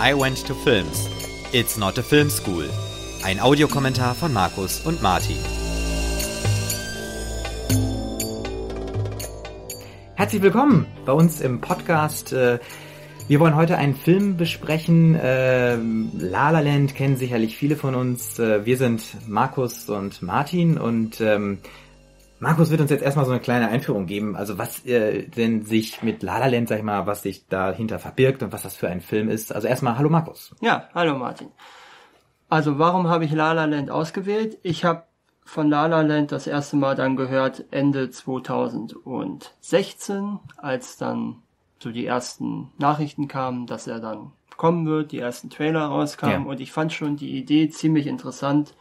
I Went to Films. It's not a film school. Ein Audiokommentar von Markus und Martin. Herzlich willkommen bei uns im Podcast. Äh, Wir wollen heute einen Film besprechen. Äh, La La Land kennen sicherlich viele von uns. Äh, Wir sind Markus und Martin und ähm, Markus wird uns jetzt erstmal so eine kleine Einführung geben, also was äh, denn sich mit La La Land, sag ich mal, was sich dahinter verbirgt und was das für ein Film ist. Also erstmal, hallo Markus. Ja, hallo Martin. Also warum habe ich La La Land ausgewählt? Ich habe von La La Land das erste Mal dann gehört Ende 2016, als dann so die ersten Nachrichten kamen, dass er dann kommen wird, die ersten Trailer rauskamen Ja. und ich fand schon die Idee ziemlich interessant,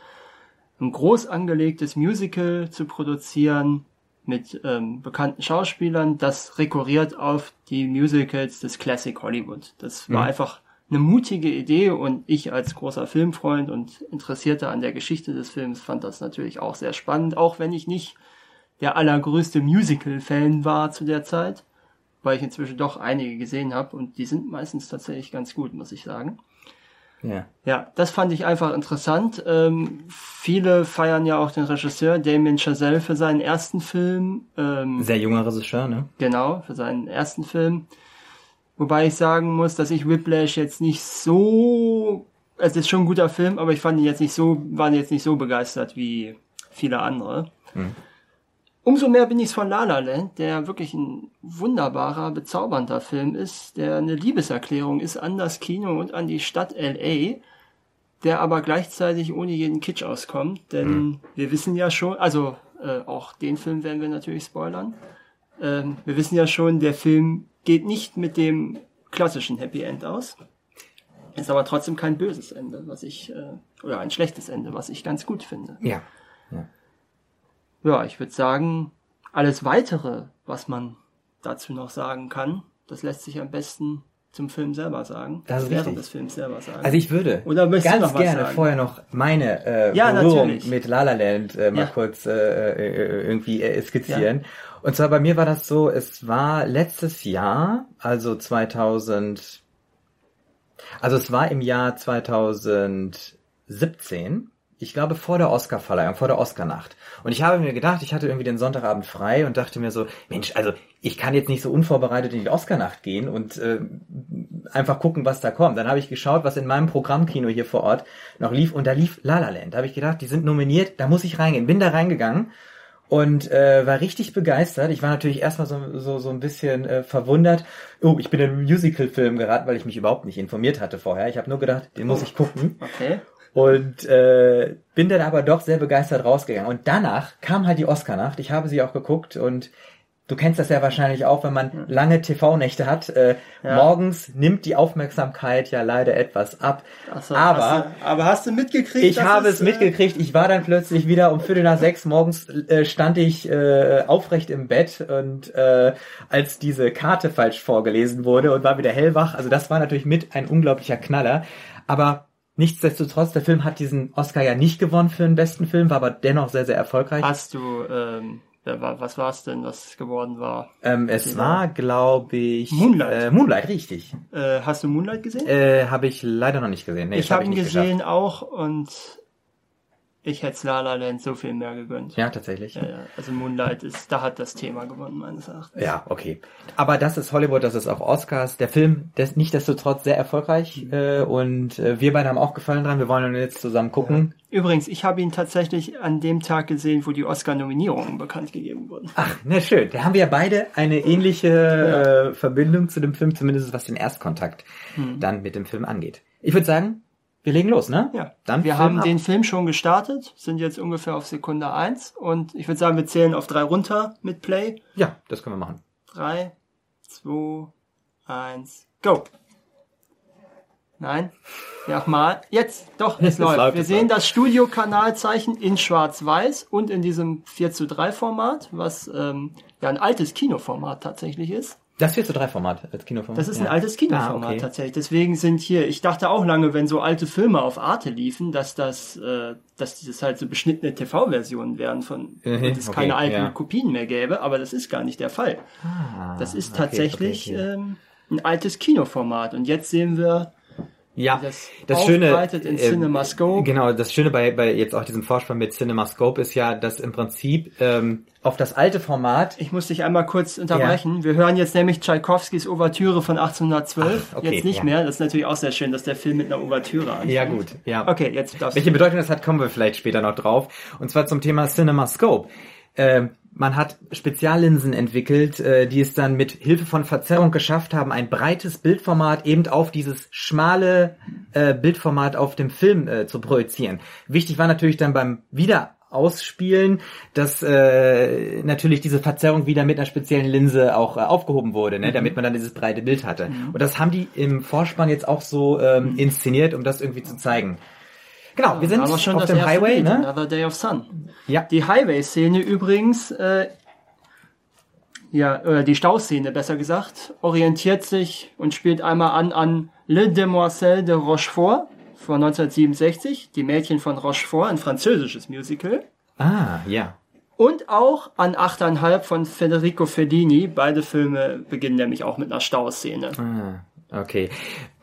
ein groß angelegtes Musical zu produzieren mit ähm, bekannten Schauspielern, das rekurriert auf die Musicals des Classic Hollywood. Das war Mhm. einfach eine mutige Idee und ich als großer Filmfreund und Interessierter an der Geschichte des Films fand das natürlich auch sehr spannend, auch wenn ich nicht der allergrößte Musical-Fan war zu der Zeit, weil ich inzwischen doch einige gesehen habe und die sind meistens tatsächlich ganz gut, muss ich sagen. Ja. Ja, das fand ich einfach interessant. Ähm, viele feiern ja auch den Regisseur Damien Chazelle für seinen ersten Film. Ähm, Sehr junger Regisseur, ne? Genau, für seinen ersten Film. Wobei ich sagen muss, dass ich Whiplash jetzt nicht so, es ist schon ein guter Film, aber ich fand ihn jetzt nicht so, war jetzt nicht so begeistert wie viele andere. Umso mehr bin ich von La La Land, der wirklich ein wunderbarer, bezaubernder Film ist, der eine Liebeserklärung ist an das Kino und an die Stadt LA, der aber gleichzeitig ohne jeden Kitsch auskommt, denn wir wissen ja schon, also äh, auch den Film werden wir natürlich spoilern. Ähm, wir wissen ja schon, der Film geht nicht mit dem klassischen Happy End aus. Ist aber trotzdem kein böses Ende, was ich, äh, oder ein schlechtes Ende, was ich ganz gut finde. Ja. Ja, ich würde sagen, alles weitere, was man dazu noch sagen kann, das lässt sich am besten zum Film selber sagen. Das ist während richtig. des Films selber sagen. Also ich würde Oder möchtest du ganz noch was gerne sagen? vorher noch meine äh, Ja, Berührung natürlich. mit La La Land äh, mal Ja. kurz äh, äh, irgendwie äh, skizzieren. Und zwar bei mir war das so, es war letztes Jahr, also 2000, also es war im Jahr 2017, ich glaube vor der Oscarverleihung, vor der Oscarnacht. Und ich habe mir gedacht, ich hatte irgendwie den Sonntagabend frei und dachte mir so, Mensch, also ich kann jetzt nicht so unvorbereitet in die Oscarnacht gehen und äh, einfach gucken, was da kommt. Dann habe ich geschaut, was in meinem Programmkino hier vor Ort noch lief und da lief La La Land. Da habe ich gedacht, die sind nominiert, da muss ich reingehen. Bin da reingegangen und äh, war richtig begeistert. Ich war natürlich erstmal so, so, so ein bisschen äh, verwundert. Oh, ich bin in einen Musical-Film geraten, weil ich mich überhaupt nicht informiert hatte vorher. Ich habe nur gedacht, den muss ich gucken. Okay. Und äh, bin dann aber doch sehr begeistert rausgegangen. Und danach kam halt die Oscar-Nacht. Ich habe sie auch geguckt und du kennst das ja wahrscheinlich auch, wenn man lange TV-Nächte hat. Äh, Ja. Morgens nimmt die Aufmerksamkeit ja leider etwas ab. So, aber hast du, aber hast du mitgekriegt? ich habe es äh, mitgekriegt. Ich war dann plötzlich wieder um Viertel nach sechs morgens äh, stand ich äh, aufrecht im Bett und äh, als diese Karte falsch vorgelesen wurde und war wieder hellwach. Also das war natürlich mit ein unglaublicher Knaller. Aber nichtsdestotrotz, der Film hat diesen Oscar ja nicht gewonnen für den besten Film, war aber dennoch sehr, sehr erfolgreich. Hast du, ähm, was war es denn, was geworden war? ähm, es Genau. war, glaube ich, Moonlight. Äh, Moonlight, richtig. Äh, hast du Moonlight gesehen? Äh, habe ich leider noch nicht gesehen. Nee, ich hab habe ihn nicht gesehen auch und ich hätte La La Land so viel mehr gegönnt. Ja, tatsächlich. Ja, ja. Also Moonlight ist, da hat das Thema gewonnen, meines Erachtens. Ja, okay. Aber das ist Hollywood, das ist auch Oscars. Der Film, der ist nichtsdestotrotz sehr erfolgreich äh, und äh, wir beide haben auch gefallen dran. Wir wollen ihn jetzt zusammen gucken. Übrigens, ich habe ihn tatsächlich an dem Tag gesehen, wo die Oscar-Nominierungen bekannt gegeben wurden. Ach, na schön. Da haben wir ja beide eine ähnliche äh, Verbindung zu dem Film, zumindest was den Erstkontakt dann mit dem Film angeht. Ich würde sagen, wir legen los, ne? Ja, Dann wir haben ab. den Film schon gestartet, sind jetzt ungefähr auf Sekunde eins und ich würde sagen, wir zählen auf drei runter mit Play. Ja, das können wir machen. Drei, zwei, eins, go. Nein, nochmal. Jetzt, doch, es Es läuft. läuft, Wir sehen das Studiokanalzeichen in schwarz-weiß und in diesem 4 zu 3 Format, was ähm, ja ein altes Kinoformat tatsächlich ist. Das 4 zu 3 Format als Kinoformat. Das ist ja. ein altes Kinoformat Ah, okay. tatsächlich. Deswegen sind hier, ich dachte auch lange, wenn so alte Filme auf Arte liefen, dass das, äh, dass das halt so beschnittene TV-Versionen wären von, Mhm, und es okay, keine alten ja. Kopien mehr gäbe, aber das ist gar nicht der Fall. Ah, Das ist tatsächlich okay. Ähm, ein altes Kinoformat. Und jetzt sehen wir Ja, das das, Schöne, äh, genau, das Schöne bei, bei jetzt auch diesem Vorspann mit CinemaScope ist ja, dass im Prinzip ähm, auf das alte Format Ich muss dich einmal kurz unterbrechen. Wir hören jetzt nämlich Tchaikovskis Ouvertüre von 1812. Ach, okay, jetzt nicht ja. mehr. Das ist natürlich auch sehr schön, dass der Film mit einer Ouvertüre anfängt. Ja, gut, ja. Okay, jetzt darfst Welche. Bedeutung das hat, kommen wir vielleicht später noch drauf. Und zwar zum Thema CinemaScope. Ähm, man hat Speziallinsen entwickelt, äh, die es dann mit Hilfe von Verzerrung geschafft haben, ein breites Bildformat eben auf dieses schmale äh, Bildformat auf dem Film äh, zu projizieren. Wichtig war natürlich dann beim Wiederausspielen, dass äh, natürlich diese Verzerrung wieder mit einer speziellen Linse auch äh, aufgehoben wurde, ne, damit man dann dieses breite Bild hatte. Und das haben die im Vorspann jetzt auch so ähm, inszeniert, um das irgendwie zu zeigen. Genau, wir sind Aber schon auf dem Highway, Bild, ne? Another Day of Sun. Ja. Die Highway-Szene übrigens, äh, ja, oder die Stauszene besser gesagt, orientiert sich und spielt einmal an an Le Demoiselle de Rochefort von 1967, die Mädchen von Rochefort, ein französisches Musical. Ah, ja. Und auch an 8,5 von Federico Fellini. Beide Filme beginnen nämlich auch mit einer Stauszene. Ah, okay.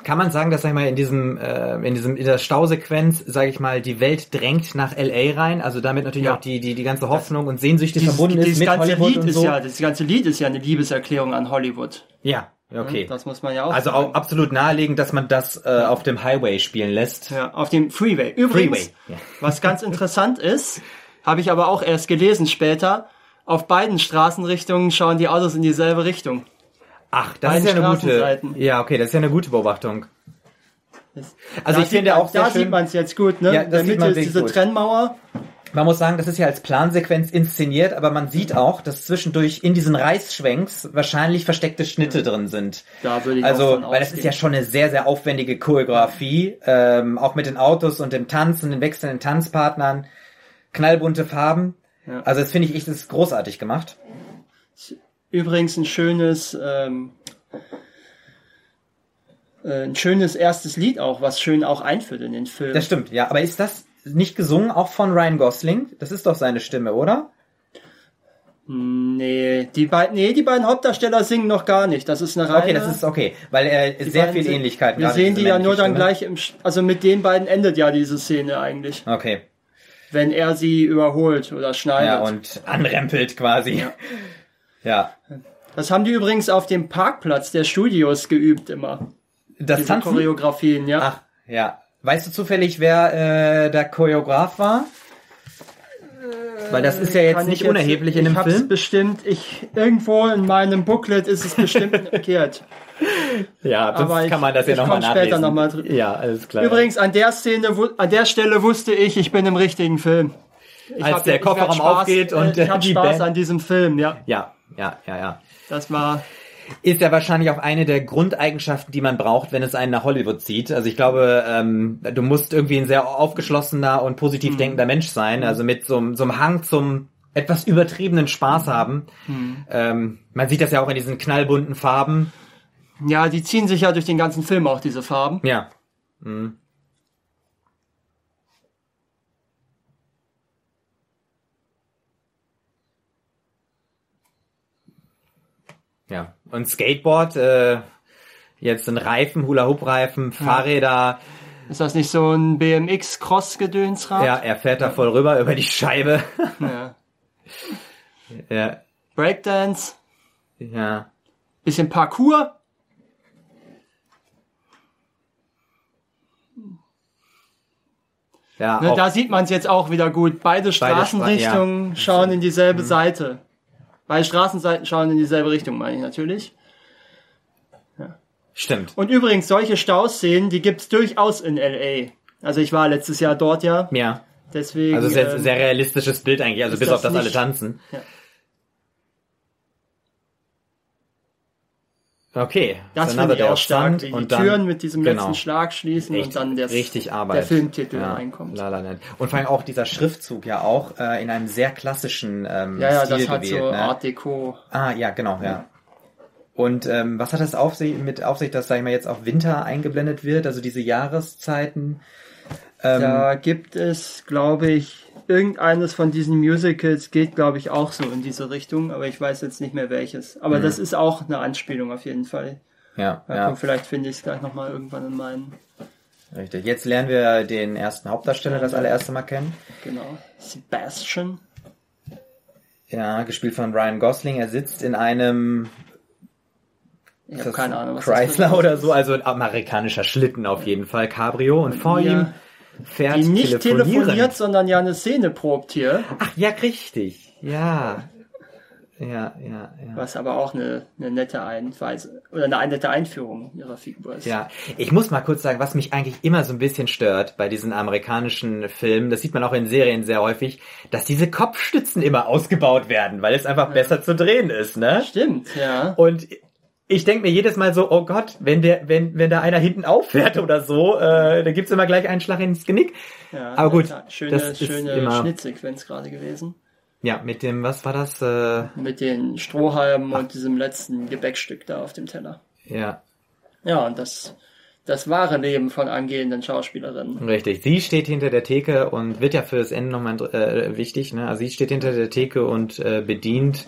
Kann man sagen, dass sag ich mal in diesem äh, in diesem in der Stausequenz, sage ich mal, die Welt drängt nach LA rein, also damit natürlich Ja. auch die die die ganze Hoffnung und Sehnsüchtig Dieses, verbunden ist dieses mit ganze Hollywood Lied und ist so. ja, das ganze Lied ist ja eine Liebeserklärung an Hollywood. ja, okay. Das muss man ja auch Also sagen. auch absolut naheliegend, dass man das äh, auf dem Highway spielen lässt. Ja, auf dem Freeway. Übrigens, Freeway, ja. was ganz interessant ist, habe ich aber auch erst gelesen später, auf beiden Straßenrichtungen schauen die Autos in dieselbe Richtung. Ach, das ist ja eine gute. Ja, okay, das ist ja eine gute Beobachtung. Also Da ich sieht finde man, auch sehr Da schön. sieht man es jetzt gut, ne? Ja, das sieht man ist diese gut. Trennmauer. Man muss sagen, das ist ja als Plansequenz inszeniert, aber man sieht auch, dass zwischendurch in diesen Reißschwenks wahrscheinlich versteckte Schnitte drin sind. Da würde ich Also, weil das ist ja schon eine sehr, sehr aufwendige Choreografie, ähm, auch mit den Autos und dem Tanzen, den wechselnden Tanzpartnern, knallbunte Farben. Ja. Also das finde ich echt das ist großartig gemacht. Übrigens ein schönes, ähm, äh, ein schönes erstes Lied auch, was schön auch einführt in den Film. Das stimmt, ja. Aber ist das nicht gesungen auch von Ryan Gosling? Das ist doch seine Stimme, oder? Nee, die beiden, nee, die beiden Hauptdarsteller singen noch gar nicht. Das ist eine reine. Okay, das ist okay, weil er die sehr viel sind- Ähnlichkeiten. Wir sehen die ja nur dann Stimme. gleich im, also mit den beiden endet ja diese Szene eigentlich, Okay. wenn er sie überholt oder schneidet. Ja, und anrempelt quasi. Ja. das haben die übrigens auf dem Parkplatz der Studios geübt immer. Das Diese Tanzen? Choreografien, ja. Ach, ja. Weißt du zufällig, wer äh, der Choreograf war? Weil das ist ja jetzt Kann nicht ich jetzt- unerheblich in dem ich hab's Film. bestimmt, ich, irgendwo in meinem Booklet ist es bestimmt markiert. Ja, Aber kann man das ja ich nochmal komm später nachlesen. noch mal dr- ja, alles klar. Übrigens, an der Szene, an der Stelle wusste ich, ich bin im richtigen Film. Ich Als hab- der Kofferraum Spaß- aufgeht und, äh, ich hab die Spaß Band- an diesem Film, ja. Ja, ja, ja, ja. Das war, Ist ja wahrscheinlich auch eine der Grundeigenschaften, die man braucht, wenn es einen nach Hollywood zieht. Also ich glaube, ähm, du musst irgendwie ein sehr aufgeschlossener und Mhm. positiv denkender Mensch sein. Also mit so, einem- so einem Hang zum etwas übertriebenen Spaß haben. Mhm. Ähm, man sieht das ja auch in diesen knallbunten Farben. ja, die ziehen sich ja durch den ganzen Film auch, diese Farben. Ja. Mhm. Ja. Und Skateboard, äh, jetzt ein Reifen, Hula-Hoop-Reifen, Fahrräder. Ist das nicht so ein BMX-Cross-Gedönsrad? Ja, er fährt da voll rüber über die Scheibe. ja. ja. Breakdance, Ja. bisschen Parkour. Ja, Ne, da sieht man es jetzt auch wieder gut. Beide Straßenrichtungen schauen in dieselbe Seite. Beide Straßenseiten schauen in dieselbe Richtung, meine ich natürlich. stimmt. Und übrigens, solche Stauszenen, die gibt's durchaus in L.A. Also ich war letztes Jahr dort ja, Ja. deswegen... Also sehr, ähm, sehr realistisches Bild eigentlich, also bis auf das alle nicht- tanzen. Ja. Okay. das finde ich auch stark, wie die dann- Türen mit diesem genau. letzten Schlag schließen Echt, und dann der, richtig Arbeit. der Filmtitel ja, reinkommt. La La Land. Und vor allem auch dieser Schriftzug ja auch äh, in einem sehr klassischen ähm, Ja, ja, Stil das hat gewählt. so ne? Art Deco. Ah, ja, genau, ja. Und ähm, was hat das auf sich, mit auf sich, dass, sag ich mal, jetzt auch Winter eingeblendet wird, also diese Jahreszeiten? Ähm, Da gibt es, glaube ich, irgendeines von diesen Musicals geht, glaube ich, auch so in diese Richtung, aber ich weiß jetzt nicht mehr welches. Aber das ist auch eine Anspielung auf jeden Fall. ja, Ja, komm, vielleicht finde ich es gleich nochmal irgendwann in meinen Richtig. Jetzt lernen wir den ersten Hauptdarsteller das allererste Mal kennen. Genau. Sebastian. Ja, gespielt von Ryan Gosling. Er sitzt in einem Ich habe das keine Ahnung, was das Chrysler für- oder so, also ein amerikanischer Schlitten auf jeden Fall, Cabrio. Und vor Ja. ihm fährt Die nicht telefoniert, sondern ja eine Szene probt hier. Ach ja, richtig. Ja. Ja, ja, ja. Was aber auch eine, eine nette Einweise oder eine nette Einführung ihrer Figur ist. Ja, ich muss mal kurz sagen, was mich eigentlich immer so ein bisschen stört bei diesen amerikanischen Filmen, das sieht man auch in Serien sehr häufig, dass diese Kopfstützen immer ausgebaut werden, weil es einfach besser zu drehen ist, ne? Stimmt, ja. Und ich denke mir jedes Mal so, oh Gott, wenn der, wenn, wenn da einer hinten auffährt oder so, äh, dann gibt's immer gleich einen Schlag ins Genick. ja aber gut, Schöne, das ist schöne immer- Schnittsequenz gerade gewesen. Ja, mit dem, was war das? Äh, Mit den Strohhalmen und diesem letzten Gebäckstück da auf dem Teller. ja, Ja, und das, das wahre Leben von angehenden Schauspielerinnen. richtig. Sie steht hinter der Theke und wird ja für das Ende nochmal äh, wichtig, ne? Also sie steht hinter der Theke und äh, bedient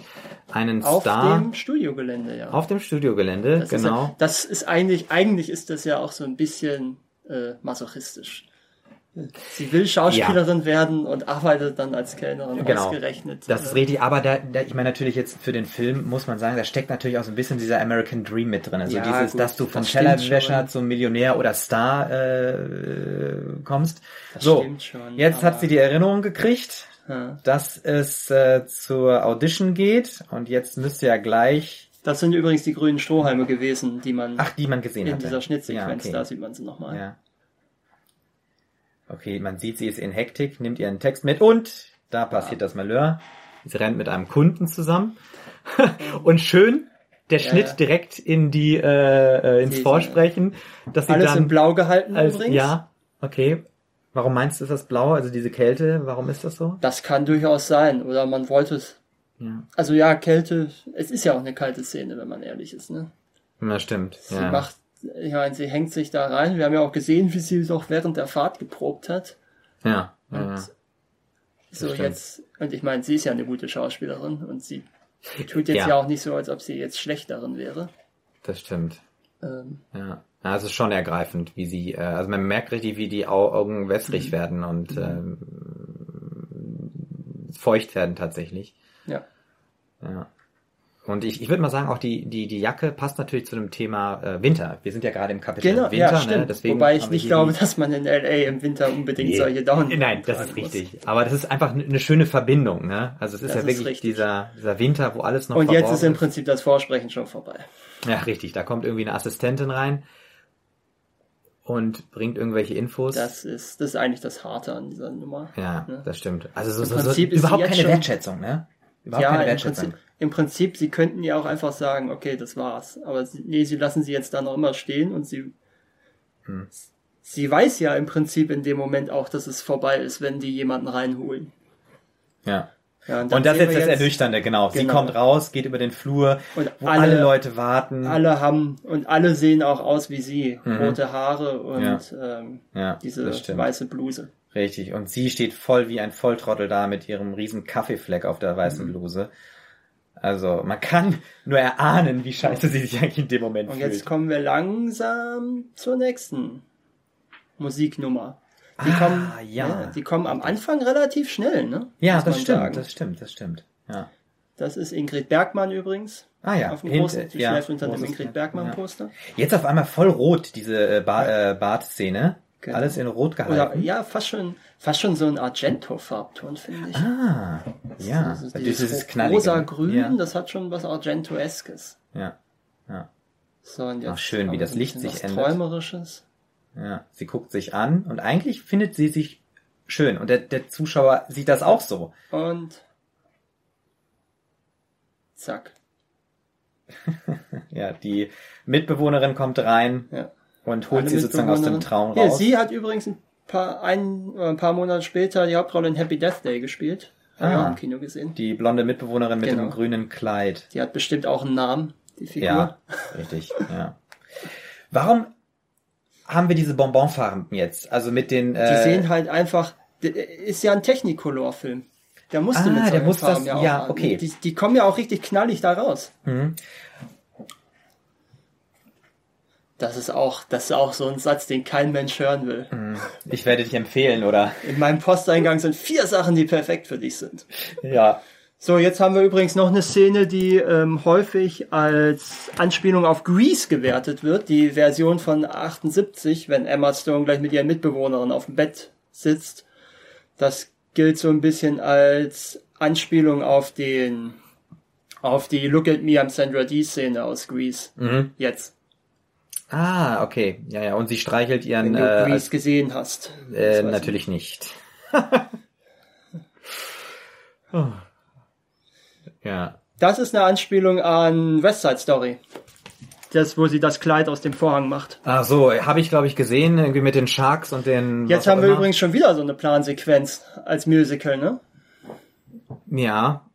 einen Auf Star dem Studiogelände, ja. auf dem Studiogelände, das Ist genau. ja, das ist eigentlich, eigentlich ist das ja auch so ein bisschen äh, masochistisch. Sie will Schauspielerin werden und arbeitet dann als Kellnerin Genau. ausgerechnet. Das ist äh, richtig, aber da, da ich meine natürlich jetzt für den Film muss man sagen, da steckt natürlich auch so ein bisschen dieser American Dream mit drin. Also Ja, dieses, gut, dass du vom das Tellerwäscher zum Millionär oder Star äh, kommst. Das so, stimmt schon, jetzt hat sie die Erinnerung gekriegt, ja. dass es äh, zur Audition geht und jetzt müsste ja gleich, Das sind übrigens die grünen Strohhalme gewesen, die man ach, die man gesehen in hatte. dieser Schnittsequenz, Ja, okay. da sieht man sie nochmal. Ja. Okay, man sieht, sie ist in Hektik, nimmt ihren Text mit und da passiert das Malheur. Sie rennt mit einem Kunden zusammen. und schön, der Schnitt ja. direkt in die äh, äh, ins Diese- Vorsprechen, dass sie Alles dann in blau gehalten als, übrigens. ja, okay. Warum meinst du, ist das blau? Also diese Kälte, warum ist das so? Das kann durchaus sein. Oder man wollte es. Ja. Also ja, Kälte, es ist ja auch eine kalte Szene, wenn man ehrlich ist. Ne? Na, stimmt. Sie ja. macht, ich meine, sie hängt sich da rein. Wir haben ja auch gesehen, wie sie es auch während der Fahrt geprobt hat. ja. Und ja. So stimmt. jetzt, und ich meine, sie ist ja eine gute Schauspielerin und sie tut jetzt Ja. ja, auch nicht so, als ob sie jetzt schlecht darin wäre. Das stimmt. Ähm, Ja. ja, es ist schon ergreifend, wie sie, äh, also man merkt richtig, wie die Au- Augen wässrig Mhm. werden und ähm, feucht werden tatsächlich. ja. Ja. Und ich, ich würde mal sagen, auch die, die, die Jacke passt natürlich zu dem Thema äh, Winter. Wir sind ja gerade im Kapitel Genau, Winter, ja, ne? stimmt. Deswegen Wobei ich nicht glaube, dass man in LA im Winter unbedingt Nee. solche Down. Nein, das ist tragen muss. richtig. Aber das ist einfach eine schöne Verbindung, ne? Also es ist Das ja ist wirklich richtig. dieser, dieser Winter, wo alles noch Und jetzt ist im Prinzip das Vorsprechen schon vorbei. Ja, richtig. Da kommt irgendwie eine Assistentin rein und bringt irgendwelche Infos. Das ist, das ist eigentlich das Harte an dieser Nummer. ja, Ne? das stimmt. Also so, Im so, so überhaupt keine schon- Wertschätzung, ne? Überhaupt ja, keine im. Prinzip, im Prinzip, sie könnten ja auch einfach sagen, okay, das war's. Aber sie, nee, sie lassen sie jetzt da noch immer stehen und sie, Hm. sie weiß ja im Prinzip in dem Moment auch, dass es vorbei ist, wenn die jemanden reinholen. Ja. Ja, dann Und das ist jetzt das Ernüchternde, genau. Sie Genau. kommt raus, geht über den Flur, Und wo alle, alle- Leute warten. Alle haben, und alle sehen auch aus wie sie. Rote Haare und Ja. ähm, ja, diese weiße Bluse. Richtig. Und sie steht voll wie ein Volltrottel da mit ihrem riesen Kaffeefleck auf der Mhm. weißen Bluse. Also, man kann nur erahnen, wie scheiße sie sich eigentlich in dem Moment Und fühlt. jetzt kommen wir langsam zur nächsten Musiknummer. Die Ah, kommen, ja. die kommen am Anfang relativ schnell, ne? ja, Muss das stimmt, sagen. das stimmt, das stimmt. Ja. Das ist Ingrid Bergmann übrigens. Ah ja, Auf dem hint- Großen, die ja, schläft unter dem Ingrid Bergmann ja. Poster. Jetzt auf einmal voll rot, diese äh, ba äh, Bartszene. Genau. Alles in rot Oder gehalten. ja, fast schon, fast schon so ein Argento-Farbton, finde ich. Ah, ja. Ist Weil dieses, dieses knallige. rosa-grün, Ja, das hat schon was Argento-eskes. ja, ja, So, und jetzt Ach, schön, wie das Licht sich ändert. Träumerisches. ja. Sie guckt sich an und eigentlich findet sie sich schön. Und der, der Zuschauer sieht das auch so. Und zack. Ja, die Mitbewohnerin kommt rein Ja. Und holt sie sozusagen aus dem. Traum Ja, raus. sie hat übrigens ein paar, ein, äh, ein paar Monate später die Hauptrolle in Happy Death Day gespielt. Hab ich Ah. im Kino gesehen. Die blonde Mitbewohnerin mit Genau. dem grünen Kleid. Die hat bestimmt auch einen Namen, die Figur. Ja, richtig, ja. Warum haben wir diese Bonbonfarben jetzt? Also mit den... Die Äh, sehen halt einfach, ist ja ein Technicolor-Film. Der musste Ah, mit der solchen muss das- Farben ja auch ja, haben. okay. Die, die kommen ja auch richtig knallig da raus. Mhm. Das ist auch, das ist auch so ein Satz, den kein Mensch hören will. Ich werde dich empfehlen, oder? In meinem Posteingang sind vier Sachen, die perfekt für dich sind. Ja. So, jetzt haben wir übrigens noch eine Szene, die ähm, häufig als Anspielung auf Grease gewertet wird. Die Version von 78, wenn Emma Stone gleich mit ihren Mitbewohnerin auf dem Bett sitzt. Das gilt so ein bisschen als Anspielung auf den auf die Look at Me, I'm Sandra D Szene aus Grease. Jetzt, Ah, okay. Ja, ja. Und sie streichelt wenn ihren, du äh, Grease gesehen hast. äh, natürlich nicht. Oh. Ja. Das ist eine Anspielung an West Side Story. Das, wo sie das Kleid aus dem Vorhang macht. Ach so, habe ich glaube ich gesehen, irgendwie mit den Sharks und den. Jetzt haben wir immer. übrigens schon wieder so eine Plansequenz als Musical, ne? Ja,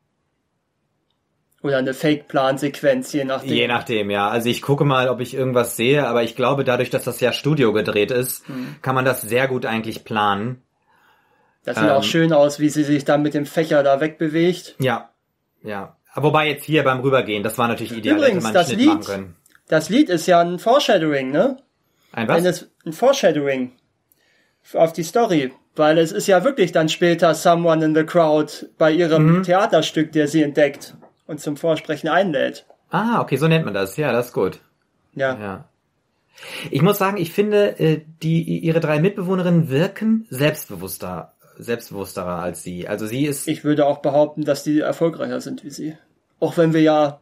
Oder eine Fake-Plansequenz, je nachdem. je nachdem, ja. Also ich gucke mal, ob ich irgendwas sehe, aber ich glaube, dadurch, dass das ja Studio gedreht ist, Hm. kann man das sehr gut eigentlich planen. Das sieht Ähm. auch schön aus, wie sie sich dann mit dem Fächer da wegbewegt. Ja, ja. Wobei jetzt hier beim Rübergehen, das war natürlich ideal, Übrigens, hätte man das Schnitt Lied- machen können. Das Lied ist ja ein Foreshadowing, ne? Ein was? es ein Foreshadowing auf die Story. Weil es ist ja wirklich dann später Someone in the Crowd bei Mhm. ihrem Theaterstück, der sie entdeckt und zum Vorsprechen einlädt. Ah, okay, so nennt man das. Ja, das ist gut. Ja. Ja. Ich muss sagen, ich finde, äh, die, ihre drei Mitbewohnerinnen wirken selbstbewusster, selbstbewussterer als sie. Also sie ist, Ich würde auch behaupten, dass die erfolgreicher sind wie sie. Auch wenn wir ja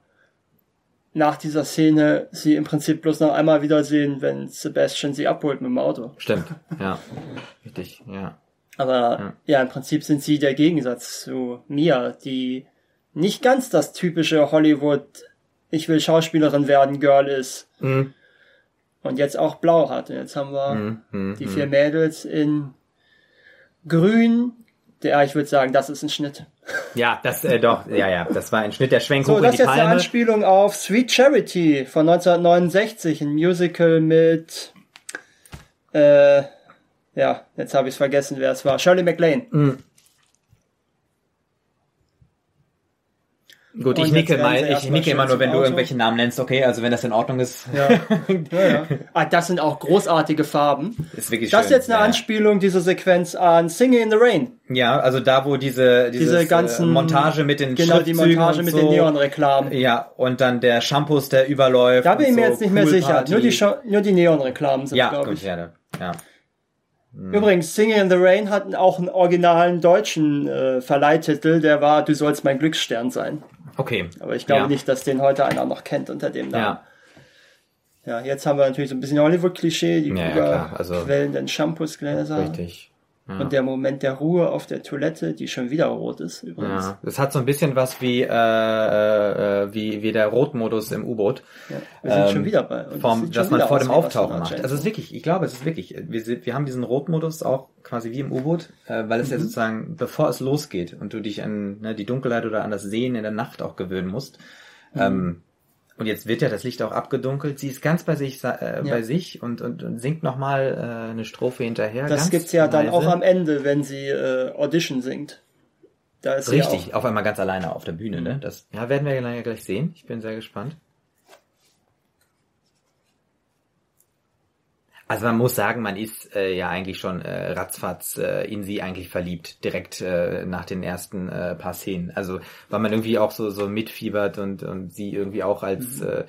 nach dieser Szene sie im Prinzip bloß noch einmal wiedersehen, wenn Sebastian sie abholt mit dem Auto. stimmt, ja. Richtig, ja. Aber ja. im Prinzip sind sie der Gegensatz zu Mia, die nicht ganz das typische Hollywood, ich will Schauspielerin werden, Girl ist. Mhm. Und jetzt auch blau hat. Und jetzt haben wir Mhm, mhm, die vier Mädels in grün. Der, ich würde sagen, das ist ein Schnitt. Ja, das, äh, doch, ja, ja, das war ein Schnitt, der Schwenk So, hoch in das die ist jetzt eine Palme. Anspielung auf Sweet Charity von 1969, ein Musical mit, äh, ja, jetzt habe ich es vergessen, wer es war. Shirley MacLaine. Gut, ich nicke mal, ich nicke immer nur, wenn du irgendwelche Namen nennst, okay, also wenn das in Ordnung ist, Ja. ja, ja. Ah, das sind auch großartige Farben. ist wirklich Das ist jetzt eine ja. Anspielung, diese Sequenz an Singing in the Rain. Ja, also da, wo diese, dieses, Diese ganzen äh, Montage mit den Genau, die Montage mit so. den Neonreklamen. Ja, und dann der Shampoos, der überläuft. Da bin ich mir so jetzt nicht mehr Pool sicher. Party. Nur die, nur die Neonreklamen sind, Ja, glaube ich. ja, ja. Übrigens, Singing in the Rain hat auch einen originalen deutschen äh, Verleihtitel, der war Du sollst mein Glücksstern sein. Okay. Aber ich glaube ja. nicht, dass den heute einer noch kennt unter dem Namen. Ja, Ja, jetzt haben wir natürlich so ein bisschen Hollywood-Klischee, die Ja, klar, also- überquellenden Shampoosgläser richtig. Ja. und der Moment der Ruhe auf der Toilette, die schon wieder rot ist übrigens. Ja, das hat so ein bisschen was wie äh, äh, äh, wie wie der Rotmodus im U-Boot, Ja, wir sind Ähm, schon wieder bei. und vom, dass man vor dem Auftauchen macht. Also es ist wirklich, ich glaube, es ist wirklich. Wir sind, wir haben diesen Rotmodus auch quasi wie im U-Boot, äh, weil es Mhm. ja sozusagen bevor es losgeht und du dich an ne, die Dunkelheit oder an das Sehen in der Nacht auch gewöhnen musst. Mhm. Ähm, und jetzt wird ja das Licht auch abgedunkelt. Sie ist ganz bei sich, äh, bei sich und, und, und singt nochmal äh, eine Strophe hinterher. Das gibt's ja dann leise. auch am Ende, wenn sie äh, Audition singt. Da ist sie Richtig, auch. auf einmal ganz alleine auf der Bühne, ne? Das ja, werden wir gleich sehen. Ich bin sehr gespannt. Also man muss sagen, man ist äh, ja eigentlich schon äh, ratzfatz äh, in sie eigentlich verliebt, direkt äh, nach den ersten äh, paar Szenen. Also weil man irgendwie auch so so mitfiebert und und sie irgendwie auch als äh,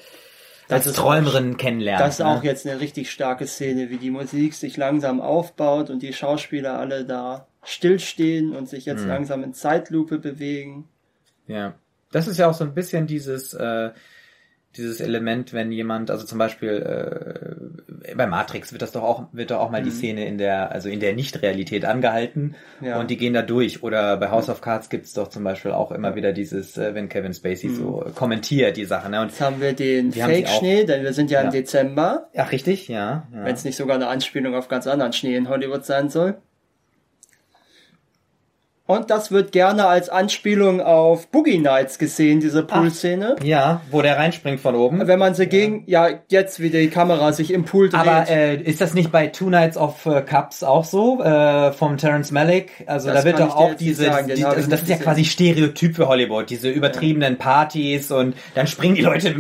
als Mhm. Träumerin kennenlernt. Das ist ne? auch jetzt eine richtig starke Szene, wie die Musik sich langsam aufbaut und die Schauspieler alle da stillstehen und sich Mhm. jetzt langsam in Zeitlupe bewegen. Ja. Das ist ja auch so ein bisschen dieses, äh, dieses Element, wenn jemand, also zum Beispiel äh, bei Matrix wird das doch auch, wird doch auch mal die Szene in der, also in der Nicht-Realität angehalten Mhm. Ja. und die gehen da durch. Oder bei House of Cards gibt's doch zum Beispiel auch immer wieder dieses, äh, wenn Kevin Spacey so kommentiert die Sache. Ne? Und, Jetzt haben wir den Fake-Schnee, denn wir sind ja, im Ja. Dezember, ach richtig, ja. ja. wenn es nicht sogar eine Anspielung auf ganz anderen Schnee in Hollywood sein soll. Und das wird gerne als Anspielung auf Boogie Nights gesehen, diese Pool-Szene. Ja, wo der reinspringt von oben. Wenn man sie gegen, ja, jetzt wie die Kamera sich im Pool dreht. Aber äh, ist das nicht bei Two Nights of äh, Cups auch so äh, vom Terrence Malick? Also Das da wird doch auch diese, sagen, die, ich also das ist ja quasi Stereotyp für Hollywood, diese übertriebenen Partys und dann springen die Leute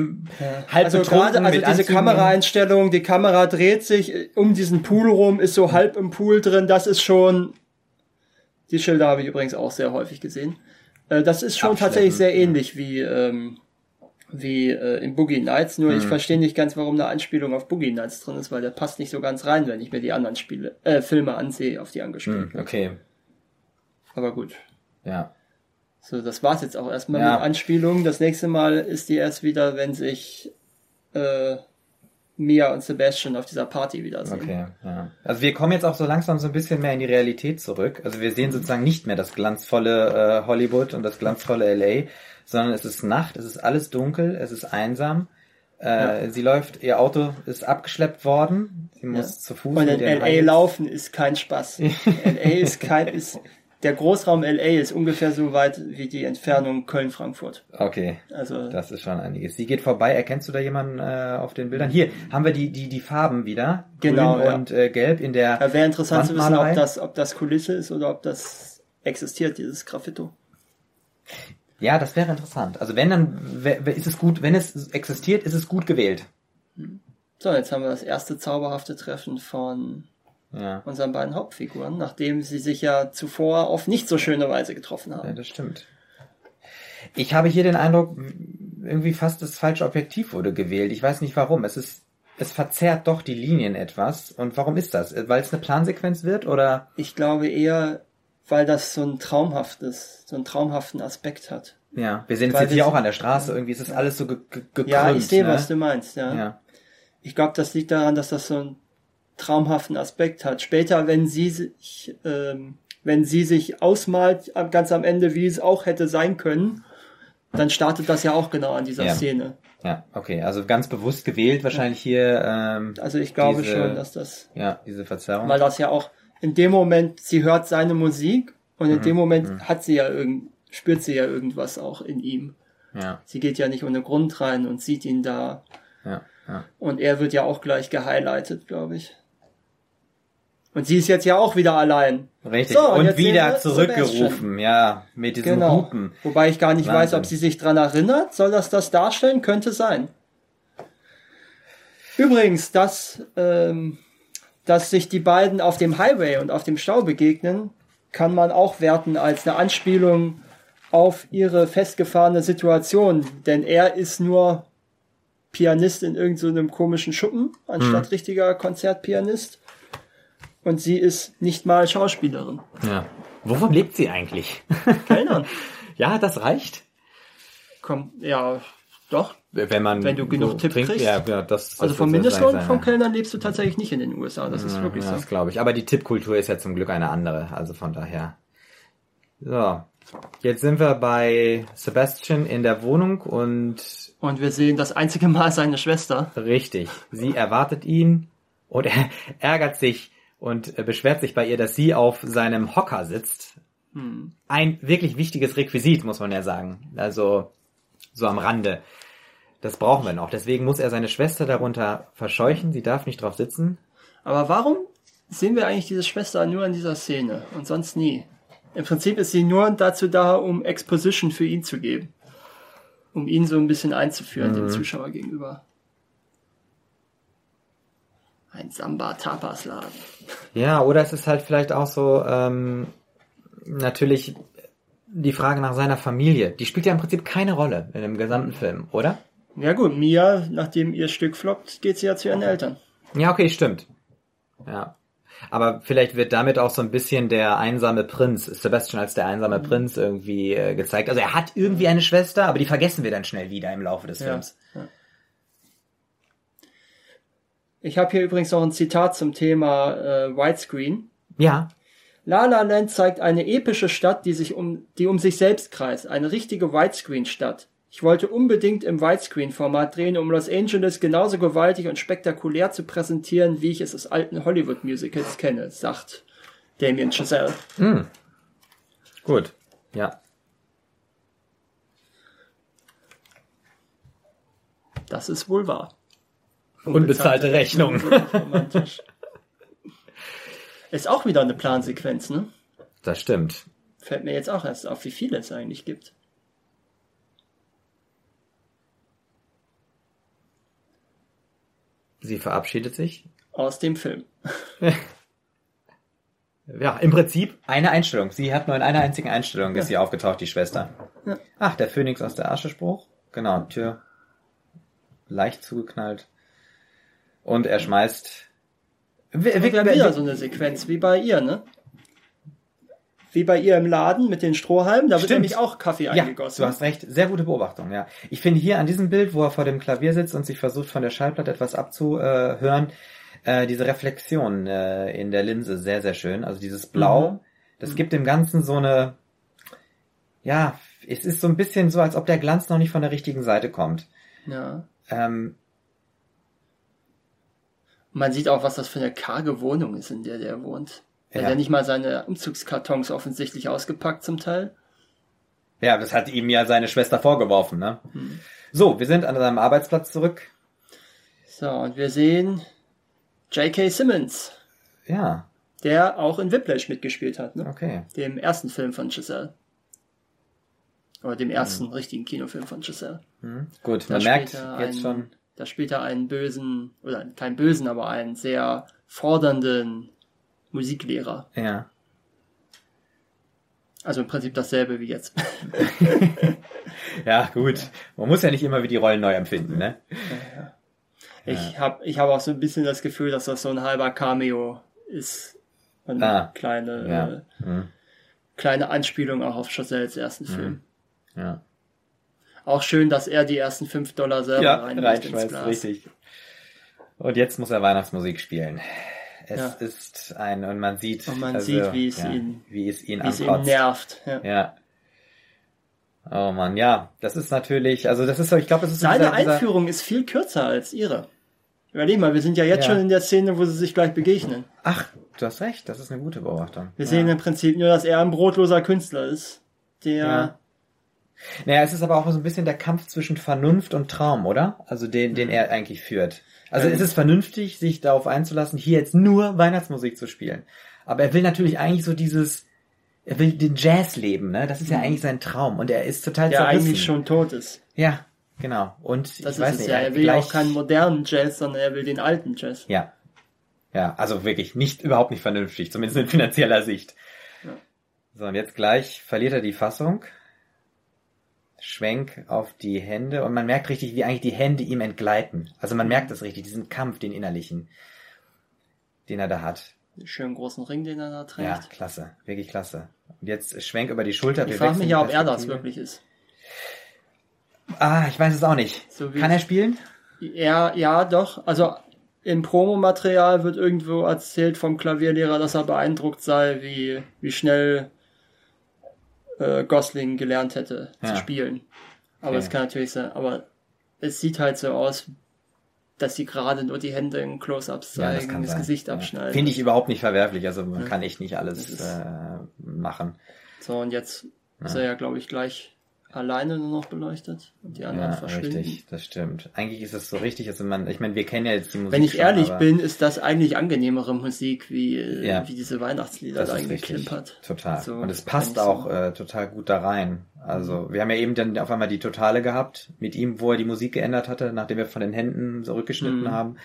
halb also betrunken gerade, also diese Anzügen. Kameraeinstellung, die Kamera dreht sich um diesen Pool rum, ist so halb im Pool drin, das ist schon, die Schilder habe ich übrigens auch sehr häufig gesehen. Äh, Das ist schon tatsächlich sehr ähnlich wie, ähm, wie äh, in Boogie Nights, nur ich Mhm. verstehe nicht ganz, warum eine Anspielung auf Boogie Nights drin ist, weil der passt nicht so ganz rein, wenn ich mir die anderen Spiele, äh, Filme ansehe, auf die angespielt. Hm, okay, Aber gut. ja. So, das war's jetzt auch erstmal Ja. mit Anspielungen. Das nächste Mal ist die erst wieder, wenn sich äh, Mia und Sebastian auf dieser Party wiedersehen. Okay, ja. Also wir kommen jetzt auch so langsam so ein bisschen mehr in die Realität zurück. Also wir sehen sozusagen nicht mehr das glanzvolle äh, Hollywood und das glanzvolle LA, sondern es ist Nacht, es ist alles dunkel, es ist einsam. Äh, Sie läuft, ihr Auto ist abgeschleppt worden. Sie muss zu Fuß Und in LA laufen ist kein Spaß. LA ist kein, ist, der Großraum LA ist ungefähr so weit wie die Entfernung Köln-Frankfurt. Okay, Also, das ist schon einiges. Sie geht vorbei. Erkennst du da jemanden äh, auf den Bildern? Hier haben wir die die die Farben wieder, Genau, grün ja. und äh, gelb in der. da wäre interessant zu wissen, ob das, ob das Kulisse ist oder ob das existiert, dieses Graffito. Ja, das wäre interessant. Also wenn dann ist es gut, wenn es existiert, ist es gut gewählt. So, jetzt haben wir das erste zauberhafte Treffen von Ja. unseren beiden Hauptfiguren, nachdem sie sich ja zuvor auf nicht so schöne Weise getroffen Ja, haben. das stimmt. Ich habe hier den Eindruck, irgendwie fast das falsche Objektiv wurde gewählt. Ich weiß nicht warum. Es ist, es verzerrt doch die Linien etwas. Und warum ist das? Weil es eine Plansequenz wird oder? Ich glaube eher, weil das so ein traumhaftes, so einen traumhaften Aspekt hat. Ja, wir sehen es jetzt hier auch an der Straße. Irgendwie ist es alles so ge ge gekrümmt. Ja, ich sehe, ne? was du meinst, ja. Ja. Ich glaube, das liegt daran, dass das so einen traumhaften Aspekt hat. Später, wenn sie sich, ähm, wenn sie sich ausmalt, ganz am Ende, wie es auch hätte sein können, dann startet das ja auch genau an dieser Ja. Szene. ja, okay. Also ganz bewusst gewählt wahrscheinlich hier. Ähm, Also ich glaube Diese- schon, dass das, ja, diese Verzerrung. weil das ja auch in dem Moment, sie hört seine Musik und Mhm. in dem Moment hat sie ja irgend, spürt sie ja irgendwas auch in ihm. ja, Sie geht ja nicht ohne Grund rein und sieht ihn da. ja, ja. Und er wird ja auch gleich gehighlightet, glaube ich. Und sie ist jetzt ja auch wieder allein. Richtig. So, und und wieder zurückgerufen. Ja, mit diesem Genau. Hupen. Wobei ich gar nicht weiß, Wahnsinn. ob sie sich dran erinnert. Soll das das darstellen? Könnte sein. Übrigens, dass, ähm, dass sich die beiden auf dem Highway und auf dem Stau begegnen, kann man auch werten als eine Anspielung auf ihre festgefahrene Situation. Denn er ist nur Pianist in irgendeinem komischen Schuppen, anstatt richtiger Konzertpianist. Und sie ist nicht mal Schauspielerin. Ja. Wovon lebt sie eigentlich? Kellnern. ja, das reicht. Kommt, ja, doch. Wenn man Wenn du genug so Tipp trinkt, kriegst. Ja, ja, das, das Also vom wird Mindestlohn ja. Kellnern lebst du tatsächlich nicht in den USA. Das ist wirklich ja, so. Das glaube ich. Aber die Tippkultur ist ja zum Glück eine andere. Also von daher. So. Jetzt sind wir bei Sebastian in der Wohnung und Und wir sehen das einzige Mal seine Schwester. richtig. Sie erwartet ihn und er ärgert sich und äh, beschwert sich bei ihr, dass sie auf seinem Hocker sitzt. Hm. Ein wirklich wichtiges Requisit, muss man ja sagen. Also so am Rande. Das brauchen wir noch. Deswegen muss er seine Schwester darunter verscheuchen. Sie darf nicht drauf sitzen. Aber warum sehen wir eigentlich diese Schwester nur in dieser Szene und sonst nie? Im Prinzip ist sie nur dazu da, um Exposition für ihn zu geben. Um ihn so ein bisschen einzuführen, Mhm. dem Zuschauer gegenüber. Ein Samba-Tapas-Laden. Ja, oder es ist halt vielleicht auch so, ähm, natürlich die Frage nach seiner Familie. Die spielt ja im Prinzip keine Rolle in dem gesamten Film, oder? Ja gut, Mia, nachdem ihr Stück floppt, geht sie ja zu ihren Eltern. Ja, okay, stimmt. Ja. Aber vielleicht wird damit auch so ein bisschen der einsame Prinz, Sebastian als der einsame Prinz irgendwie äh, gezeigt. Also er hat irgendwie eine Schwester, aber die vergessen wir dann schnell wieder im Laufe des Ja. Films. Ich habe hier übrigens noch ein Zitat zum Thema äh, Widescreen. Ja, La La Land zeigt eine epische Stadt, die sich um, die um sich selbst kreist. Eine richtige Widescreen-Stadt. Ich wollte unbedingt im Widescreen-Format drehen, um Los Angeles genauso gewaltig und spektakulär zu präsentieren, wie ich es aus alten Hollywood-Musicals kenne, sagt Damien Chazelle. Gut. Ja. Das ist wohl wahr. Unbezahlte Rechnung. Romantisch. Ist auch wieder eine Plansequenz, ne? Das stimmt. Fällt mir jetzt auch erst auf, wie viele es eigentlich gibt. Sie verabschiedet sich. Aus dem Film. Ja, im Prinzip eine Einstellung. Sie hat nur in einer einzigen Einstellung ist sie aufgetaucht, die Schwester. Ja. Ach, der Phönix aus der Asche Spruch. Genau, Tür leicht zugeknallt. Und er schmeißt. Wir, wir haben wieder so eine Sequenz, wie bei ihr, ne? Wie bei ihr im Laden mit den Strohhalmen, da wird Stimmt. nämlich auch Kaffee ja, eingegossen. du hast recht. Sehr gute Beobachtung, ja. Ich finde hier an diesem Bild, wo er vor dem Klavier sitzt und sich versucht, von der Schallplatte etwas abzuhören, äh, diese Reflexion äh, in der Linse sehr, sehr schön. Also dieses Blau, Mhm. das gibt dem Ganzen so eine, ja, es ist so ein bisschen so, als ob der Glanz noch nicht von der richtigen Seite kommt. Ja. Ähm, Man sieht auch, was das für eine karge Wohnung ist, in der der wohnt. Er Ja. hat ja nicht mal seine Umzugskartons offensichtlich ausgepackt zum Teil. ja, das hat ihm ja seine Schwester vorgeworfen, ne? Hm. So, wir sind an seinem Arbeitsplatz zurück. So, und wir sehen J.K. Simmons, Ja, der auch in Whiplash mitgespielt hat, ne? okay. Dem ersten Film von Giselle. Oder dem ersten richtigen Kinofilm von Giselle. Hm. Gut, Da man merkt er jetzt schon, Da spielt er einen bösen, oder keinen bösen, aber einen sehr fordernden Musiklehrer. ja. Also im Prinzip dasselbe wie jetzt. Ja, gut. Man muss ja nicht immer wie die Rollen neu empfinden, ne? Ich habe ich hab auch so ein bisschen das Gefühl, dass das so ein halber Cameo ist. Und eine Ah, kleine, ja. äh, Hm. kleine Anspielung auch auf Chazelles ersten Film. Ja, Auch schön, dass er die ersten 5 Dollar selber ja reinschmeißt, richtig. Und jetzt muss er Weihnachtsmusik spielen. Es Ja. ist ein, und man sieht, Und man also, sieht, wie es ja, ihn- wie es ihn Wie es ihn nervt. Ja. Ja. Oh man, ja, das ist natürlich, also das ist so, ich glaube, das ist Seine dieser, dieser, Einführung ist viel kürzer als ihre. Überleg mal, wir sind ja jetzt Ja. schon in der Szene, wo sie sich gleich begegnen. Ach, du hast recht, das ist eine gute Beobachtung. Wir sehen im Prinzip nur, dass er ein brotloser Künstler ist, der. Naja, es ist aber auch so ein bisschen der Kampf zwischen Vernunft und Traum, oder? Also den, den er eigentlich führt. Also es ist vernünftig, sich darauf einzulassen, hier jetzt nur Weihnachtsmusik zu spielen. Aber er will natürlich eigentlich so dieses, er will den Jazz leben, ne? Das ist ja eigentlich sein Traum. Und er ist total der zerrissen. eigentlich schon tot ist. Ja, genau. Und Das ich weiß es nicht, ja. Er will ja gleich- auch keinen modernen Jazz, sondern er will den alten Jazz. Ja. Ja, also wirklich nicht, überhaupt nicht vernünftig, zumindest in finanzieller Sicht. Ja. So, und jetzt gleich verliert er die Fassung. Schwenk auf die Hände und man merkt richtig, wie eigentlich die Hände ihm entgleiten. Also man merkt das richtig, diesen Kampf, den innerlichen, den er da hat. Schönen großen Ring, den er da trägt. Ja, klasse, wirklich klasse. Und jetzt Schwenk über die Schulter. ich frage mich ja, ob er das wirklich ist. Ah, ich weiß es auch nicht. So Kann er spielen? Ja, ja, doch. Also im Promomaterial wird irgendwo erzählt vom Klavierlehrer, dass er beeindruckt sei, wie, wie schnell äh, Gosling gelernt hätte Ja. zu spielen. Aber es kann natürlich sein, aber es sieht halt so aus, dass sie gerade nur die Hände in Close-Ups zeigen, das, sein. Gesicht Ja. abschneiden. Finde ich überhaupt nicht verwerflich. Also man Ja. kann echt nicht Das alles ist- äh, machen. So, und jetzt ist er ja, glaube ich, gleich alleine nur noch beleuchtet und die anderen Ja, verschwinden. richtig, das stimmt. Eigentlich ist es so richtig, also man, ich meine, wir kennen ja jetzt die Musik. Wenn ich schon, ehrlich bin, ist das eigentlich angenehmere Musik, wie, äh, Ja. wie diese Weihnachtslieder das da eingeklimpert. total. So, Und es passt auch äh, total gut da rein. Also wir haben ja eben dann auf einmal die Totale gehabt mit ihm, wo er die Musik geändert hatte, nachdem wir von den Händen zurückgeschnitten Mhm. haben.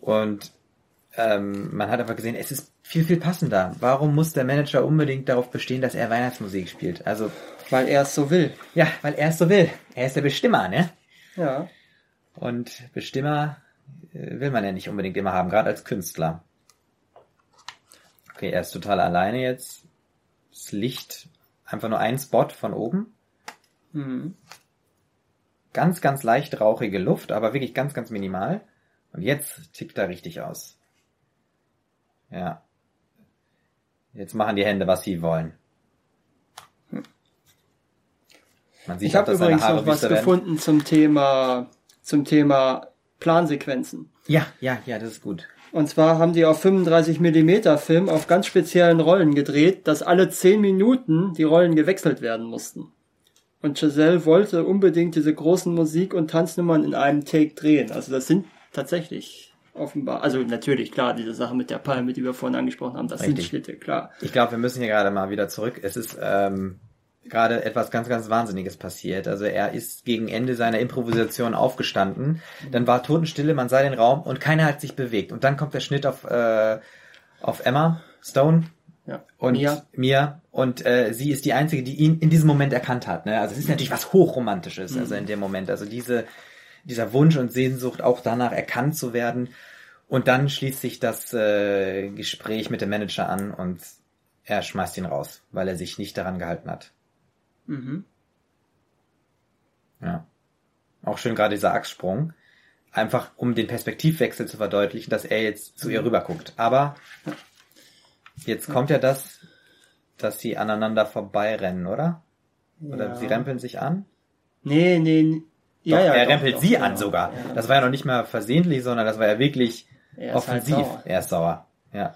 Und ähm, man hat einfach gesehen, es ist viel, viel passender. Warum muss der Manager unbedingt darauf bestehen, dass er Weihnachtsmusik spielt? Also, Weil er es so will. ja, weil er es so will. Er ist der Bestimmer, ne? Ja. Und Bestimmer äh, will man ja nicht unbedingt immer haben, gerade als Künstler. Okay, er ist total alleine jetzt. Das Licht, einfach nur ein Spot von oben. Mhm. Ganz, ganz leicht rauchige Luft, aber wirklich ganz, ganz minimal. Und jetzt tickt er richtig aus. Ja. Jetzt machen die Hände, was sie wollen. Man sieht Ich habe übrigens noch was gefunden zum Thema, zum Thema Plansequenzen. Ja, ja, ja, das ist gut. Und zwar haben die auf 35 mm Film auf ganz speziellen Rollen gedreht, dass alle 10 Minuten die Rollen gewechselt werden mussten. Und Giselle wollte unbedingt diese großen Musik- und Tanznummern in einem Take drehen. Also das sind tatsächlich offenbar, also natürlich, klar, diese Sache mit der Palme, die wir vorhin angesprochen haben, das sind Richtig. Schnitte, klar. Ich glaube, wir müssen hier gerade mal wieder zurück. Es ist ähm, gerade etwas ganz, ganz Wahnsinniges passiert. Also er ist gegen Ende seiner Improvisation aufgestanden. Dann war Totenstille, man sah den Raum und keiner hat sich bewegt. Und dann kommt der Schnitt auf, äh, auf Emma Stone Ja. und Mia. Mia. Und äh, sie ist die Einzige, die ihn in diesem Moment erkannt hat. Ne? Also es ist natürlich was Hochromantisches, also in dem Moment. Also diese, dieser Wunsch und Sehnsucht, auch danach erkannt zu werden. Und dann schließt sich das äh, Gespräch mit dem Manager an und er schmeißt ihn raus, weil er sich nicht daran gehalten hat. Mhm. Ja. Auch schön gerade dieser Achssprung. Einfach um den Perspektivwechsel zu verdeutlichen, dass er jetzt zu ihr rüber guckt. Aber jetzt kommt ja das, dass sie aneinander vorbeirennen, oder? Oder Ja. sie rempeln sich an? Nee, nee. Ja, Doch, ja, er doch, rempelt doch, sie genau. an sogar. Ja. Das war ja noch nicht mal versehentlich, sondern das war ja wirklich Er halt offensiv. sauer. er ist sauer. Ja.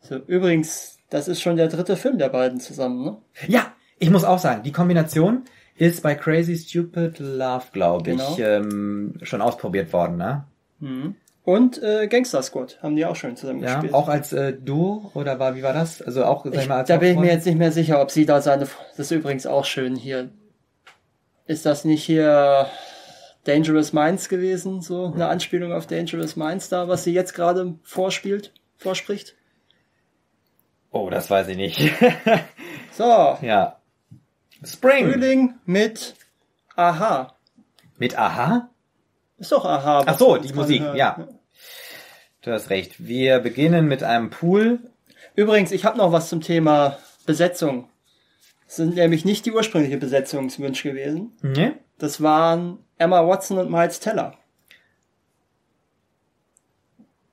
So, übrigens, das ist schon der dritte Film der beiden zusammen, ne? Ja, ich muss auch sagen, die Kombination ist bei Crazy Stupid Love, glaube Genau. ich, ähm, schon ausprobiert worden, ne? Mhm. Und äh, Gangster Squad haben die auch schon zusammen Ja, gespielt. auch als äh, Duo oder war wie war das? Also auch sag ich mal als da bin ich mir jetzt nicht mehr sicher, ob sie da seine. Das ist übrigens auch schön hier. Ist das nicht hier Dangerous Minds gewesen? So eine Anspielung auf Dangerous Minds da, was sie jetzt gerade vorspielt, vorspricht? Oh, das weiß ich nicht. So, ja. Spring Frühling mit Aha. mit Aha. Ist doch Aha. Ach so, die Musik, hören. ja. Du hast recht. Wir beginnen mit einem Pool. Übrigens, ich habe noch was zum Thema Besetzung. Das sind nämlich nicht die ursprüngliche Besetzungswünsche gewesen. Ne? Das waren Emma Watson und Miles Teller.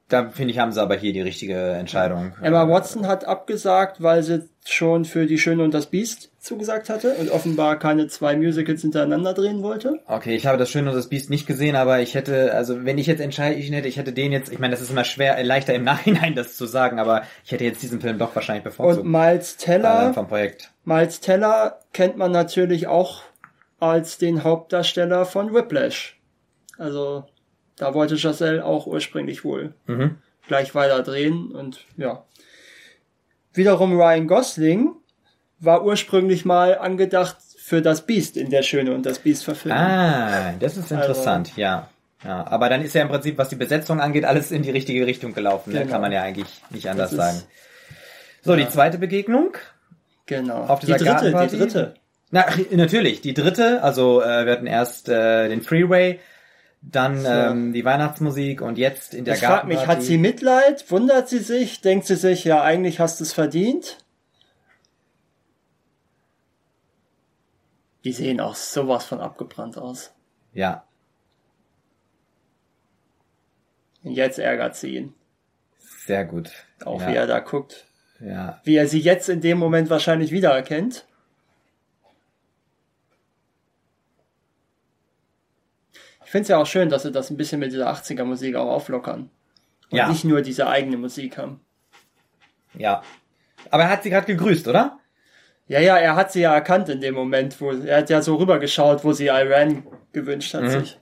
Da finde ich, haben sie aber hier die richtige Entscheidung. Emma Watson hat abgesagt, weil sie schon für Die Schöne und das Biest zugesagt hatte und offenbar keine zwei Musicals hintereinander drehen wollte. Okay, ich habe das Schöne und das Biest nicht gesehen, aber ich hätte, also wenn ich jetzt entscheiden hätte, ich hätte den jetzt, ich meine, das ist immer schwer, äh, leichter im Nachhinein das zu sagen, aber ich hätte jetzt diesen Film doch wahrscheinlich bevorzugt. Und Miles äh, Teller, vom Projekt. Miles Teller kennt man natürlich auch als den Hauptdarsteller von Whiplash. Also da wollte Giselle auch ursprünglich wohl Mhm. gleich weiter drehen und ja. Wiederum Ryan Gosling war ursprünglich mal angedacht für das Biest in der Schöne und das Biest Verfilmung. Ah, das ist interessant, ja. Ja, aber dann ist ja im Prinzip, was die Besetzung angeht, alles in die richtige Richtung gelaufen. Ne? Genau. Kann man ja eigentlich nicht anders ist- sagen. So, die zweite Begegnung. Genau. Auf die dieser dritte, die dritte. Na, natürlich, die dritte, also äh, wir hatten erst äh, den Freeway, dann So. ähm, die Weihnachtsmusik und jetzt in der Ich frag mich, hat sie Mitleid? Wundert sie sich? Denkt sie sich, ja, eigentlich hast du es verdient? Die sehen auch sowas von abgebrannt aus. Ja, Und jetzt ärgert sie ihn. sehr gut. Auch ja, wie er da guckt. Ja, Wie er sie jetzt in dem Moment wahrscheinlich wiedererkennt. Ich finde es ja auch schön, dass sie das ein bisschen mit dieser 80er Musik auch auflockern. Und Ja. nicht nur diese eigene Musik haben. ja. Aber er hat sie gerade gegrüßt, oder? Ja, ja, er hat sie ja erkannt in dem Moment, wo er hat ja so rübergeschaut, wo sie Iran gewünscht hat Mhm. sich.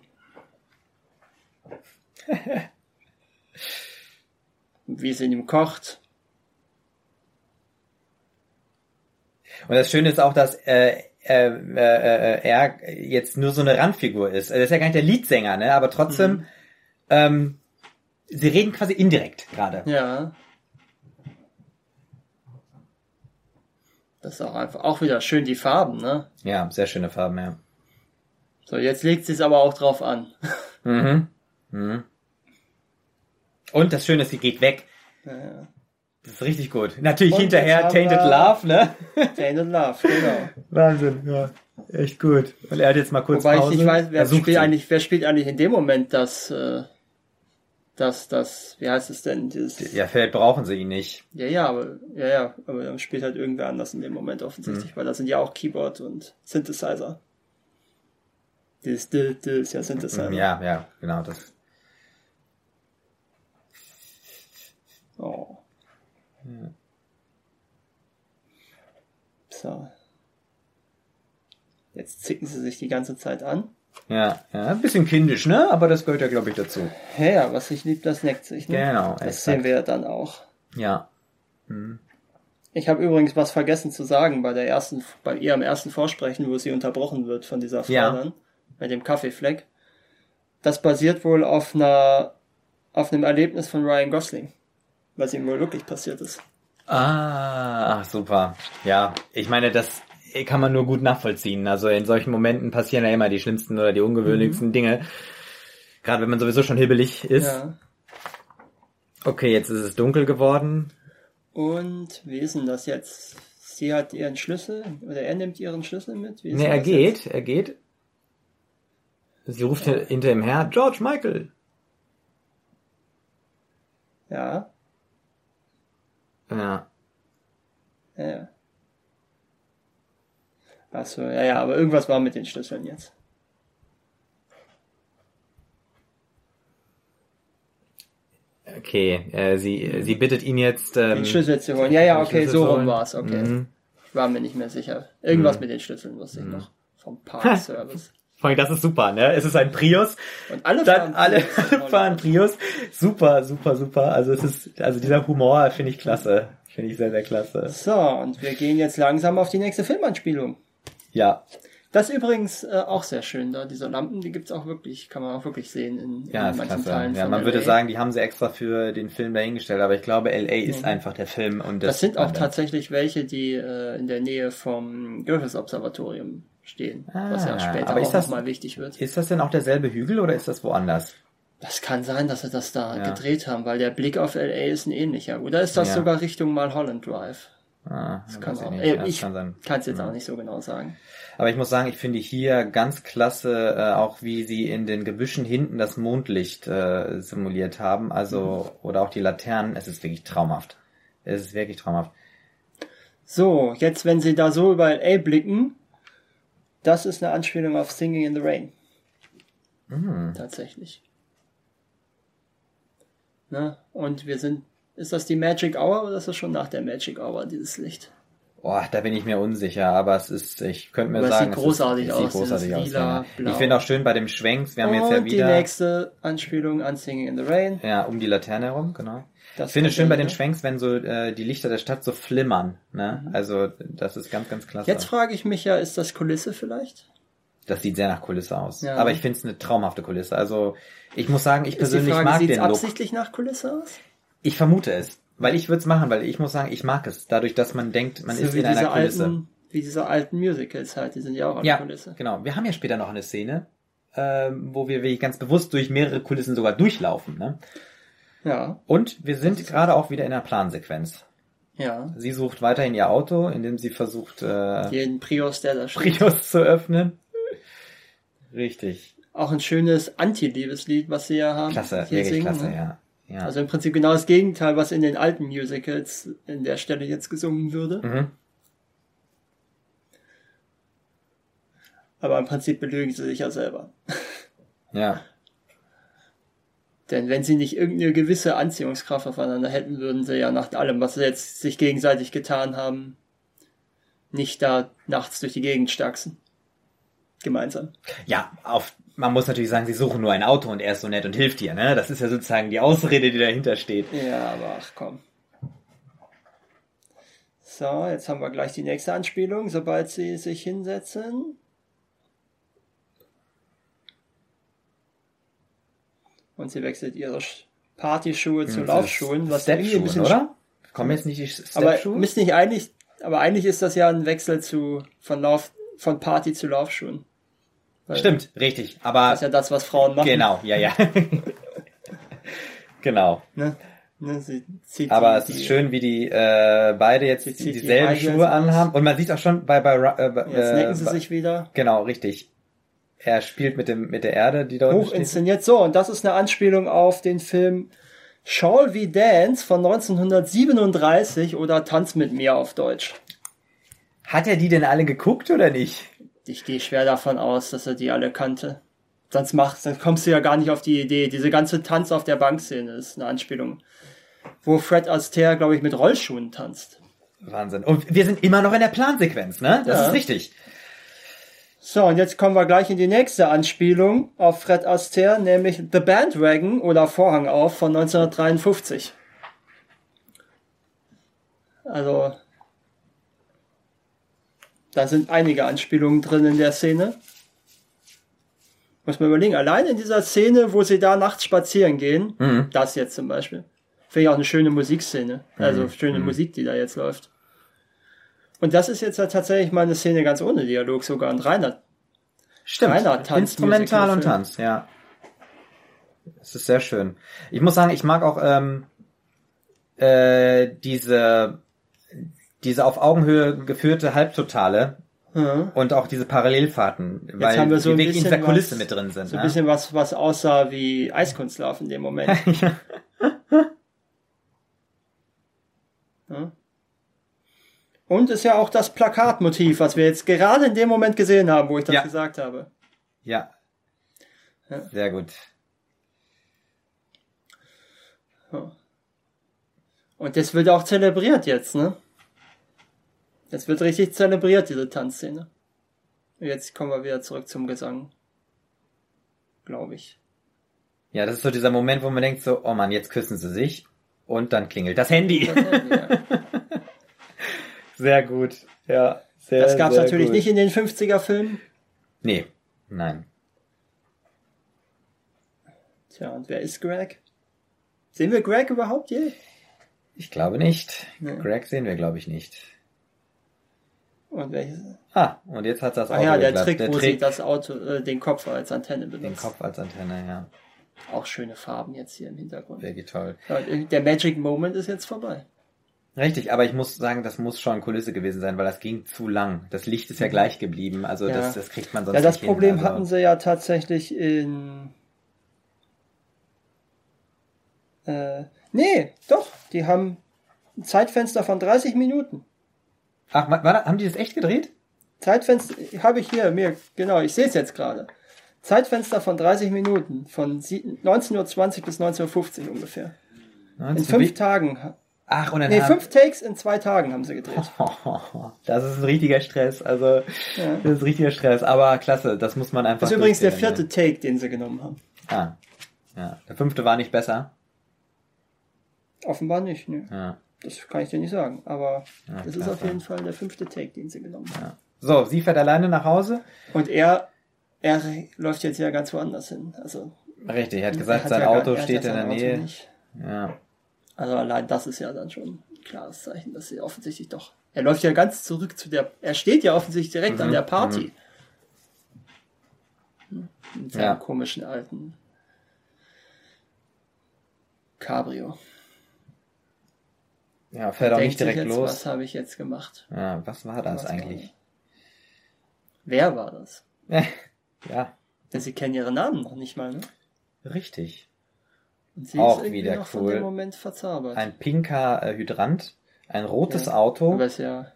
Wie es in ihm kocht. Und das Schöne ist auch, dass äh, äh, äh, er jetzt nur so eine Randfigur ist. Er ist ja gar nicht der Leadsänger, ne? Aber trotzdem, Mhm. ähm, sie reden quasi indirekt gerade. Ja. Das ist auch einfach auch wieder schön die Farben, ne? Ja, sehr schöne Farben, ja. So, jetzt legt sie es aber auch drauf an. Mhm. Mhm. Und das Schöne ist, sie geht weg. Ja. Das ist richtig gut. Natürlich Und hinterher Tainted Love, ne? Tainted Love, genau. Wahnsinn, ja. Echt gut. Und er hat jetzt mal kurz Wobei Pause. ich nicht weiß, wer Er spielt eigentlich, wer spielt eigentlich in dem Moment das, äh, das, das, wie heißt es denn, dieses, Ja, vielleicht brauchen sie ihn nicht. ja, ja, aber, ja, ja, aber dann spielt halt irgendwer anders in dem Moment offensichtlich, Mhm. weil da sind ja auch Keyboard und Synthesizer. Dieses D, D ist ja Synthesizer. Ja, ja, genau das. So. Jetzt zicken sie sich die ganze Zeit an. Ja, ja, ein bisschen kindisch, ne? Aber das gehört ja, glaube ich, dazu. Ja, ja, was sich liebt, das neckt sich. Ne? Genau, Das exakt. sehen wir ja dann auch. Ja. Ich habe übrigens was vergessen zu sagen bei der ersten, bei ihrem ersten Vorsprechen, wo sie unterbrochen wird von dieser Frau Ja. dann, bei dem Kaffeefleck. Das basiert wohl auf einer, auf einem Erlebnis von Ryan Gosling, was ihm wohl wirklich passiert ist. Ah, super. Ja, ich meine, das kann man nur gut nachvollziehen. Also in solchen Momenten passieren ja immer die schlimmsten oder die ungewöhnlichsten Dinge. Gerade wenn man sowieso schon hibbelig ist. Ja. Okay, jetzt ist es dunkel geworden. Und wie ist denn das jetzt? Sie hat ihren Schlüssel, oder er nimmt ihren Schlüssel mit? Wie Nee, er geht, jetzt? er geht. Sie ruft hinter ihm her, George Michael. Ja, Ja. ja, ja. Ach so, ja, ja, aber irgendwas war mit den Schlüsseln jetzt. Okay, äh, sie, sie bittet ihn jetzt. Ähm, Den Schlüssel zu holen. Ja, ja, okay, Schlüssel so rum holen. war's, okay. Mhm. Ich war mir nicht mehr sicher. Irgendwas mit den Schlüsseln wusste ich noch. Vom Parkservice. Vor allem, das ist super, ne? Es ist ein Prius. Und alle Dann alle fahren Prius. Super, super, super. Also es ist, also dieser Humor finde ich klasse. Finde ich sehr, sehr klasse. So, und wir gehen jetzt langsam auf die nächste Filmanspielung. Ja, Das ist übrigens äh, auch sehr schön da. Diese Lampen, die gibt's auch wirklich, kann man auch wirklich sehen in, ja, in manchen klasse. Teilen Ja, man LA. würde sagen, die haben sie extra für den Film dahingestellt, aber ich glaube, LA ist einfach der Film und das, Das sind auch tatsächlich welche, die äh, in der Nähe vom Griffiths Observatorium stehen, was ja Ah, später aber auch ist das- nochmal wichtig wird. Ist das denn auch derselbe Hügel oder ist das woanders? Das kann sein, dass sie das da Ja. gedreht haben, weil der Blick auf LA ist ein ähnlicher. Oder ist das Ja. sogar Richtung Mulholland Drive? Ah, das Kann auch. ich Äh, nicht. Ja, das ich kann es jetzt auch nicht so genau sagen. Aber ich muss sagen, ich finde hier ganz klasse, äh, auch wie sie in den Gebüschen hinten das Mondlicht äh, simuliert haben. Also, oder auch die Laternen. Es ist wirklich traumhaft. Es ist wirklich traumhaft. So, jetzt wenn sie da so über LA blicken, das ist eine Anspielung auf Singing in the Rain. Mhm. Tatsächlich. Ne? Und wir sind, ist das die Magic Hour oder ist das schon nach der Magic Hour, dieses Licht? Boah, da bin ich mir unsicher, aber es ist, ich könnte mir Aber es sagen, sieht großartig es aus, sieht großartig dieses aus. lila, ja. Ich finde auch schön bei dem Schwenks, wir haben jetzt ja Und die wieder, nächste Anspielung an Singing in the Rain. ja, um die Laterne herum, genau. Das Ich finde kommt schön bei den wieder. Schwenks, wenn so äh, die Lichter der Stadt so flimmern, ne? Also, das ist ganz, ganz klasse. Jetzt frage ich mich ja, ist das Kulisse vielleicht? Das sieht sehr nach Kulisse aus. Ja. Aber ich finde es eine traumhafte Kulisse. Also ich muss sagen, ich Ist persönlich Frage, mag sieht es den Look. absichtlich nach Kulisse aus? Ich vermute es. Weil ich würde es machen, weil ich muss sagen, ich mag es. Dadurch, dass man denkt, man so ist wie in einer Kulisse. alten, wie diese alten Musicals halt, die sind ja auch an ja, Kulisse. genau. Wir haben ja später noch eine Szene, ähm, wo wir wirklich ganz bewusst durch mehrere Kulissen sogar durchlaufen. Ne? Ja, Und wir sind gerade auch wieder in einer Plansequenz. ja. Sie sucht weiterhin ihr Auto, indem sie versucht, äh, Den Prius, der da steht. Prius zu öffnen. Richtig. Auch ein schönes Anti-Liebeslied, was sie ja haben. Klasse, wirklich singen, klasse, ne? ja. ja. Also im Prinzip genau das Gegenteil, was in den alten Musicals in der Stelle jetzt gesungen würde. mhm. Aber im Prinzip belügen sie sich ja selber. Ja. Denn wenn sie nicht irgendeine gewisse Anziehungskraft aufeinander hätten, würden sie ja nach allem, was sie jetzt sich gegenseitig getan haben, nicht da nachts durch die Gegend stachsen. Gemeinsam. Ja, auf, man muss natürlich sagen, sie suchen nur ein Auto und er ist so nett und hilft ihr, ne? Das ist ja sozusagen die Ausrede, die dahinter steht. Ja, aber ach komm. So, jetzt haben wir gleich die nächste Anspielung, sobald sie sich hinsetzen. Und sie wechselt ihre Sch- Partyschuhe zu Laufschuhen, was irgendwie ein Stepschuhen, bisschen oder? Kommen jetzt nicht die Aber Stepschuhe? müsste nicht eigentlich, aber eigentlich ist das ja ein Wechsel zu von Lauf von Party zu Laufschuhen. Weil Stimmt, richtig. Aber Das ist ja das, was Frauen machen. genau, ja, ja. genau. Ne? Ne, Aber die, es ist die- schön, wie die äh, beide jetzt die dieselben Heels Schuhe anhaben. Und man sieht auch schon bei bei, äh, Jetzt necken äh, sie bei- sich wieder. Genau, richtig. Er spielt mit dem mit der Erde, die da Hoch inszeniert. So, und das ist eine Anspielung auf den Film Shall We Dance von 1937 oder Tanz mit mir auf Deutsch. Hat er die denn alle geguckt oder nicht? Ich gehe schwer davon aus, dass er die alle kannte. Sonst machst, sonst kommst du ja gar nicht auf die Idee. Diese ganze Tanz auf der Bankszene ist eine Anspielung wo Fred Astaire, glaube ich, mit Rollschuhen tanzt. Wahnsinn. Und wir sind immer noch in der Plansequenz, ne? Das Ja. ist richtig. So, und jetzt kommen wir gleich in die nächste Anspielung auf Fred Astaire, nämlich The Bandwagon oder Vorhang auf von 1953. Also, da sind einige Anspielungen drin in der Szene. Muss man überlegen, allein in dieser Szene, wo sie da nachts spazieren gehen, Mhm. das jetzt zum Beispiel, finde ich auch eine schöne Musikszene. Also schöne Musik, die da jetzt läuft. Und das ist jetzt ja tatsächlich mal eine Szene ganz ohne Dialog sogar. Und Reinhard Stimmt. Reiner Tanz- Instrumental und. Tanz, ja. Es ist sehr schön. Ich muss sagen, ich mag auch ähm, äh, diese diese auf Augenhöhe geführte Halbtotale Ja. und auch diese Parallelfahrten, weil haben wir so die ein wirklich in dieser Kulisse was- mit drin sind. So ein ne? bisschen was, was aussah wie Eiskunstlauf in dem Moment. ja. Und ist ja auch das Plakatmotiv, was wir jetzt gerade in dem Moment gesehen haben, wo ich das Ja. gesagt habe. ja. Ja. Sehr gut. Und das wird auch zelebriert jetzt, ne? Das wird richtig zelebriert, diese Tanzszene. Und jetzt kommen wir wieder zurück zum Gesang. Glaube ich. Ja, das ist so dieser Moment, wo man denkt so, oh Mann, jetzt küssen sie sich und dann klingelt das Handy. Ja. Sehr gut. Ja, sehr, Das gab es natürlich gut. nicht in den 50er Filmen. Nee, nein. Tja, und wer ist Greg? Sehen wir Greg überhaupt je? Ich glaube nicht. Nee. Greg sehen wir, glaube ich, nicht. Und welches? Ah, und jetzt hat das Ah Auto ja, der geklappt. Trick, der wo Trick, sie das Auto, äh, den Kopf als Antenne den benutzt. Kopf als Antenne, ja. Auch schöne Farben jetzt hier im Hintergrund. Wirklich toll. Der Magic Moment ist jetzt vorbei. Richtig, aber ich muss sagen, das muss schon Kulisse gewesen sein, weil das ging zu lang. Das Licht ist ja gleich geblieben, also Mhm. Ja. das, das kriegt man sonst Ja, das nicht Problem hin. Also, hatten sie ja tatsächlich in. Äh, nee, doch. Die haben ein Zeitfenster von 30 Minuten. Ach, war, war, haben die das echt gedreht? Zeitfenster habe ich hier, mir, genau, ich sehe es jetzt gerade. Zeitfenster von 30 Minuten, von sie- 19.20 Uhr bis 19.50 Uhr ungefähr. In fünf Tagen. Ach, und dann Nee, haben- fünf Takes in zwei Tagen haben sie gedreht. Das ist ein richtiger Stress, also Ja. das ist richtiger Stress, aber klasse, das muss man einfach Das ist übrigens der vierte Take, den sie genommen haben. Ah, ja. Der fünfte war nicht besser. Offenbar nicht, ne? Ja. Das kann ich dir nicht sagen. Aber Ja, das ist klasse. auf jeden Fall der fünfte Take, den sie genommen haben. So, sie fährt alleine nach Hause. Und er, er läuft jetzt ja ganz woanders hin. Also Richtig, er hat er gesagt, hat sein ja gar- Auto er hat steht ja in der Nähe. Ja. Also allein das ist ja dann schon ein klares Zeichen, dass sie offensichtlich doch. Er läuft ja ganz zurück zu der. Er steht ja offensichtlich direkt an Mhm, der Party. Hm, Mit seinem Ja. komischen alten Cabrio. ja, fährt auch nicht direkt jetzt, los. Was habe ich jetzt gemacht? Ja, was war das Was war eigentlich? Wer war das? ja, Denn sie kennen ihre Namen noch nicht mal, ne? richtig. Sie Auch wieder cool. dem Moment verzaubert. Ein pinker äh, Hydrant, ein rotes Ja. Auto. Aber ist ja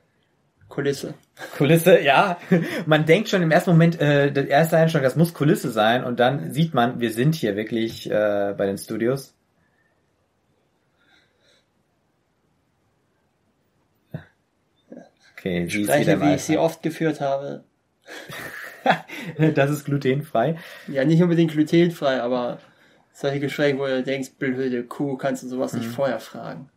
Kulisse. Kulisse, ja. Man denkt schon im ersten Moment, äh, der erste Einstellung, das muss Kulisse sein und dann sieht man, wir sind hier wirklich äh, bei den Studios. Okay, sie Spreche, wie ich sie oft geführt habe. Das ist glutenfrei. Ja, nicht unbedingt glutenfrei, aber solche Gespräche, wo du denkst, blöde Kuh, kannst du sowas Mhm. nicht vorher fragen.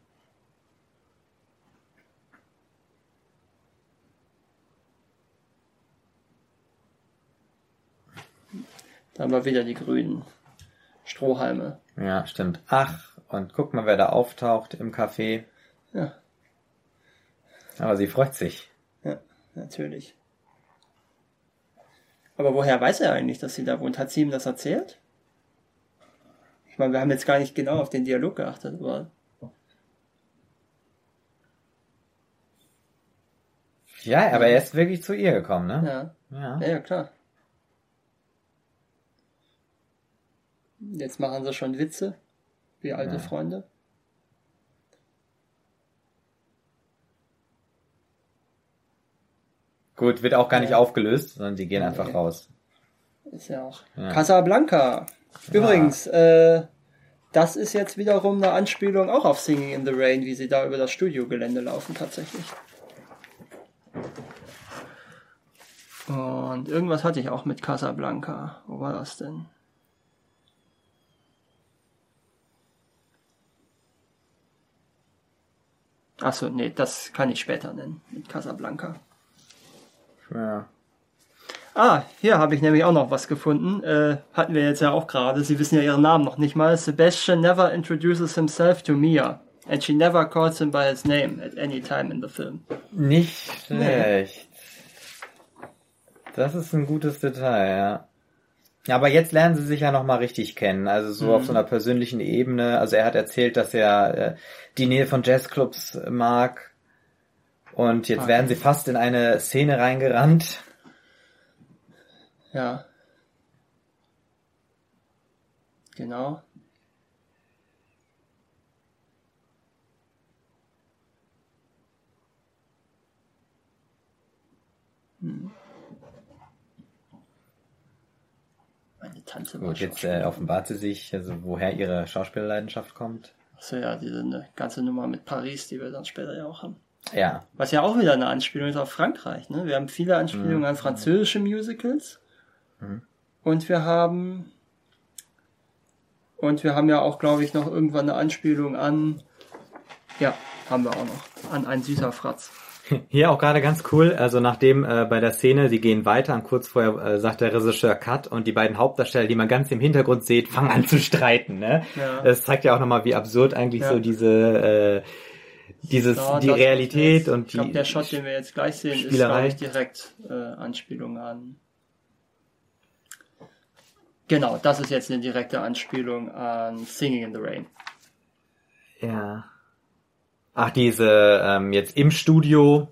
Da haben wir wieder die grünen Strohhalme. Ja, stimmt. Ach, und guck mal, wer da auftaucht im Café. Ja, Aber sie freut sich. ja, natürlich. Aber woher weiß er eigentlich, dass sie da wohnt? Hat sie ihm das erzählt? Ich meine, wir haben jetzt gar nicht genau auf den Dialog geachtet, aber Ja, aber er ist wirklich zu ihr gekommen, ne? ja. Ja. Ja, ja, klar. Jetzt machen sie schon Witze, wie alte Ja. Freunde. Gut, wird auch gar nicht aufgelöst, sondern die gehen Nee. einfach raus. Ist ja auch. Casablanca. Übrigens, äh, das ist jetzt wiederum eine Anspielung auch auf Singing in the Rain, wie sie da über das Studiogelände laufen tatsächlich. Und irgendwas hatte ich auch mit Casablanca. Wo war das denn? Achso, nee, das kann ich später nennen mit Casablanca. Ja. Ah, hier habe ich nämlich auch noch was gefunden. Äh, hatten wir jetzt ja auch gerade. Sie wissen ja ihren Namen noch nicht mal. Sebastian never introduces himself to Mia. And she never calls him by his name at any time in the film. Nicht schlecht. Das ist ein gutes Detail, ja. Aber jetzt lernen sie sich ja nochmal richtig kennen, also so auf so einer persönlichen Ebene. Also er hat erzählt, dass er äh, die Nähe von Jazzclubs mag. Und jetzt Okay. werden sie fast in eine Szene reingerannt. Ja. Genau. Hm. Meine Tante Gut, jetzt äh, offenbart sie sich, also woher ihre Schauspielleidenschaft kommt. Achso, ja, diese ganze Nummer mit Paris, die wir dann später ja auch haben. Ja, Was ja auch wieder eine Anspielung ist auf Frankreich. Ne? Wir haben viele Anspielungen an französische Musicals. Und wir haben und wir haben ja auch, glaube ich, noch irgendwann eine Anspielung an ja, haben wir auch noch an ein süßer Fratz. Hier auch gerade ganz cool, also nachdem äh, bei der Szene, sie gehen weiter und kurz vorher äh, sagt der Regisseur Cut und die beiden Hauptdarsteller, die man ganz im Hintergrund sieht, fangen an zu streiten. Ne? Ja. Das zeigt ja auch nochmal, wie absurd eigentlich Ja. so diese, äh, dieses, Ja, die Realität das- und ich glaube, die der Shot, den wir jetzt gleich sehen, ist Spielerei. glaube ich direkt äh, Anspielung an. Genau, das ist jetzt eine direkte Anspielung an Singing in the Rain. Ja. Ach, diese ähm, jetzt im Studio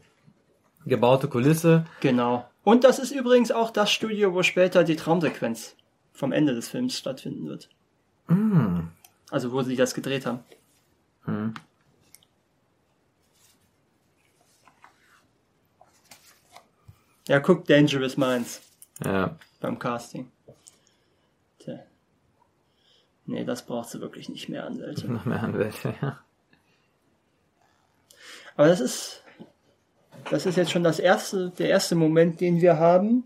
gebaute Kulisse. Genau. Und das ist übrigens auch das Studio, wo später die Traumsequenz vom Ende des Films stattfinden wird. Mm. Also wo sie das gedreht haben. Hm. Ja, guck Dangerous Minds Ja. beim Casting. Nee, das brauchst du wirklich nicht mehr, Anwälte. Noch mehr Anwälte, ja. Aber das ist, das ist jetzt schon das erste, der erste Moment, den wir haben,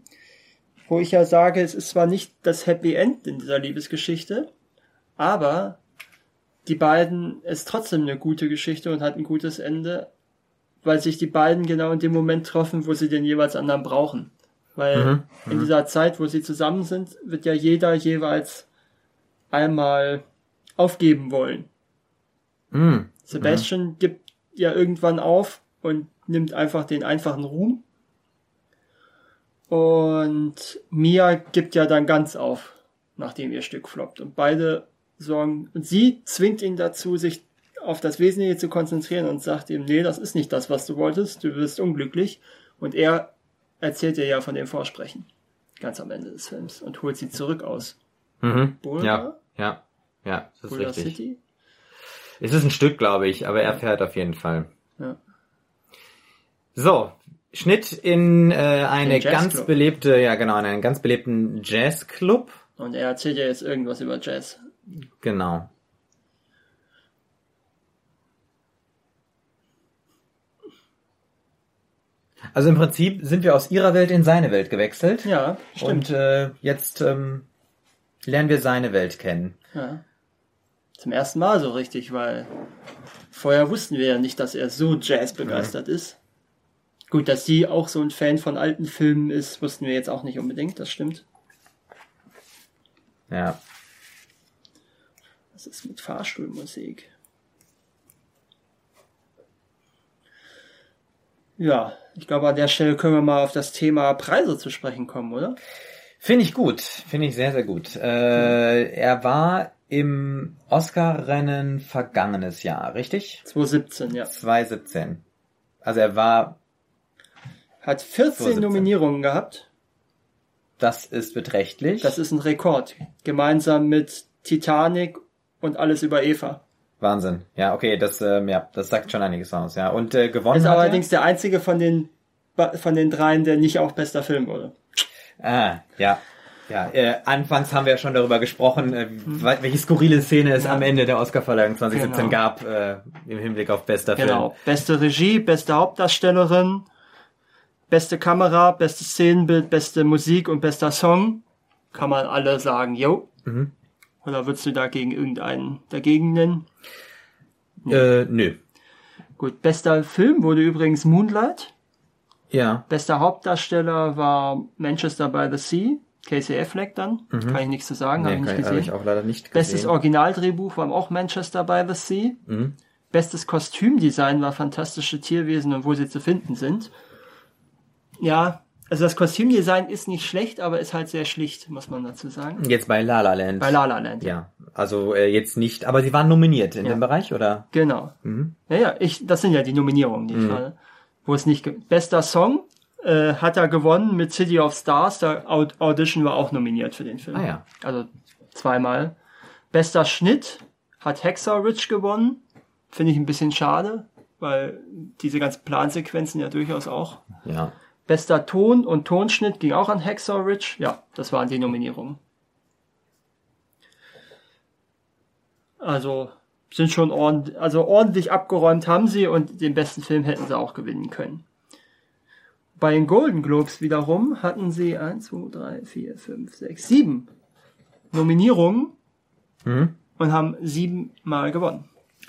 wo ich ja sage, es ist zwar nicht das Happy End in dieser Liebesgeschichte, aber die beiden ist trotzdem eine gute Geschichte und hat ein gutes Ende, weil sich die beiden genau in dem Moment treffen, wo sie den jeweils anderen brauchen. Weil Mhm, in dieser Zeit, wo sie zusammen sind, wird ja jeder jeweils einmal aufgeben wollen. Mm. Sebastian gibt ja irgendwann auf und nimmt einfach den einfachen Ruhm. Und Mia gibt ja dann ganz auf, nachdem ihr Stück floppt. Und beide sorgen, und sie zwingt ihn dazu, sich auf das Wesentliche zu konzentrieren und sagt ihm, nee, das ist nicht das, was du wolltest, du wirst unglücklich. Und er erzählt ihr ja von dem Vorsprechen. Ganz am Ende des Films. Und holt sie zurück aus Mhm. Boulder? Ja, ja, ja, das ist Boulder richtig. City. Es ist ein Stück, glaube ich, aber er fährt auf jeden Fall. Ja. So, Schnitt in äh, eine ganz belebte, ja genau, in einen ganz belebten Jazzclub. Und er erzählt ja jetzt irgendwas über Jazz. Genau. Also im Prinzip sind wir aus ihrer Welt in seine Welt gewechselt. Ja, stimmt. Und äh, jetzt ähm, lernen wir seine Welt kennen. Ja. Zum ersten Mal so richtig, weil vorher wussten wir ja nicht, dass er so Jazz begeistert ist. Gut, dass sie auch so ein Fan von alten Filmen ist, wussten wir jetzt auch nicht unbedingt, das stimmt. Ja. Was ist mit Fahrstuhlmusik? Ja, ich glaube, an der Stelle können wir mal auf das Thema Preise zu sprechen kommen, oder? Finde ich gut. Finde ich sehr, sehr gut. Äh, er war im Oscar-Rennen vergangenes Jahr, richtig? 2017, ja. 2017. Also er war, Hat 14 2017. Nominierungen gehabt. das ist beträchtlich. Das ist ein Rekord. Gemeinsam mit Titanic und alles über Eva. Wahnsinn. Ja, okay, das, ähm, ja, das sagt schon einiges aus, ja. Und äh, gewonnen Ist allerdings der einzige von den von den dreien, der nicht auch bester Film wurde. Ah, ja. Ja, äh, anfangs haben wir ja schon darüber gesprochen, äh, welche skurrile Szene es Ja. am Ende der Oscarverleihung 2017 Genau. gab, äh, im Hinblick auf bester Genau. Film. Beste Regie, beste Hauptdarstellerin, beste Kamera, bestes Szenenbild, beste Musik und bester Song. Kann man alle sagen, yo. Mhm. Oder würdest du dagegen irgendeinen dagegen nennen? Äh, nö. Gut, bester Film wurde übrigens Moonlight. Ja. Bester Hauptdarsteller war Manchester by the Sea. Casey Affleck dann. Kann ich nichts zu sagen, habe Mhm. Nee, ich nicht kann- hab gesehen. ich auch leider nicht Bestes gesehen. Originaldrehbuch war auch Manchester by the Sea. Mhm. Bestes Kostümdesign war Fantastische Tierwesen und wo sie zu finden sind. Ja, also das Kostümdesign ist nicht schlecht, aber ist halt sehr schlicht, muss man dazu sagen. Jetzt bei La La Land. Bei La La Land. Ja, also äh, jetzt nicht, aber sie waren nominiert in Ja. dem Bereich, oder? Genau. Mhm. Ja, ja, ich, das sind ja die Nominierungen, die ich gerade, wo es nicht, bester Song, äh, hat er gewonnen mit City of Stars, der Aud Audition war auch nominiert für den Film. Ah ja. Also zweimal. Bester Schnitt hat Hexer Rich gewonnen. Finde ich ein bisschen schade, weil diese ganzen Plansequenzen ja durchaus auch. Ja. Bester Ton und Tonschnitt ging auch an Hexer Rich. Ja, das waren die Nominierungen. Also sind schon ordentlich, also ordentlich abgeräumt haben sie und den besten Film hätten sie auch gewinnen können. Bei den Golden Globes wiederum hatten sie 1, 2, 3, 4, 5, 6, 7 Nominierungen Mhm. und haben siebenmal gewonnen.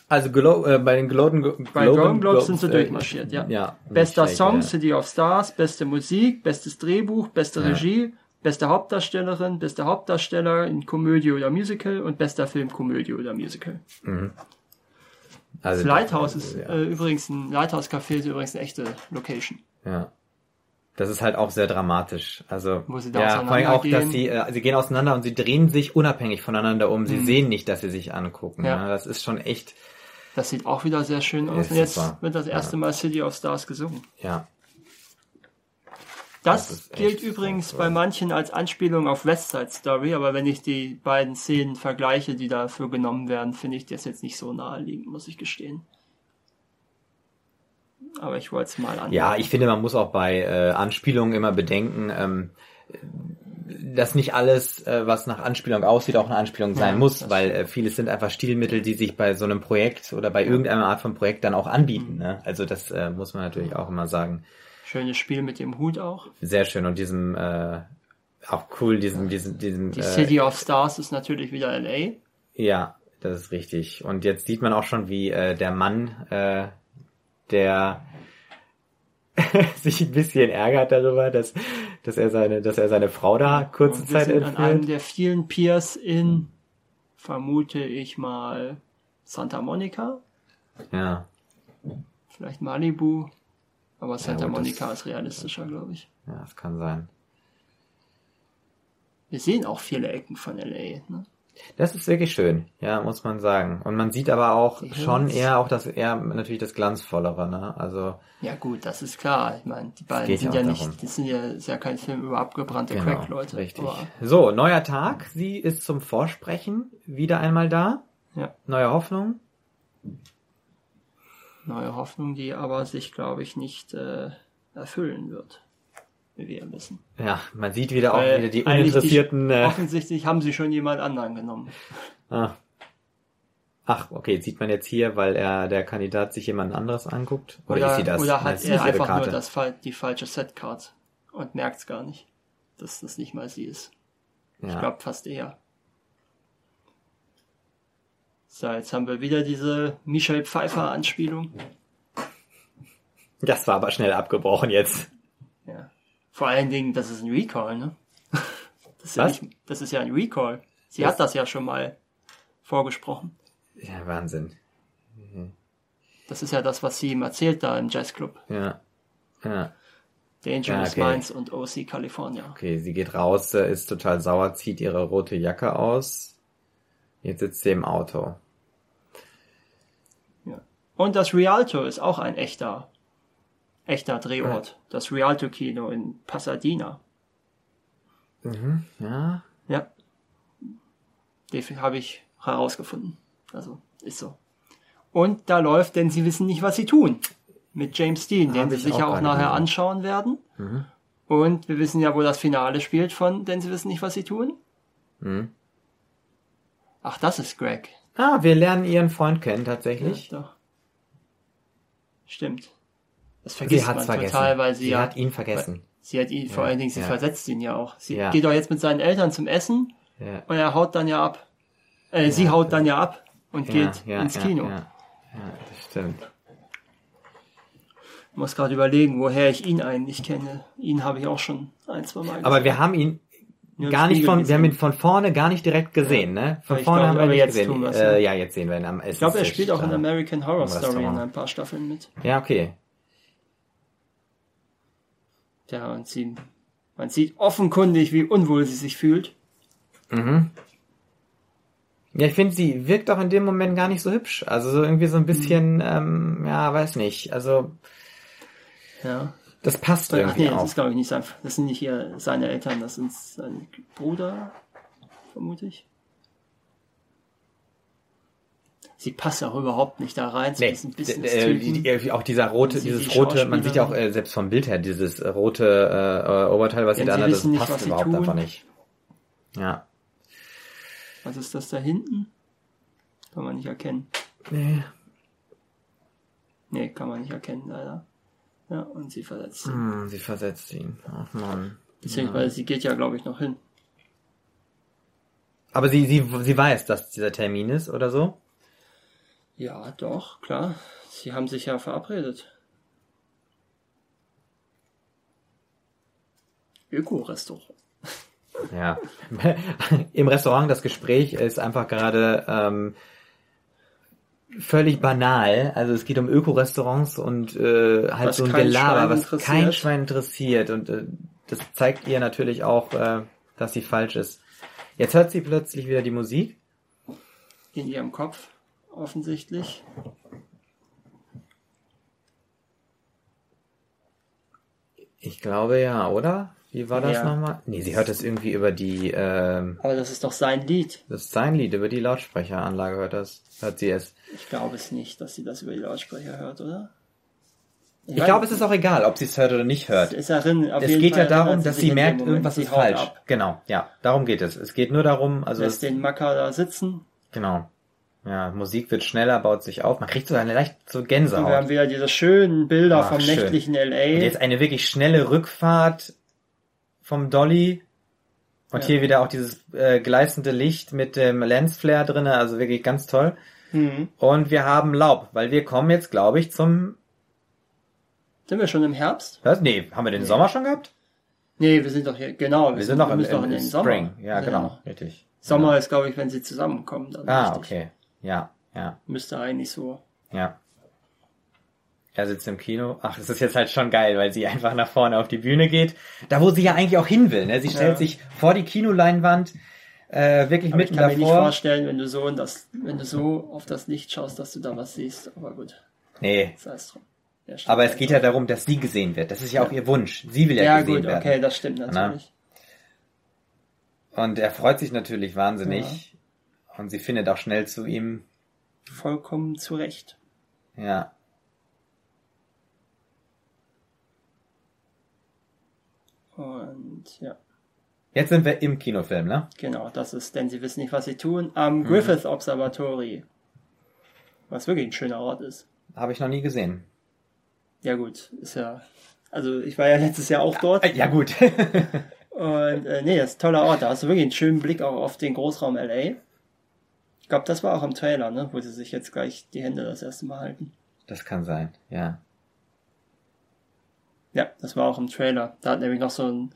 Also Glo äh, bei den Golden, Glo Bei Golden Globes sind sie äh, durchmarschiert, ja. ja Bester schlecht, Song, ja. City of Stars, beste Musik, bestes Drehbuch, beste Regie, beste Hauptdarstellerin, bester Hauptdarsteller in Komödie oder Musical und bester Film Komödie oder Musical. Also, Das Lighthouse ist ja. äh, übrigens ein Lighthouse Café ist übrigens eine echte Location. Ja. Das ist halt auch sehr dramatisch. Also Wo sie da ja, vor allem auch, dass auseinandergehen. sie äh, sie gehen auseinander und sie drehen sich unabhängig voneinander um. Sie sehen nicht, dass sie sich angucken. Mhm. Ja. Ja. Das ist schon echt. Das sieht auch wieder sehr schön aus. Und jetzt super. wird das erste Mal City of Stars gesungen. Ja. Das, Das gilt übrigens toll. bei manchen als Anspielung auf West Side Story, aber wenn ich die beiden Szenen vergleiche, die dafür genommen werden, finde ich das jetzt nicht so naheliegend, muss ich gestehen. Aber ich wollte es mal an. Ja, ich finde, man muss auch bei äh, Anspielungen immer bedenken, ähm, dass nicht alles, äh, was nach Anspielung aussieht, auch eine Anspielung sein Ja, muss, weil äh, vieles sind einfach Stilmittel, die sich bei so einem Projekt oder bei irgendeiner Art von Projekt dann auch anbieten. Mhm. Ne? Also das äh, muss man natürlich auch immer sagen. Schönes Spiel mit dem Hut auch. Sehr schön und diesem äh, auch cool, diesem, diesem, diesem Die äh, City of Stars ist natürlich wieder LA. Ja, das ist richtig. Und jetzt sieht man auch schon, wie äh, der Mann, äh, der sich ein bisschen ärgert darüber, dass, dass er seine, dass er seine Frau da kurze Und wir Zeit sind an einem entführt. der vielen Piers in, vermute ich mal, Santa Monica, Ja, vielleicht Malibu, aber Santa gut, das- Monica ist realistischer, glaube ich. ja, das kann sein. Wir sehen auch viele Ecken von LA. Ne? Das ist wirklich schön, ja, muss man sagen. Und man sieht aber auch Die schon Hills. eher auch das eher natürlich das glanzvollere, ne? Also Ja gut, das ist klar. Ich meine, die beiden sind ja ja nicht, darum. das sind ja, ist ja kein Film über abgebrannte genau, Crack-Leute. richtig. Aber, So, neuer Tag. Sie ist zum Vorsprechen wieder einmal da. ja, Neue Hoffnung. Neue Hoffnung, die aber sich, glaube ich, nicht äh, erfüllen wird. Wie wir wissen. Ja, man sieht wieder auch Weil wieder die uninteressierten. äh, Offensichtlich haben sie schon jemand anderen genommen. Ah. Ach, okay, sieht man jetzt hier, weil er der Kandidat sich jemand anderes anguckt? Oder, Oder, ist sie das? oder hat er einfach Karte. nur das, die falsche Setcard und merkt es gar nicht, dass das nicht mal sie ist. ja. Ich glaube fast eher. So, jetzt haben wir wieder diese Michelle Pfeiffer Anspielung. Das war aber schnell abgebrochen jetzt. Ja. Vor allen Dingen, das ist ein Recall, ne? Das ist, ja, Was? nicht, das ist ja ein Recall. Sie Das- hat das ja schon mal vorgesprochen. Ja, Wahnsinn. Das ist ja das, was sie ihm erzählt da im Jazzclub. Ja. Ja. Dangerous Ja, okay. Minds und OC California. Okay, sie geht raus, äh, ist total sauer, zieht ihre rote Jacke aus. Jetzt sitzt sie im Auto. Ja. Und das Rialto ist auch ein echter, echter Drehort. Das Rialto Kino in Pasadena. Ja. Ja. Den habe ich herausgefunden. Also, ist so. Und da läuft, denn sie wissen nicht, was sie tun. Mit James Dean, den sie ich sich auch ja auch gerade nachher gesehen. anschauen werden. Und wir wissen ja, wo das Finale spielt von Denn sie wissen nicht, was sie tun. Hm. Ach, das ist Greg. Ah, wir lernen ihren Freund kennen tatsächlich. Ja, doch. Stimmt. Das vergisst sie man vergessen. total, weil sie, sie ja, hat ihn vergessen. sie hat ihn, vor Ja, allen Dingen, sie ja. versetzt ihn ja auch. Sie geht doch jetzt mit seinen Eltern zum Essen und er haut dann ja ab. Äh, sie haut dann ja ab und geht ins Kino. Ja, das stimmt. Ich muss gerade überlegen, woher ich ihn eigentlich kenne. Ihn habe ich auch schon ein, zwei Mal Aber gesehen. wir haben ihn Im gar nicht von, wir haben ihn von vorne gar nicht direkt gesehen, ne? Von Ja, ich vorne glaube, haben wir ihn jetzt gesehen. ja. Äh, ja, jetzt sehen wir ihn am Ich glaube, er spielt auch in da. American Horror Story in ein paar Staffeln mit. Ja, okay. Ja, und sie, man sieht offenkundig, wie unwohl sie sich fühlt. Mhm. Ja, ich finde, sie wirkt auch in dem Moment gar nicht so hübsch. Also so irgendwie so ein bisschen, ähm, ja, weiß nicht. Also Ja. Das passt Ach irgendwie nee, das auch. ist glaube ich nicht sein, das sind nicht hier seine Eltern, das sind sein Bruder, vermute ich. Sie passt auch überhaupt nicht da rein Nee, äh, die, auch dieser rote, dieses die rote, man sieht ja auch äh, selbst vom Bild her dieses rote äh, äh, Oberteil, was sie da anhat, das nicht, passt überhaupt einfach nicht. Ja. Was ist das da hinten? Kann man nicht erkennen. Nee. Nee, kann man nicht erkennen, leider. Ja, und sie verletzt ihn. Hm, sie versetzt ihn. Ach man. Beziehungsweise sie geht ja, glaube ich, noch hin. Aber sie, sie, sie weiß, dass dieser Termin ist oder so? Ja, doch, klar. Sie haben sich ja verabredet. Öko-Restaurant. Ja. Im Restaurant das Gespräch ist einfach gerade ähm, völlig banal. Also es geht um Öko-Restaurants und äh, halt Was so ein Gelaber, Schwein was kein Schwein interessiert. Und äh, das zeigt ihr natürlich auch, äh, dass sie falsch ist. Jetzt hört sie plötzlich wieder die Musik. In ihrem Kopf, offensichtlich. Ich glaube ja, oder? Wie war das Ja. nochmal? Nee, sie hört es irgendwie über die, ähm, Aber das ist doch sein Lied. das ist sein Lied, über die Lautsprecheranlage hört das, hört sie es. Ich glaube es nicht, dass sie das über die Lautsprecher hört, oder? Ich glaube, es ist auch egal, ob sie es hört oder nicht hört. Es, auf Es geht Fall ja darum, dass sie dem merkt, irgendwas sie ist falsch. Ab, Genau, ja, darum geht es. Es geht nur darum, also lässt den Macker da sitzen. genau. Ja, Musik wird schneller, baut sich auf. Man kriegt so eine leicht so Und wir haben Gänsehaut. wieder diese schönen Bilder Ach, vom schön. nächtlichen Und LA. jetzt eine wirklich schnelle Rückfahrt vom Dolly. Und Ja. hier wieder auch dieses äh, gleißende Licht mit dem Lensflare drinne, also wirklich ganz toll. Mhm. Und wir haben Laub, weil wir kommen jetzt, glaube ich, zum. Sind wir schon im Herbst? Was? Nee, haben wir den Sommer schon gehabt? Nee, wir sind doch hier, genau. Wir sind noch im, im, in im den Spring. Sommer. Ja, genau, richtig. Sommer ist, glaube ich, wenn sie zusammenkommen. Dann Ah, richtig. okay. Ja, ja, Müsste eigentlich so. ja. Er sitzt im Kino. Ach, das ist jetzt halt schon geil, weil sie einfach nach vorne auf die Bühne geht. Da, wo sie ja eigentlich auch hin will. Ne? Sie stellt Ja. sich vor die Kinoleinwand, äh, wirklich Aber ich mitten kann mir nicht davor. vorstellen, wenn du so in das, wenn du so auf das Licht schaust, dass du da was siehst. Aber gut, Nee, sei es drum. Ja, aber es einfach. geht ja darum, dass sie gesehen wird. Das ist ja auch ihr Wunsch. Sie will ja, Ja, gesehen gut, werden. okay, das stimmt natürlich. Und er freut sich natürlich wahnsinnig. Und sie findet auch schnell zu ihm. Vollkommen zu Recht. Ja. Und ja, Jetzt sind wir im Kinofilm, ne? genau, das ist, denn sie wissen nicht, was sie tun, am Mhm. Griffith Observatory. Was wirklich ein schöner Ort ist. Habe ich noch nie gesehen. Ja gut, ist ja, also ich war ja letztes Jahr auch dort. Äh, Ja, gut. Und äh, nee, das ist ein toller Ort. Da hast du wirklich einen schönen Blick auch auf den Großraum LA. Ich glaube, das war auch im Trailer, ne? Wo sie sich jetzt gleich die Hände das erste Mal halten. das kann sein, ja. Ja, das war auch im Trailer. Da hat nämlich noch so ein,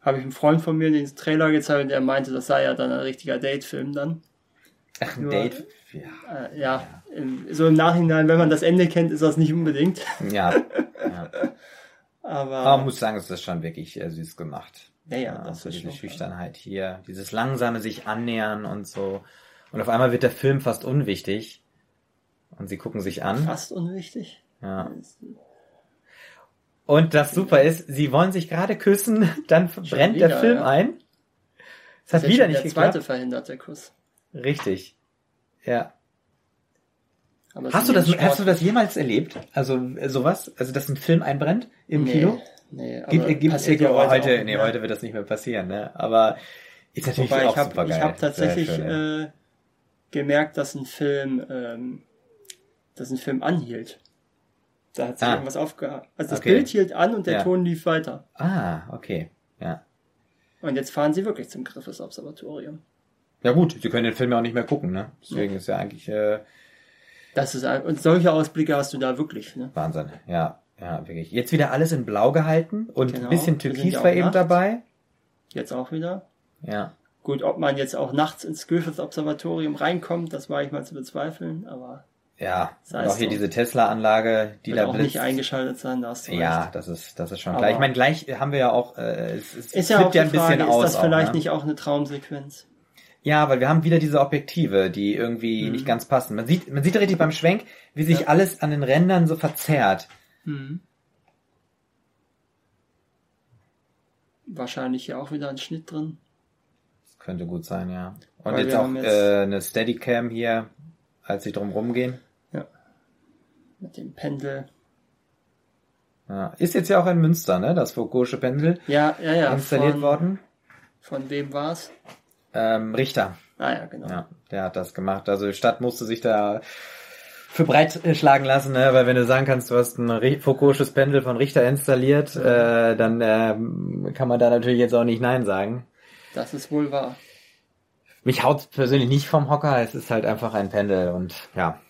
habe ich einem Freund von mir den Trailer gezeigt und der meinte, das sei ja dann ein richtiger Date-Film dann. Ach, ein Nur- Date. Ja. Äh, ja, im, so im Nachhinein, wenn man das Ende kennt, ist das nicht unbedingt. Ja. ja. Aber, Aber man muss sagen, es ist schon wirklich äh, süß gemacht. ja, ja, das so ist diese. Schüchternheit hier, dieses langsame sich annähern und so. Und auf einmal wird der Film fast unwichtig. Und sie gucken sich an. Fast unwichtig. Ja. Und das super ist, sie wollen sich gerade küssen, dann brennt wieder, der Film ja. ein. Es hat Das ist wieder schon nicht der zweite geklappt. verhinderte Kuss. Richtig. Ja. Hast du das, hast du das jemals erlebt? Also sowas? Also dass ein Film einbrennt im nee, Kino? Nee, aber Gibt, gibt, passiert ja ja heute, heute, auch, nee, ne? heute wird das nicht mehr passieren, ne? Aber ist natürlich Wobei auch ich habe super geil. ich hab tatsächlich schön, ja. äh, gemerkt, dass ein Film, ähm, dass ein Film anhielt. Da hat sich Ah. irgendwas aufgehalten. Also das Okay. Bild hielt an und der Ja. Ton lief weiter. Ah, okay. Ja. Und jetzt fahren sie wirklich zum Griffes Observatorium. Ja gut, sie können den Film ja auch nicht mehr gucken, ne? Deswegen ist ja eigentlich äh, Das ist ein, und solche Ausblicke hast du da wirklich. Ne? Wahnsinn. Ja, ja, wirklich. Jetzt wieder alles in Blau gehalten und Genau. ein bisschen Türkis ja war eben nachts. dabei. Jetzt auch wieder. Ja. Gut, ob man jetzt auch nachts ins Griffith Observatorium reinkommt, das war ich mal zu bezweifeln, aber Ja. Es auch hier so. diese Tesla-Anlage, die da auch blitzt. nicht eingeschaltet sein, da hast du Ja, recht. das ist, das ist schon Aber- gleich. Ich meine, gleich haben wir ja auch, äh, es, es Ist ja auch ja ein bisschen Frage, aus. ist das vielleicht auch, ne? nicht auch eine Traumsequenz? Ja, weil wir haben wieder diese Objektive, die irgendwie nicht ganz passen. Man sieht, man sieht richtig beim Schwenk, wie sich Mhm. Ja. alles an den Rändern so verzerrt. Mhm. Wahrscheinlich hier auch wieder ein Schnitt drin. Das könnte gut sein, ja. Und Weil jetzt auch jetzt- äh, eine Steadicam hier, als sie drum rumgehen. Mit dem Pendel. Ja. Ist jetzt ja auch in Münster, ne? Das Foucault'sche Pendel Ja, ja, ja. installiert von, worden. Von wem war's? Ähm, Richter. Ah ja, genau. Ja, der hat das gemacht. Also die Stadt musste sich da für breit äh, schlagen lassen, ne? weil wenn du sagen kannst, du hast ein Foucault'sches Pendel von Richter installiert, äh, dann ähm, kann man da natürlich jetzt auch nicht Nein sagen. Das ist wohl wahr. Mich haut persönlich nicht vom Hocker, es ist halt einfach ein Pendel und ja.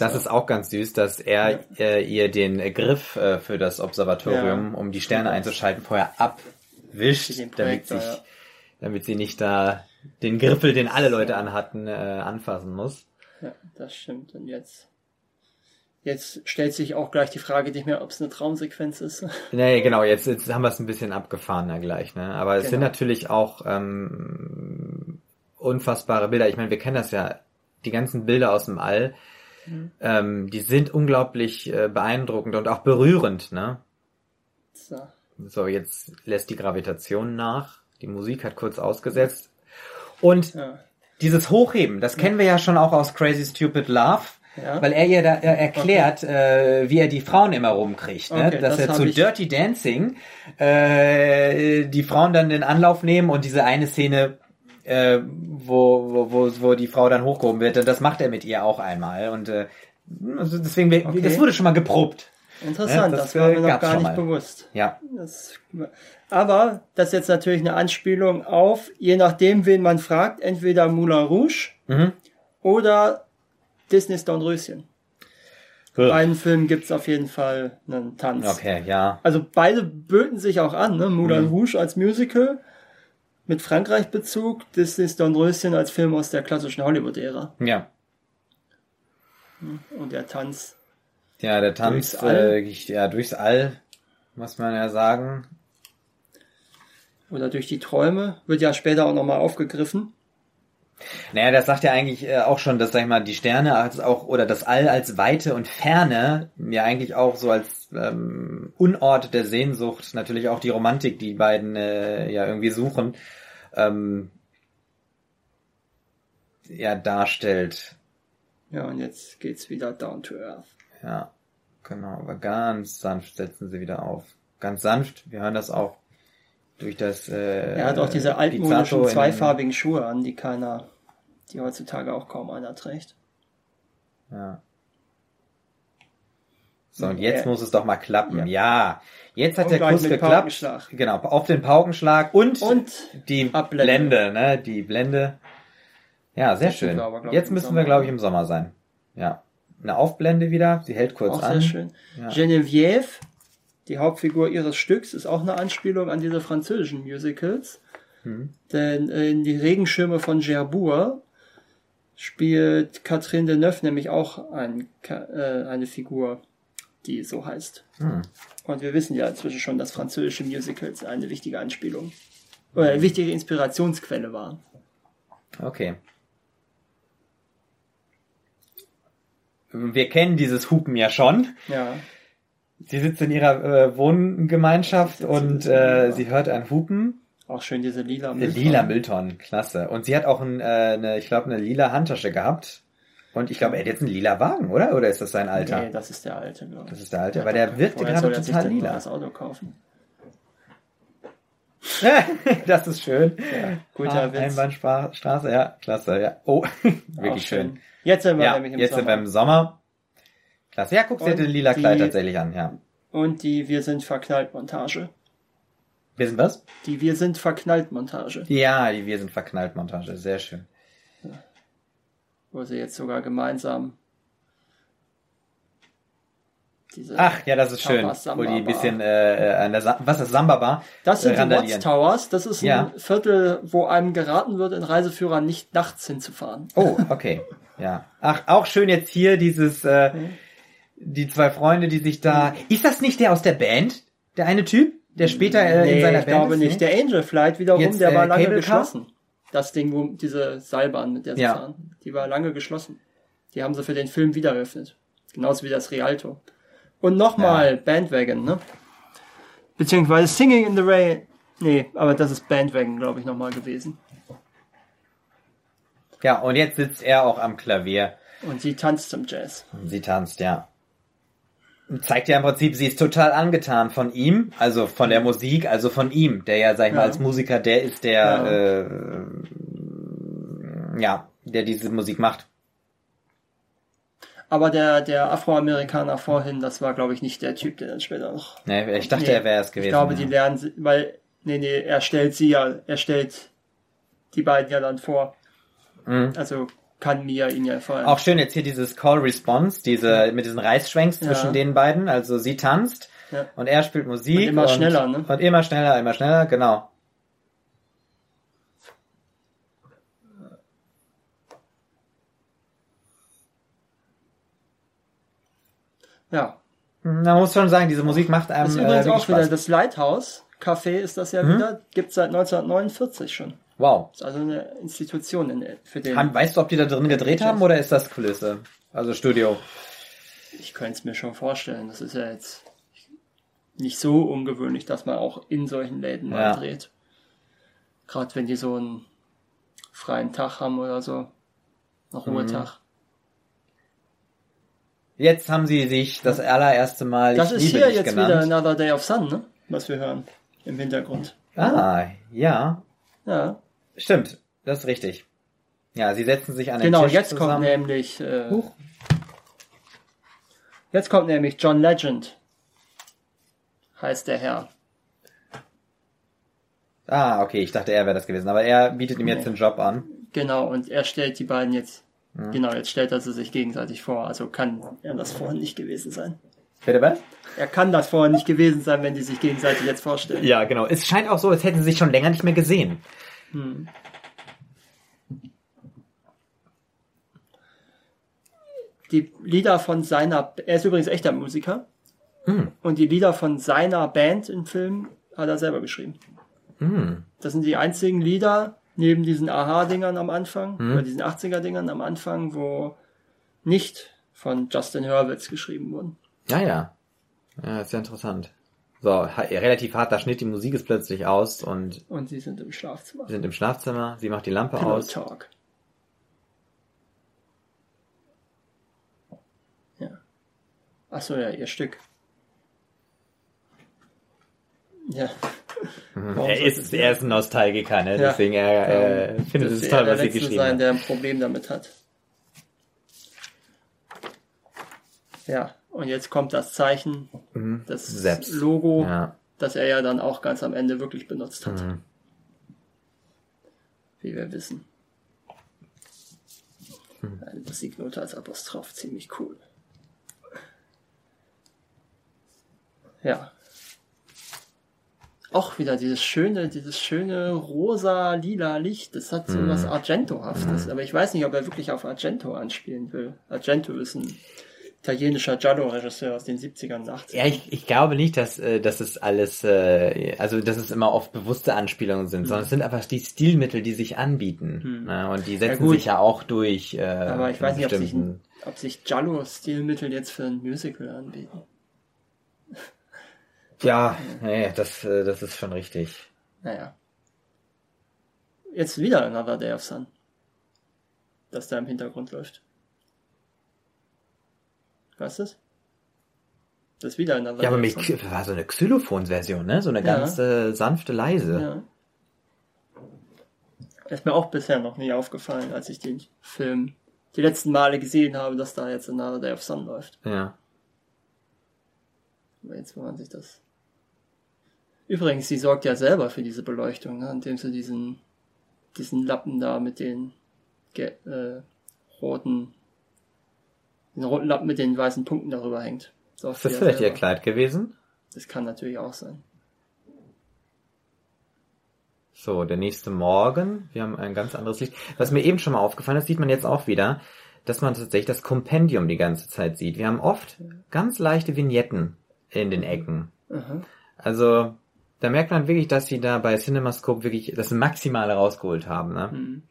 Das So. ist auch ganz süß, dass er äh, ihr den Griff äh, für das Observatorium, Ja. um die Sterne Ja. einzuschalten, vorher abwischt, damit, sich, ja. damit sie nicht da den Griffel, den alle Leute anhatten, äh, anfassen muss. Ja, das stimmt. Und jetzt, jetzt stellt sich auch gleich die Frage nicht mehr, ob es eine Traumsequenz ist. Nee, genau, jetzt, jetzt haben wir es ein bisschen abgefahrener gleich, ne? Aber es sind Genau. natürlich auch ähm, unfassbare Bilder. Ich meine, wir kennen das ja, die ganzen Bilder aus dem All, Mhm. ähm, die sind unglaublich äh, beeindruckend und auch berührend, ne? So. So, jetzt lässt die Gravitation nach. Die Musik hat kurz ausgesetzt. Und Ja. dieses Hochheben, das kennen wir ja schon auch aus Crazy Stupid Love. Ja. Weil er ihr da äh, erklärt, äh, wie er die Frauen immer rumkriegt. Ne? Okay, Dass das er zu ich- Dirty Dancing äh, die Frauen dann in Anlauf nehmen und diese eine Szene, äh, wo, wo, wo, wo die Frau dann hochgehoben wird, das macht er mit ihr auch einmal. Und äh, also deswegen, Okay. das wurde schon mal geprobt. Interessant, Ja, das, das, war äh, mir noch gar nicht bewusst. Ja. Das, aber das ist jetzt natürlich eine Anspielung auf, je nachdem, wen man fragt, entweder Moulin Rouge Mhm. oder Disney's Dornröschen. Bei beiden Filmen gibt's auf jeden Fall einen Tanz. Okay, ja. Also beide böten sich auch an, ne? Moulin Mhm. Rouge als Musical mit Frankreich-Bezug, Disney's Dornröschen als Film aus der klassischen Hollywood-Ära. Ja. Und der Tanz, Ja, der Tanz Durchs All? äh, ja, durchs All, muss man ja sagen. oder durch die Träume, wird ja später auch nochmal aufgegriffen. Naja, das sagt ja eigentlich äh, auch schon, dass, sag ich mal, die Sterne als auch, oder das All als Weite und Ferne, ja eigentlich auch so als ähm, Unort der Sehnsucht, natürlich auch die Romantik, die, die beiden äh, ja irgendwie suchen, ähm, ja, darstellt. Ja, und jetzt geht's wieder down to earth. Ja, genau, aber ganz sanft setzen sie wieder auf. Ganz sanft, wir hören das auch durch das äh, Er hat auch diese altmodischen zweifarbigen Schuhe an, die keiner, die heutzutage auch kaum einer trägt. Ja. So, und jetzt Ja. muss es doch mal klappen. Ja. Ja. Jetzt hat Und der Kuss geklappt. Paukenschlag. Genau, auf den Paukenschlag und, Und die Abblende. Blende, ne? Die Blende. Ja, sehr schön. aber, glaub Jetzt müssen Sommer. wir, glaube ich, im Sommer sein. Ja. Eine Aufblende wieder. Sie hält kurz auch an. sehr schön. Ja. Geneviève, die Hauptfigur ihres Stücks, ist auch eine Anspielung an diese französischen Musicals. Mhm. Denn in die Regenschirme von Gerbourg spielt Catherine Deneuve nämlich auch ein, äh, eine Figur, die so heißt. Hm. Und wir wissen ja inzwischen schon, dass französische Musicals eine wichtige Anspielung oder eine wichtige Inspirationsquelle waren. Okay. Wir kennen dieses Hupen ja schon. Ja, Sie sitzt in ihrer äh, Wohngemeinschaft und sie- äh, sie hört ein Hupen Auch schön diese lila Eine lila Mülltonnen, klasse. Und sie hat auch ein, äh, eine, ich glaube, eine lila Handtasche gehabt. Und ich glaube, er hat jetzt einen lila Wagen, oder? Oder ist das sein Alter? Nee, das ist der alte, glaube ich. Das ist der alte, weil der wirkte gerade soll er sich total denn lila. Das Auto kaufen. das ist schön. Guter ah, Witz. Einbahnstraße, ja, klasse, ja. Oh, wirklich schön. Jetzt sind wir Ja, nämlich im jetzt sind Sommer. wir im Sommer. Klasse. Ja, guck, Und ein lila die- Kleid tatsächlich an, ja. Und die Wir sind verknallt Montage. Wir sind was? Die Wir sind verknallt Montage. Ja, die Wir sind verknallt Montage, sehr schön. Wo sie jetzt sogar gemeinsam diese Ach, ja, das ist schön. Wo die ein bisschen äh, äh, an der Sa was ist Samba Bar? Das sind äh, die randalieren. Watchtowers. Das ist ein Ja. Viertel, wo einem geraten wird, in Reiseführern nicht nachts hinzufahren. Oh, okay. Ja. Ach, auch schön jetzt hier dieses, äh, die zwei Freunde, die sich da. Ist das nicht der aus der Band? Der eine Typ, der später äh, in nee, seiner ich Band glaube ist? nicht. Nee? Der Angel Flight wiederum, Jetzt, der äh, war lange Cable geschlossen. Das Ding, wo diese Seilbahn, mit der sie Ja. fahren, die war lange geschlossen. Die haben sie für den Film wieder eröffnet. Genauso wie das Rialto. Und nochmal Bandwagon, ne? Beziehungsweise Singing in the Rain. Nee, aber das ist Bandwagon, glaube ich, nochmal gewesen. Ja, und jetzt sitzt er auch am Klavier. Und sie tanzt zum Jazz. Und Sie tanzt, ja. Zeigt ja im Prinzip, sie ist total angetan von ihm, also von der Musik, also von ihm, der ja, sag ich mal, Ja. als Musiker der ist, der, Ja. äh, ja, der diese Musik macht. Aber der, der Afroamerikaner vorhin, das war, glaube ich, nicht der Typ, der dann später noch. Ne, ich dachte, Nee, er wäre es gewesen. Ich glaube, die ja. lernen, sie- weil, nee, nee, er stellt sie ja, er stellt die beiden ja dann vor. Mhm. Also kann Mia ihn ja vor allem. Auch schön jetzt hier dieses Call-Response, diese, mit diesen Reißschwenks Ja. zwischen den beiden. Also sie tanzt Ja. und er spielt Musik. Und immer schneller, ne? Und immer schneller, immer schneller, genau. ja. Man muss schon sagen, diese Musik macht einem Das ist äh, übrigens wirklich auch wieder Spaß. das Lighthouse. Café ist das ja wieder. Gibt's seit 1949 schon. Wow. Ist also eine Institution in, für den. Haben, weißt du, ob die da drin gedreht haben oder ist das Kulisse? Also Studio. Ich könnte es mir schon vorstellen. Das ist ja jetzt nicht so ungewöhnlich, dass man auch in solchen Läden mal Ja. dreht. Gerade wenn die so einen freien Tag haben oder so. Noch Mhm. Ruhetag. Jetzt haben sie sich das allererste Mal Das ist hier jetzt genannt. wieder Another Day of Sun, ne? Was wir hören. Im Hintergrund. Ah, ja. Ja. Stimmt. Das ist richtig. Ja, sie setzen sich an den Genau, Tisch jetzt zusammen. kommt nämlich. Äh, Huch. jetzt kommt nämlich John Legend. Heißt der Herr. Ah, okay, ich dachte, er wäre das gewesen. Aber er bietet ihm jetzt Nee. den Job an. Genau, und er stellt die beiden jetzt. Genau, jetzt stellt er sie sich gegenseitig vor. Also kann er das vorher nicht gewesen sein. Bitte was? Er kann das vorher nicht gewesen sein, wenn die sich gegenseitig jetzt vorstellen. Ja, genau. Es scheint auch so, als hätten sie sich schon länger nicht mehr gesehen. Die Lieder von seiner, er ist übrigens echter Musiker. Hm. Und die Lieder von seiner Band im Film hat er selber geschrieben. Hm. Das sind die einzigen Lieder, neben diesen Aha-Dingern am Anfang, Hm. oder diesen 80er-Dingern am Anfang, wo nicht von Justin Hurwitz geschrieben wurden. Ja, ja. Ja, ist ja interessant. So, relativ harter Schnitt, die Musik ist plötzlich aus und Und sie sind im Schlafzimmer. wir sind im Schlafzimmer, sie macht die Lampe Pillow aus. Talk. Ja. Ach so, ja, ihr Stück. Ja. Warum Er ist, er ist ein Nostalgiker, ne? Ja. Deswegen er äh, findet es toll, was sie geschrieben sein, hat. der ein Problem damit hat. Ja, und jetzt kommt das Zeichen, das Selbst. Logo, Mhm. Ja. das er ja dann auch ganz am Ende wirklich benutzt hat. Mhm. Wie wir wissen. Mhm. Eine Musiknote als Apostroph, ziemlich cool. Ja. Auch wieder dieses schöne, dieses schöne rosa-lila Licht. Das hat so Mhm. was Argentohaftes. Aber ich weiß nicht, ob er wirklich auf Argento anspielen will. Argento ist ein italienischer Giallo-Regisseur aus den 70ern und 80ern. Ja, ich, ich glaube nicht, dass, äh, dass es alles, äh, also dass es immer oft bewusste Anspielungen sind, sondern es sind einfach die Stilmittel, die sich anbieten. Ne? Und die setzen gut. sich ja auch durch. Äh, Aber ich weiß nicht, ob sich, ob sich Giallo-Stilmittel jetzt für ein Musical anbieten. Ja, nee, das, äh, das ist schon richtig. Naja. Jetzt wieder Another Day of Sun. Das da im Hintergrund läuft. Weißt du das? Das ist wieder Another Ja, aber. Xy- war so eine Xylophon-Version, ne? So eine Ja. ganz äh, sanfte, leise. Ja. Ist mir auch bisher noch nie aufgefallen, als ich den Film die letzten Male gesehen habe, dass da jetzt Another Day of Sun läuft. Ja. Aber jetzt, wenn man sich das. Übrigens, sie sorgt ja selber für diese Beleuchtung, ne? indem sie diesen, diesen Lappen da mit den äh, roten, den roten Lappen mit den weißen Punkten darüber hängt. Sorgt Ist das vielleicht ihr selber. Kleid gewesen? Das kann natürlich auch sein. So, der nächste Morgen. Wir haben ein ganz anderes Licht. Was mir eben schon mal aufgefallen ist, sieht man jetzt auch wieder, dass man tatsächlich das Kompendium die ganze Zeit sieht. Wir haben oft ganz leichte Vignetten in den Ecken. Aha. Also, da merkt man wirklich, dass sie da bei CinemaScope wirklich das Maximale rausgeholt haben. Ne? Hm.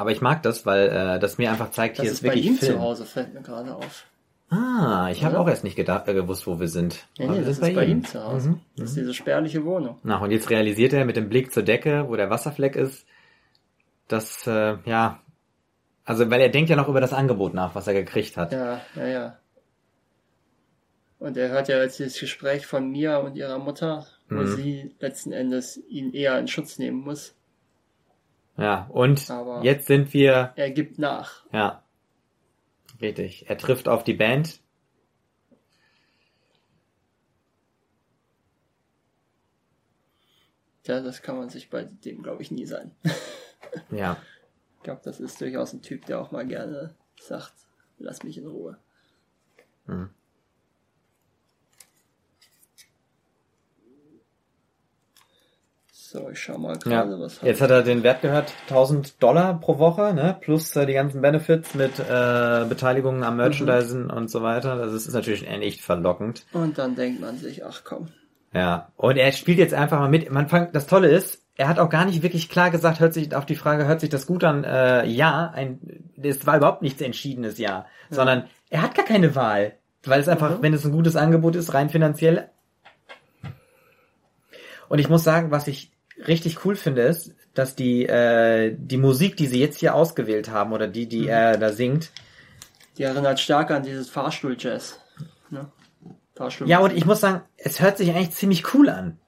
Aber ich mag das, weil äh, das mir einfach zeigt, Das hier ist ist bei wirklich ihm Film. zu Hause, fällt mir gerade auf. Ah, ich habe auch erst nicht gedacht, äh, gewusst, wo wir sind. Nee, nee, das sind ist bei ihm zu Hause. Mhm. Das ist diese spärliche Wohnung. Na, und jetzt realisiert er mit dem Blick zur Decke, wo der Wasserfleck ist, dass, äh, ja, also, weil er denkt ja noch über das Angebot nach, was er gekriegt hat. Ja, ja, ja. Und er hört ja jetzt das Gespräch von Mia und ihrer Mutter, wo Mhm. sie letzten Endes ihn eher in Schutz nehmen muss. Ja, und Aber- jetzt sind wir, Er gibt nach. ja, richtig, er trifft auf die Band. Ja, das kann man sich bei dem, glaube ich, nie sein. Ja, Ich glaube, das ist durchaus ein Typ, der auch mal gerne sagt, lass mich in Ruhe. Mhm. So, ich schau mal ja. gerade, was Jetzt hat er den Wert gehört, 1000 Dollar pro Woche, ne, plus äh, die ganzen Benefits mit äh, Beteiligungen am Merchandising Mhm. und so weiter. Das ist, ist natürlich echt verlockend. Und dann denkt man sich, ach komm. Ja, und er spielt jetzt einfach mal mit. Man fängt, das Tolle ist, er hat auch gar nicht wirklich klar gesagt, hört sich auf die Frage, hört sich das gut an? Äh, ja, ein, es war überhaupt nichts entschiedenes Ja, sondern er hat gar keine Wahl, weil es einfach, Mhm. wenn es ein gutes Angebot ist, rein finanziell. Und ich muss sagen, was ich richtig cool finde, ist, dass die äh, die Musik, die sie jetzt hier ausgewählt haben oder die, die er da singt, Die erinnert stark an dieses Fahrstuhl-Jazz. Ne? Fahrstuhl. ja, und ich muss sagen, es hört sich eigentlich ziemlich cool an.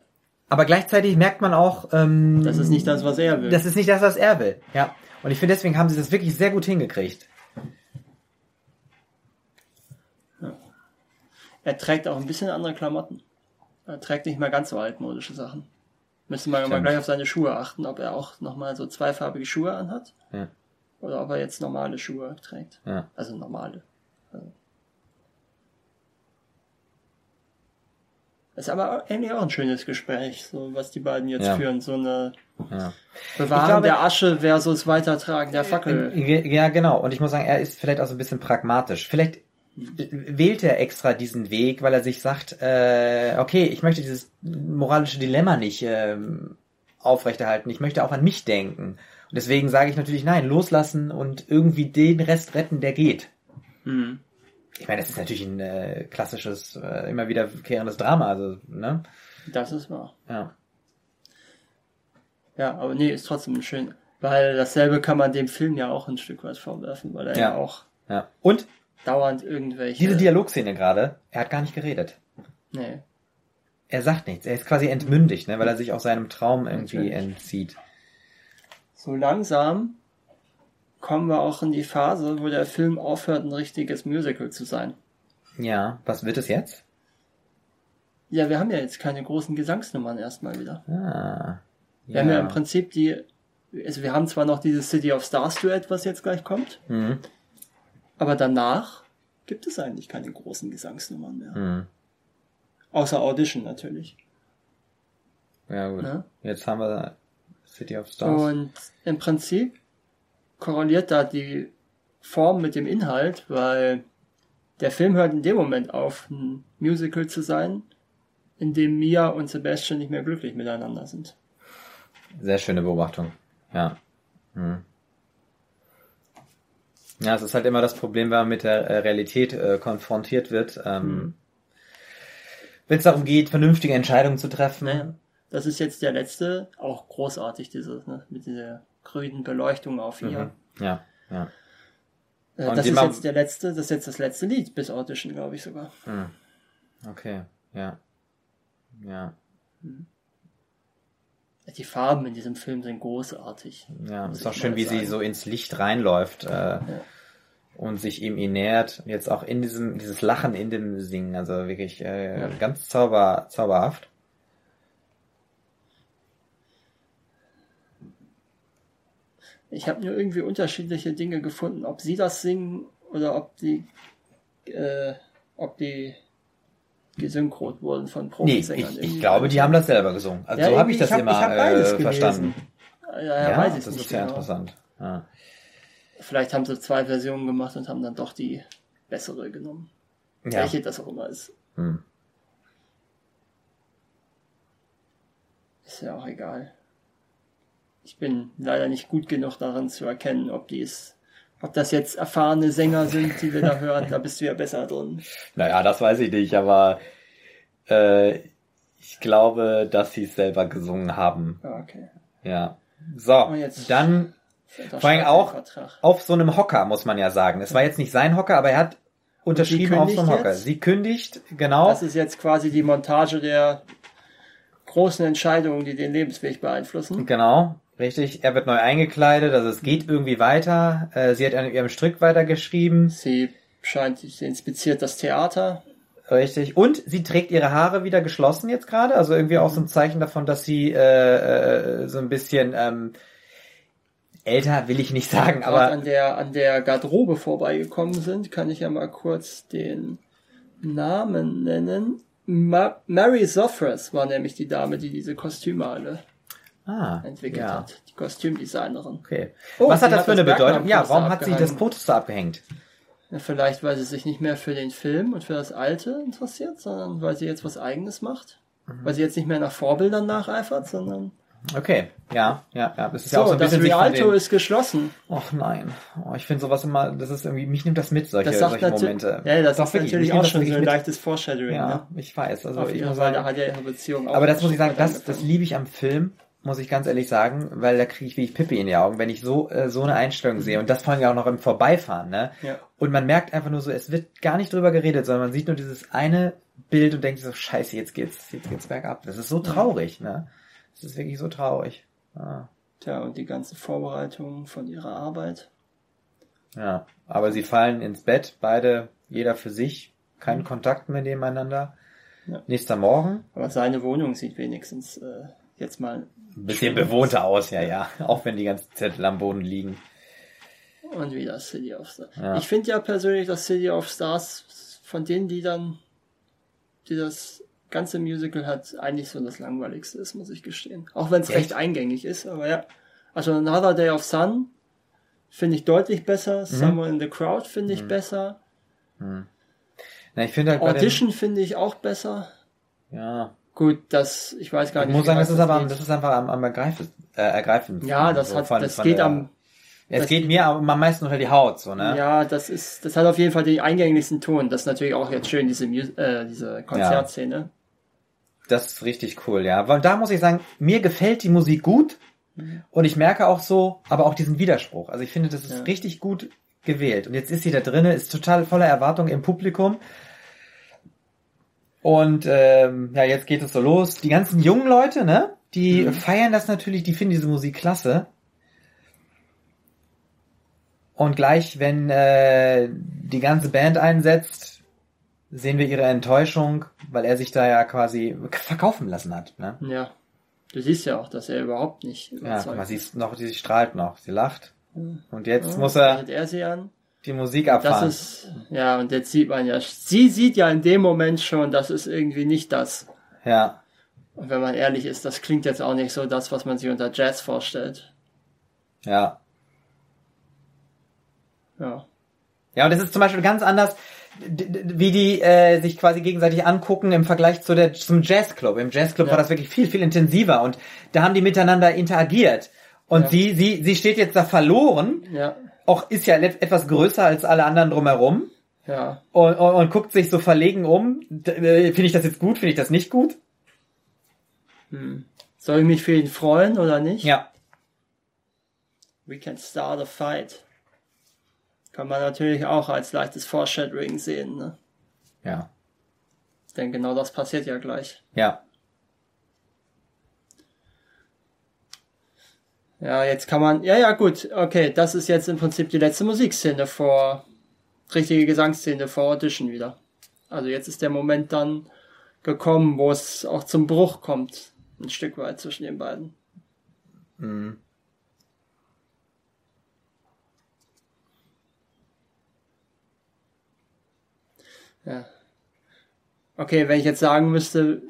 Aber gleichzeitig merkt man auch, ähm, Das ist nicht das, was er will. Das ist nicht das, was er will. Ja. Und ich finde, deswegen haben sie das wirklich sehr gut hingekriegt. Er trägt auch ein bisschen andere Klamotten. Er trägt nicht mehr ganz so altmodische Sachen. Müsste man mal gleich auf seine Schuhe achten, ob er auch nochmal so zweifarbige Schuhe anhat. Ja. Oder ob er jetzt normale Schuhe trägt. Ja. Also normale. Das ist aber eigentlich auch ein schönes Gespräch, so was die beiden jetzt Ja. führen. So eine Ja. Bewahren glaube- der Asche versus Weitertragen der Fackel. Ja, genau. Und ich muss sagen, er ist vielleicht auch so ein bisschen pragmatisch. Vielleicht wählt er extra diesen Weg, weil er sich sagt, äh, okay, ich möchte dieses moralische Dilemma nicht ähm, aufrechterhalten. Ich möchte auch an mich denken. Und deswegen sage ich natürlich nein, loslassen und irgendwie den Rest retten, der geht. Hm. Ich meine, das ist natürlich ein äh, klassisches, äh, immer wiederkehrendes Drama. Also, ne? Das ist wahr. Ja. Ja, aber nee, ist trotzdem schön. Weil dasselbe kann man dem Film ja auch ein Stück weit vorwerfen, weil er ja, Ja. auch ja. Und dauernd irgendwelche. Diese Dialogszene gerade, er hat gar nicht geredet. Nee. Er sagt nichts. Er ist quasi entmündigt, ne, weil er sich auch seinem Traum irgendwie Natürlich. entzieht. So langsam kommen wir auch in die Phase, wo der Film aufhört, ein richtiges Musical zu sein. Ja, was wird es jetzt? Ja, wir haben ja jetzt keine großen Gesangsnummern erstmal wieder. Ah. Wir haben ja im Prinzip die, also wir haben zwar noch dieses City of Stars Duett, was jetzt gleich kommt, Mhm. Aber danach gibt es eigentlich keine großen Gesangsnummern mehr. Mhm. Außer Audition natürlich. Ja, gut. Ne? Jetzt haben wir City of Stars. Und im Prinzip korreliert da die Form mit dem Inhalt, weil der Film hört in dem Moment auf, ein Musical zu sein, in dem Mia und Sebastian nicht mehr glücklich miteinander sind. Sehr schöne Beobachtung. Ja. Mhm. Ja, es ist halt immer das Problem, wenn man mit der äh, Realität äh, konfrontiert wird. Ähm, Mhm. Wenn es darum geht, vernünftige Entscheidungen zu treffen. Naja. Das ist jetzt der letzte, auch großartig, diese, ne, mit dieser grünen Beleuchtung auf ihr. Mhm. Ja, ja. Äh, das ist jetzt der letzte, das ist jetzt das letzte Lied bis Audition, glaube ich sogar. Okay, ja. Ja, Die Farben in diesem Film sind großartig. ja. Ist auch schön, wie sie so ins Licht reinläuft äh, und sich ihm ihn nähert. Jetzt auch in diesem, dieses Lachen in dem Singen, also wirklich äh, Ja. ganz zauber, zauberhaft. Ich habe nur irgendwie unterschiedliche Dinge gefunden, ob sie das singen oder ob die, äh, ob die gesynchron wurden von Nee, Profisängern. ich, ich glaube, die haben das selber gesungen. Also Ja, so habe ich das ich hab- immer ich hab beides äh, verstanden. Ja, ja, Ja, weiß ich das nicht ist ja genau. interessant. Ja. Vielleicht haben sie zwei Versionen gemacht und haben dann doch die bessere genommen. Ja. Welche das auch immer ist. Hm. Ist ja auch egal. Ich bin leider nicht gut genug daran zu erkennen, ob die es, ob das jetzt erfahrene Sänger sind, die wir da hören. Da bist du ja besser drin. Naja, das weiß ich nicht, aber äh, ich glaube, dass sie es selber gesungen haben. Ja, okay. Ja. So, dann Da Vor allem auch- auf so einem Hocker, muss man ja sagen. Es war jetzt nicht sein Hocker, aber er hat unterschrieben auf so einem Hocker. jetzt? Sie kündigt, genau. Das ist jetzt quasi die Montage der großen Entscheidungen, die den Lebensweg beeinflussen. Genau, richtig. Er wird neu eingekleidet, also es geht irgendwie weiter. Äh, sie hat an ihrem Strick weitergeschrieben. Sie scheint, sie inspiziert das Theater. Richtig. Und sie trägt ihre Haare wieder geschlossen jetzt gerade. Also irgendwie auch so ein Zeichen davon, dass sie äh, äh, so ein bisschen ähm, älter will ich nicht sagen, aber an der, an der Garderobe vorbeigekommen sind, kann ich ja mal kurz den Namen nennen. Ma Mary Zophras war nämlich die Dame, die diese Kostüme alle ah, entwickelt ja. hat. Die Kostümdesignerin. Okay. Oh, Was hat das für eine das Bedeutung? Ja, warum hat sie das. Poster abgehängt? Ja, vielleicht, weil sie sich nicht mehr für den Film und für das Alte interessiert, sondern weil sie jetzt was Eigenes macht. Mhm. Weil sie jetzt nicht mehr nach Vorbildern nacheifert, sondern. Okay, ja, ja, ja. Das ist ja auch So, so ein das bisschen Rialto den- ist geschlossen. Och nein. Oh, ich finde sowas immer, das ist irgendwie, mich nimmt das mit, solche, Das sagt solche Momente. ja, das Doch, ist wirklich, natürlich auch schon so ein mit. leichtes Foreshadowing. Ja, Ne? ich weiß. Also Auf ich muss sagen, hat ja ihre Beziehung auch aber das muss ich sagen, das, das angefangen. liebe ich am Film, muss ich ganz ehrlich sagen, weil da kriege ich wie ich Pippi in die Augen, wenn ich so äh, so eine Einstellung sehe und das vor allem ja auch noch im Vorbeifahren, ne? Ja. Und man merkt einfach nur so, es wird gar nicht drüber geredet, sondern man sieht nur dieses eine Bild und denkt so, scheiße, jetzt geht's, jetzt geht's bergab. Das ist so traurig, ne? Das ist wirklich so traurig. Ah. Tja, und die ganzen Vorbereitungen von ihrer Arbeit. Ja, aber sie fallen ins Bett, beide, jeder für sich, kein Kontakt mehr nebeneinander. Ja. Nächster Morgen, Aber seine Wohnung sieht wenigstens äh, jetzt mal. ein bisschen bewohnter aus, ja, ja, auch wenn die ganzen Zettel am Boden liegen. Und wieder City of Stars. Ja. Ich finde ja persönlich, dass City of Stars von den Liedern, die das ganze Musical hat, eigentlich so das langweiligste ist, muss ich gestehen. Auch wenn es Echt? recht eingängig ist, aber ja. Also Another Day of Sun finde ich deutlich Mhm. besser. Somewhere in the Crowd finde ich besser. Na, ich finde halt Audition finde ich auch besser. ja, Gut, das, ich weiß gar ich nicht. muss wie sagen, das ist aber, am- geht. das ist einfach am, am ergreifend, äh, ergreifend. ja, das so hat, das geht der- am, Es geht mir am meisten unter die Haut, so, ne? ja, das ist, das hat auf jeden Fall den eingänglichsten Ton. Das ist natürlich auch jetzt schön, diese, Mus äh, diese Konzertszene. Das ist richtig cool, ja. Weil da muss ich sagen, mir gefällt die Musik gut und ich merke auch so, aber auch diesen Widerspruch. Also ich finde, das ist Ja. richtig gut gewählt. Und jetzt ist sie da drinnen, ist total voller Erwartung im Publikum. Und ähm, ja, jetzt geht es so los. Die ganzen jungen Leute, ne? Die feiern das natürlich, die finden diese Musik klasse. Und gleich, wenn äh, die ganze Band einsetzt, sehen wir ihre Enttäuschung, weil er sich da ja quasi verkaufen lassen hat. Ne? Ja. Du siehst ja auch, dass er überhaupt nicht Ja, man ist. sieht noch, sie strahlt noch, sie lacht. Und jetzt Ja, muss er redet er sie an. Die Musik Das abfahren. ist, ja, und jetzt sieht man ja, sie sieht ja in dem Moment schon, das ist irgendwie nicht das. ja, Und wenn man ehrlich ist, das klingt jetzt auch nicht so das, was man sich unter Jazz vorstellt. ja. Ja. Ja, und das ist zum Beispiel ganz anders, wie die äh, sich quasi gegenseitig angucken im Vergleich zu der, zum Jazzclub. Im Jazzclub Ja. war das wirklich viel, viel intensiver und da haben die miteinander interagiert. Und Ja. sie, sie, sie steht jetzt da verloren, Ja. Auch ist ja etwas größer als alle anderen drumherum Ja. und, und, und guckt sich so verlegen um. Äh, Finde ich das jetzt gut, finde ich das nicht gut? Hm. Soll ich mich für ihn freuen oder nicht? Ja. We can start a fight. Kann man natürlich auch als leichtes Foreshadowing sehen, ne? Ja. Denn genau das passiert ja gleich. Ja. Ja, jetzt kann man, ja, ja, gut, okay, das ist jetzt im Prinzip die letzte Musikszene vor, richtige Gesangsszene vor Audition wieder. Also jetzt ist der Moment dann gekommen, wo es auch zum Bruch kommt, ein Stück weit zwischen den beiden. Mhm. Ja. Okay, wenn ich jetzt sagen müsste,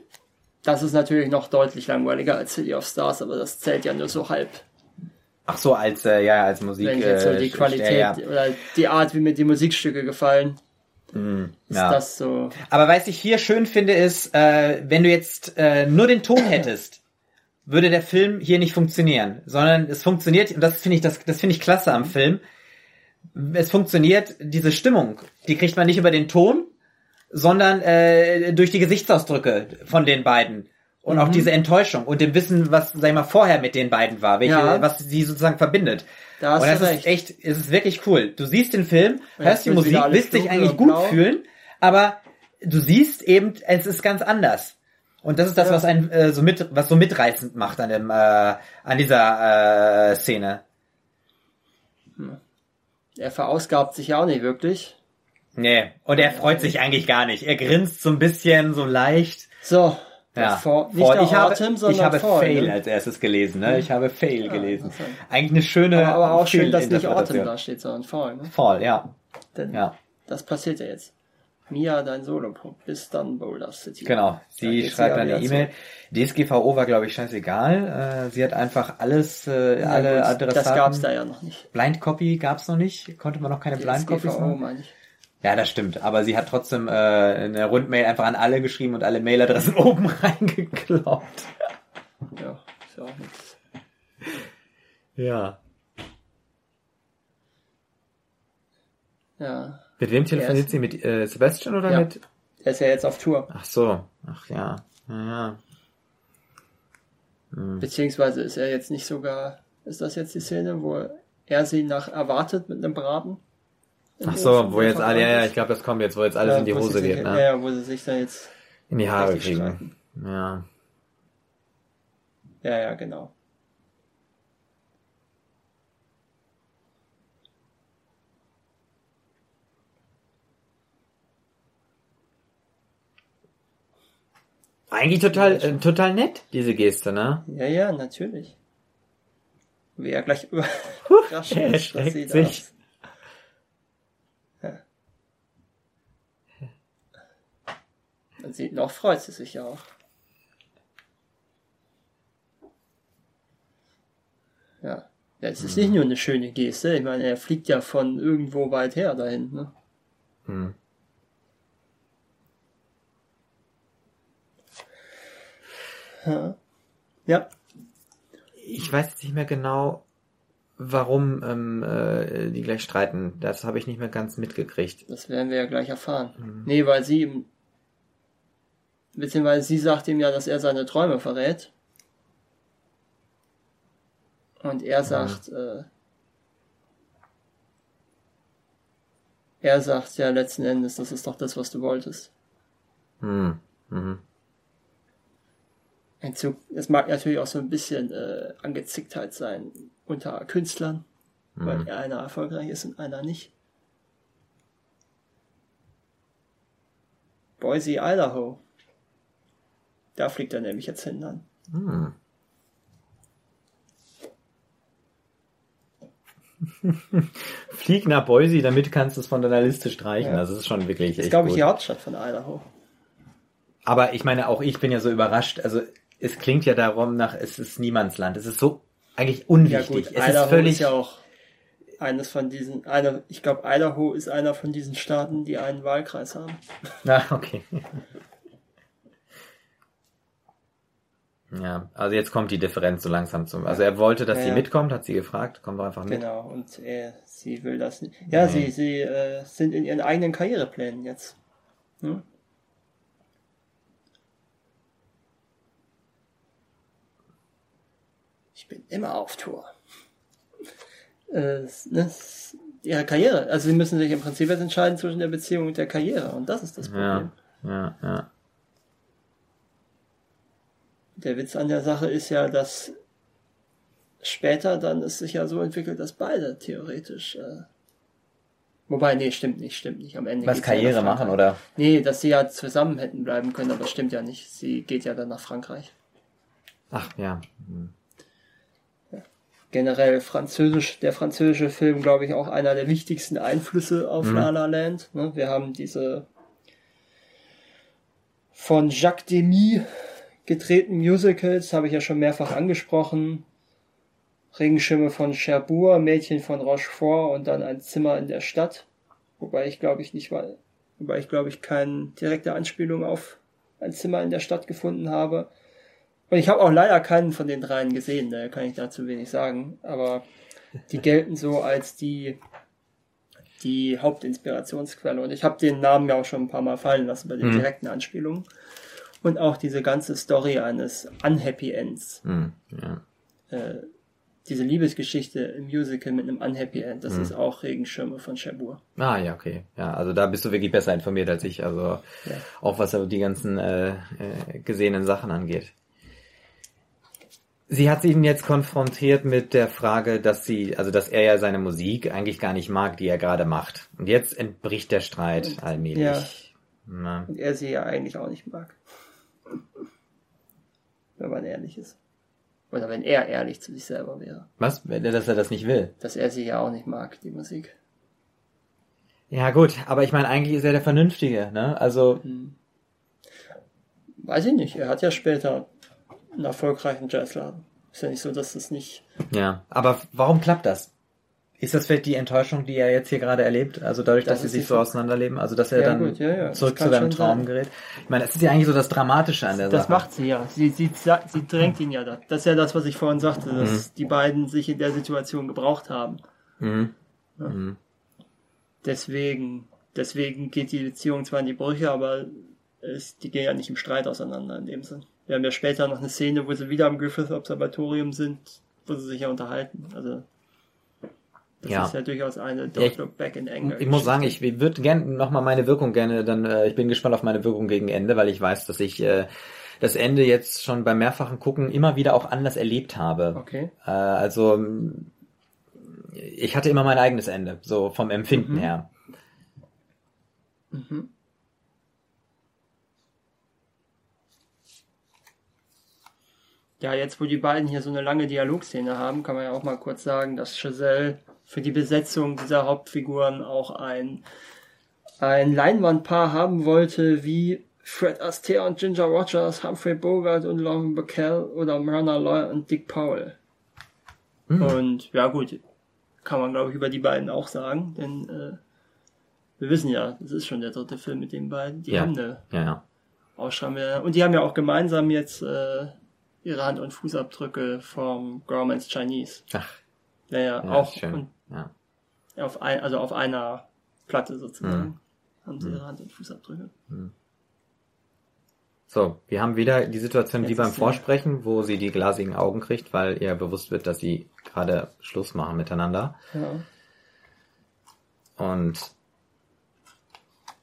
das ist natürlich noch deutlich langweiliger als City of Stars, aber das zählt ja nur so halb. Ach so, als, äh, ja, als Musik. Wenn jetzt so äh, die Qualität ja, ja. oder die Art, wie mir die Musikstücke gefallen, ist ja. das so. Aber was ich hier schön finde, ist, äh, wenn du jetzt äh, nur den Ton hättest, würde der Film hier nicht funktionieren, sondern es funktioniert, und das finde ich, das, das finde ich klasse am Film. Es funktioniert, diese Stimmung, die kriegt man nicht über den Ton, sondern äh, durch die Gesichtsausdrücke von den beiden. Und auch diese Enttäuschung und dem Wissen, was, sag ich mal, vorher mit den beiden war, welche, Ja. was sie sozusagen verbindet. Da und das du ist recht. echt, es ist wirklich cool. Du siehst den Film, Ja, hörst die Musik, willst dich eigentlich gut blau. fühlen, aber du siehst eben, es ist ganz anders. Und das ist das, Ja. was einen äh, so mit, was so mitreißend macht an dem, äh, an dieser äh, Szene. Er verausgabt sich ja auch nicht wirklich. Nee, und er freut sich eigentlich gar nicht. Er grinst so ein bisschen, so leicht. So, Ja, Fall, nicht der ich habe, Autumn, sondern ich habe Fall, Fail ne? als erstes gelesen, ne? Ich habe Fail gelesen. interessant. Eigentlich eine schöne Aber, aber auch schön, dass nicht Autumn da steht, sondern Fall. Ne? Fall, ja. Denn Ja, das passiert ja jetzt. Mia, dein Solopunkt. Bis dann Boulder City. genau. Sie schreibt ja eine E-Mail. DSGVO war, glaube ich, scheißegal. Äh, sie hat einfach alles, äh, Ja, alle gut, Adressaten. Das gab's da ja noch nicht. Blind Copy gab's noch nicht. Konnte man noch keine Blind Copies DSGVO machen? meine ich. Ja, das stimmt. Aber sie hat trotzdem äh, eine Rundmail einfach an alle geschrieben und alle Mailadressen oben reingeklaut. Ja, ist ja auch nichts. Ja. Ja. Mit wem telefoniert sie? Mit äh, Sebastian oder Ja. mit? Er ist ja jetzt auf Tour. Ach so. Ach ja. Ja, ja. Beziehungsweise ist er jetzt nicht sogar. Ist das jetzt die Szene, wo er sie nach erwartet mit einem Braten? Ach so, wo jetzt alle, ja, ja, ich glaube, das kommt jetzt, wo jetzt alles Ja, in die Hose sich, geht, ne? ja, wo sie sich da jetzt. In die Haare kriegen. streiten. Ja. Ja, ja, genau. Eigentlich total, äh, total nett, diese Geste, ne? Ja, ja, natürlich. Er gleich überrascht er dass sie sich. das. Ja. Man sieht noch, freut sie sich ja auch. Ja. ja es ist nicht nur eine schöne Geste. Ich meine, er fliegt ja von irgendwo weit her dahin. Ne? Hm. Ja. ja. Ich weiß jetzt nicht mehr genau, warum ähm, äh, die gleich streiten. Das habe ich nicht mehr ganz mitgekriegt. Das werden wir ja gleich erfahren. Mhm. Nee, weil sie ihm. Beziehungsweise sie sagt ihm ja, dass er seine Träume verrät. Und er sagt, äh, er sagt ja letzten Endes, das ist doch das, was du wolltest. Hm. Mhm. Ein Zug, es mag natürlich auch so ein bisschen äh, Angezicktheit sein unter Künstlern, weil einer erfolgreich ist und einer nicht. Boise, Idaho. Da fliegt er nämlich jetzt hin dann. Hm. Flieg nach Boise, damit kannst du es von deiner Liste streichen. Ja. Also das ist schon wirklich Das ist, glaube ich, gut. die Hauptstadt von Idaho. Aber ich meine, auch ich bin ja so überrascht. Also es klingt ja darum nach, es ist Niemandsland. Es ist so eigentlich Ja unwichtig. gut, es Idaho ist völlig. ist ja auch eines von diesen, einer, ich glaube, Idaho ist einer von diesen Staaten, die einen Wahlkreis haben. Na, okay. Ja, also jetzt kommt die Differenz so langsam zum. Also er wollte, dass Ja, sie ja. mitkommt, hat sie gefragt, kommt doch einfach mit. Genau, und äh, sie will das nicht. Ja, sie, sie äh, sind in ihren eigenen Karriereplänen jetzt. Hm? Ich bin immer auf Tour. Äh, ne, ihre Karriere. Also sie müssen sich im Prinzip jetzt entscheiden zwischen der Beziehung und der Karriere. Und das ist das Problem. Ja, ja, ja. Der Witz an der Sache ist ja, dass später dann es sich ja so entwickelt, dass beide theoretisch. Äh, wobei, nee, stimmt nicht, stimmt nicht. Am Ende. Was ja Karriere nach machen, oder? Nee, dass sie ja zusammen hätten bleiben können, aber das stimmt ja nicht. Sie geht ja dann nach Frankreich. Ach, ja. Hm. Generell französisch, der französische Film, glaube ich, auch einer der wichtigsten Einflüsse auf Mhm. La La Land. Ne? Wir haben diese von Jacques Demy gedrehten Musicals, habe ich ja schon mehrfach angesprochen. Regenschirme von Cherbourg, Mädchen von Rochefort und dann ein Zimmer in der Stadt. Wobei ich glaube ich nicht war, wobei ich glaube ich keine direkte Anspielung auf ein Zimmer in der Stadt gefunden habe. Und ich habe auch leider keinen von den dreien gesehen, daher kann ich dazu wenig sagen. Aber die gelten so als die, die Hauptinspirationsquelle. Und ich habe den Namen ja auch schon ein paar Mal fallen lassen bei den Mhm. direkten Anspielungen. Und auch diese ganze Story eines Unhappy Ends Hm. Ja. äh, diese Liebesgeschichte im Musical mit einem Unhappy End, das Mhm. ist auch Regenschirme von Cherbourg. Ah, ja, okay. Ja, also da bist du wirklich besser informiert als ich. Also Ja. auch was die ganzen äh, äh, gesehenen Sachen angeht. Sie hat ihn jetzt konfrontiert mit der Frage, dass sie, also dass er ja seine Musik eigentlich gar nicht mag, die er gerade macht. Und jetzt entbricht der Streit allmählich. Na, Und er sie ja eigentlich auch nicht mag. Wenn man ehrlich ist. Oder wenn er ehrlich zu sich selber wäre. was? Wenn er- Dass er das nicht will. Dass er sie ja auch nicht mag, die Musik. Ja gut, aber ich meine, eigentlich ist er der Vernünftige, ne? Also, Weiß ich nicht. Er hat ja später einen erfolgreichen Jazzladen. Ist ja nicht so, dass es nicht. ja. Aber warum klappt das? Ist das vielleicht die Enttäuschung, die er jetzt hier gerade erlebt? Also dadurch, Das dass sie sich so auseinanderleben? Also dass er Ja, dann gut, ja, ja. Das zurück zu seinem Traum sein. gerät? Ich meine, das ist ja eigentlich so das Dramatische an der Das Sache. macht sie ja. Sie, sie, sie drängt ihn ja da. Das ist ja das, was ich vorhin sagte, dass die beiden sich in der Situation gebraucht haben. Mhm. Mhm. Deswegen, deswegen geht die Beziehung zwar in die Brüche, aber es, die gehen ja nicht im Streit auseinander in dem Sinn. Wir haben ja später noch eine Szene, wo sie wieder am Griffith Observatorium sind, wo sie sich ja unterhalten. Also das Ja. ist ja durchaus eine Don't Ja, ich- Look Back in Anger. Ich muss sagen, ich würde gerne nochmal meine Wirkung gerne, dann, äh, ich bin gespannt auf meine Wirkung gegen Ende, weil ich weiß, dass ich äh, das Ende jetzt schon beim mehrfachen Gucken immer wieder auch anders erlebt habe. Okay. Äh, also ich hatte immer mein eigenes Ende, so vom Empfinden Mhm. her. Mhm. Ja, jetzt wo die beiden hier so eine lange Dialogszene haben, kann man ja auch mal kurz sagen, dass Chazelle für die Besetzung dieser Hauptfiguren auch ein, ein Leinwandpaar haben wollte, wie Fred Astaire und Ginger Rogers, Humphrey Bogart und Lauren Bacall oder Myrna Loy und Dick Powell. Hm. Und ja gut, kann man glaube ich über die beiden auch sagen, denn äh, wir wissen ja, das ist schon der dritte Film mit den beiden. Die Ja. haben eine Ja, ja. Ausschreiben. Und die haben ja auch gemeinsam jetzt äh, ihre Hand- und Fußabdrücke vom Grauman's Chinese. Ach, Ja, ja, auch und Ja. auf ein, also auf einer Platte sozusagen Mhm. haben sie ihre Hand- und Fußabdrücke. So, wir haben wieder die Situation wie Jetzt beim ist sie- Vorsprechen, wo sie die glasigen Augen kriegt, weil ihr bewusst wird, dass sie gerade Schluss machen miteinander. Ja. Und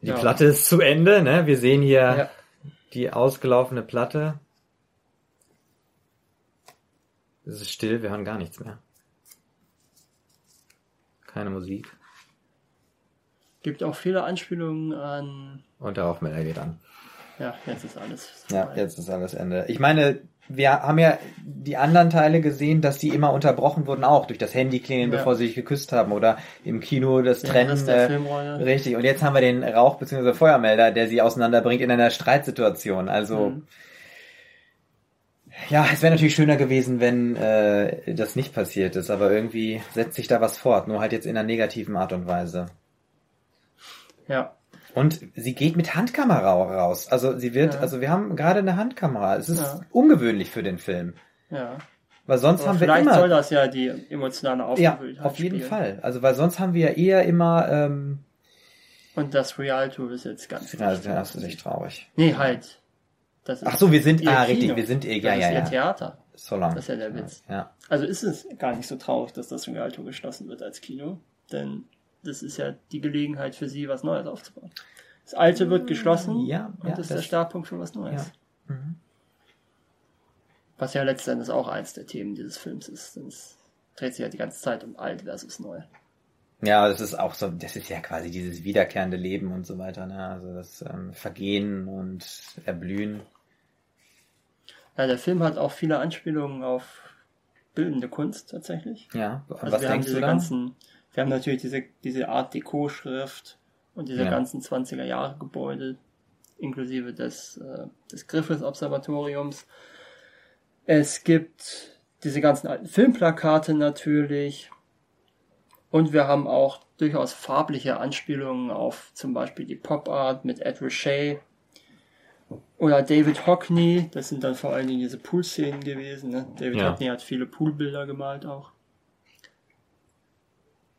die Ja. Platte ist zu Ende, ne? Wir sehen hier Ja. die ausgelaufene Platte. Es ist still, wir hören gar nichts mehr. Keine Musik. Gibt auch viele Anspielungen an. Und der Rauchmelder geht an. Ja, jetzt ist alles. Ja, vorbei. jetzt ist alles Ende. Ich meine, wir haben ja die anderen Teile gesehen, dass die immer unterbrochen wurden, auch durch das Handy klingeln, Ja. bevor sie sich geküsst haben oder im Kino das Der Trennen. Der äh. Richtig. Und jetzt haben wir den Rauch- bzw. Feuermelder, der sie auseinanderbringt in einer Streitsituation. Also, Mhm. Ja, es wäre natürlich schöner gewesen, wenn äh, das nicht passiert ist, aber irgendwie setzt sich da was fort, nur halt jetzt in einer negativen Art und Weise. Ja. Und sie geht mit Handkamera raus. Also sie wird, Ja. also wir haben gerade eine Handkamera. Es ist Ja. ungewöhnlich für den Film. Ja. Weil sonst Aber haben wir vielleicht immer. soll das ja die emotionale ja, Aufgewühltheit auf jeden spielen. Fall. Also weil sonst haben wir ja eher immer, ähm, Und das Realtour ist jetzt ganz ja, das ist echt traurig. Nee, halt. Das Ach so, wir sind, ihr ah, Kino. richtig, wir sind, eh- ja, das ja, ist ihr ja. Theater. So long. Das ist ja der Witz. Ja. Also ist es gar nicht so traurig, dass das Rialto geschlossen wird als Kino, denn das ist ja die Gelegenheit für sie, was Neues aufzubauen. Das Alte wird geschlossen Ja, und ja, das ist der das- Startpunkt für was Neues. Was ja letztendlich auch eins der Themen dieses Films ist. Denn es dreht sich ja die ganze Zeit um alt versus neu. Ja, das ist auch so, das ist ja quasi dieses wiederkehrende Leben und so weiter, ne? Also das ähm, Vergehen und Erblühen. Ja, der Film hat auch viele Anspielungen auf bildende Kunst tatsächlich. Ja, Also was wir haben denkst diese du da? ganzen, wir haben natürlich diese, diese Art Deko-Schrift und diese Ja. ganzen 20er Jahre Gebäude, inklusive des, äh, des Griffes Observatoriums. Es gibt diese ganzen alten Filmplakate natürlich. Und wir haben auch durchaus farbliche Anspielungen auf zum Beispiel die Pop Art mit Ed Richey oder David Hockney. Das sind dann vor allen Dingen diese Pool-Szenen gewesen. Ne? David Ja. Hockney hat viele Poolbilder gemalt auch.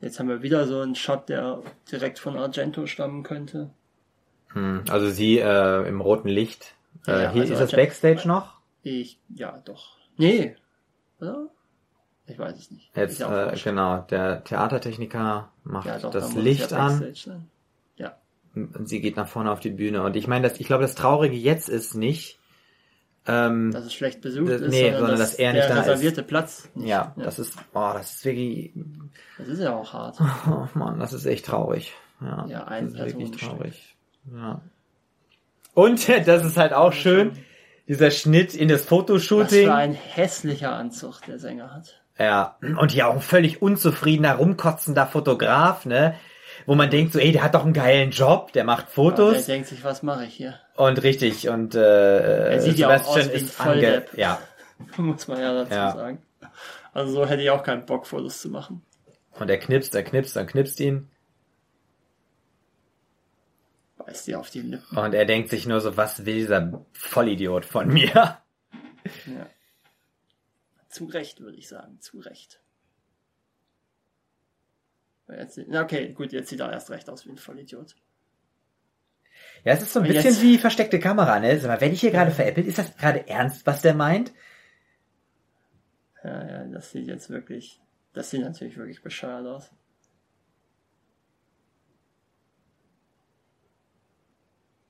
Jetzt haben wir wieder so einen Shot, der direkt von Argento stammen könnte. Hm, also sie äh, im roten Licht. Äh, Ja, hier also ist das Backstage noch. Ich, ja, doch. Nee. Oder? Ich weiß es nicht. Jetzt, äh, genau, der Theatertechniker macht Ja, doch, das Licht an. Backstage sein. Ja. und sie geht nach vorne auf die Bühne. Und ich meine, das, ich glaube, das Traurige jetzt ist nicht, ähm, Dass es schlecht besucht Das- ist, nee, sondern, sondern dass, dass er nicht der da ist. reservierte Platz. Nicht. ja, das ist, oh, das ist wirklich, das ist ja auch hart. oh Mann, das ist echt traurig. Ja, Ja, ein das ist wirklich Personenstück. traurig. Ja. Und das ist halt auch schön, dieser Schnitt in das Was Fotoshooting. für ein hässlicher Anzug der Sänger hat. Ja, und hier auch ein völlig unzufriedener, rumkotzender Fotograf, ne? Wo man denkt so, ey, der hat doch einen geilen Job, der macht Und er Fotos. denkt sich, was mache ich hier? Und richtig, und äh, Er sieht ja auch Sebastian ein ist ange. Ja, Muss man ja dazu Ja. sagen. Also so hätte ich auch keinen Bock, Fotos zu machen. und er knipst, er knipst, er knipst ihn. Beißt dir auf die Lippen. Und er denkt sich nur so, was will dieser Vollidiot von mir? Ja. Zu Recht, würde ich sagen. Zu Recht. Jetzt, okay, gut, jetzt sieht er erst recht aus wie ein Vollidiot. Ja, es ist so ein Und bisschen jetzt- wie versteckte Kamera, ne? Sag mal, wenn ich hier gerade veräppelt, ist das gerade ernst, was der meint? Ja, ja, das sieht jetzt wirklich, das sieht natürlich wirklich bescheuert aus.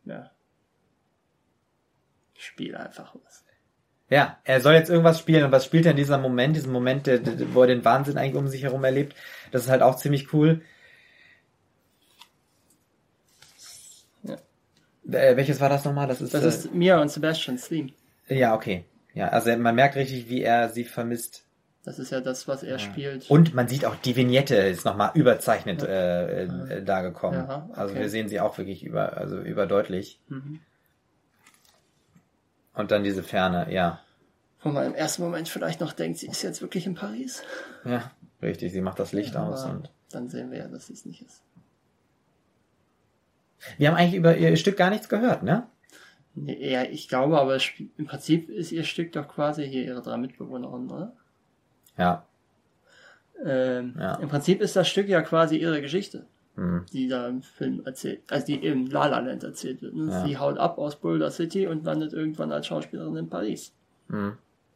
Ja. Spiel einfach was. Ja, er soll jetzt irgendwas spielen. Und was spielt er in diesem Moment? Diesen Moment, der, der, wo er den Wahnsinn eigentlich um sich herum erlebt. Das ist halt auch ziemlich cool. Ja. Äh, welches war das nochmal? Das ist, Das äh, ist Mia und Sebastian's Theme. ja okay. Ja, also man merkt richtig, wie er sie vermisst. Das ist ja das, was er spielt. Und man sieht auch, die Vignette ist nochmal überzeichnet äh, äh, dargekommen. Ja, okay. Also wir sehen sie auch wirklich über, also überdeutlich. Mhm. Und dann diese Ferne, ja. Wo man im ersten Moment vielleicht noch denkt, sie ist jetzt wirklich in Paris. Ja, richtig. Sie macht das Licht aus. Aber Und dann sehen wir ja, dass sie es nicht ist. wir haben eigentlich über ihr Stück gar nichts gehört, ne? Nee, ja, ich glaube, aber im Prinzip ist ihr Stück doch quasi hier ihre drei Mitbewohnerinnen, oder? Ja. Ähm, Ja. Im Prinzip ist das Stück ja quasi ihre Geschichte, Hm. die da im Film erzählt, also die im La La Land erzählt wird. Ne? Ja. Sie haut ab aus Boulder City und landet irgendwann als Schauspielerin in Paris. Hm.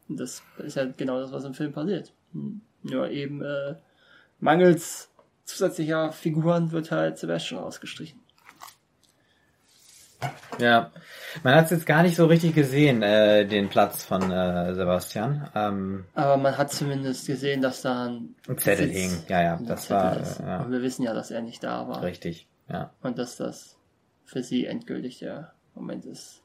Und das ist ja genau das, was im Film passiert. Hm. Nur eben äh, mangels zusätzlicher Figuren wird halt Sebastian ausgestrichen. Ja, man hat es jetzt gar nicht so richtig gesehen, äh, den Platz von äh, Sebastian. Ähm, Aber man hat zumindest gesehen, dass da ein ein Zettel Sitz- hing. Ja, ja, das Zettel war ist. ja, Und wir wissen ja, dass er nicht da war. richtig. Ja. Und dass das für sie endgültig der Moment ist.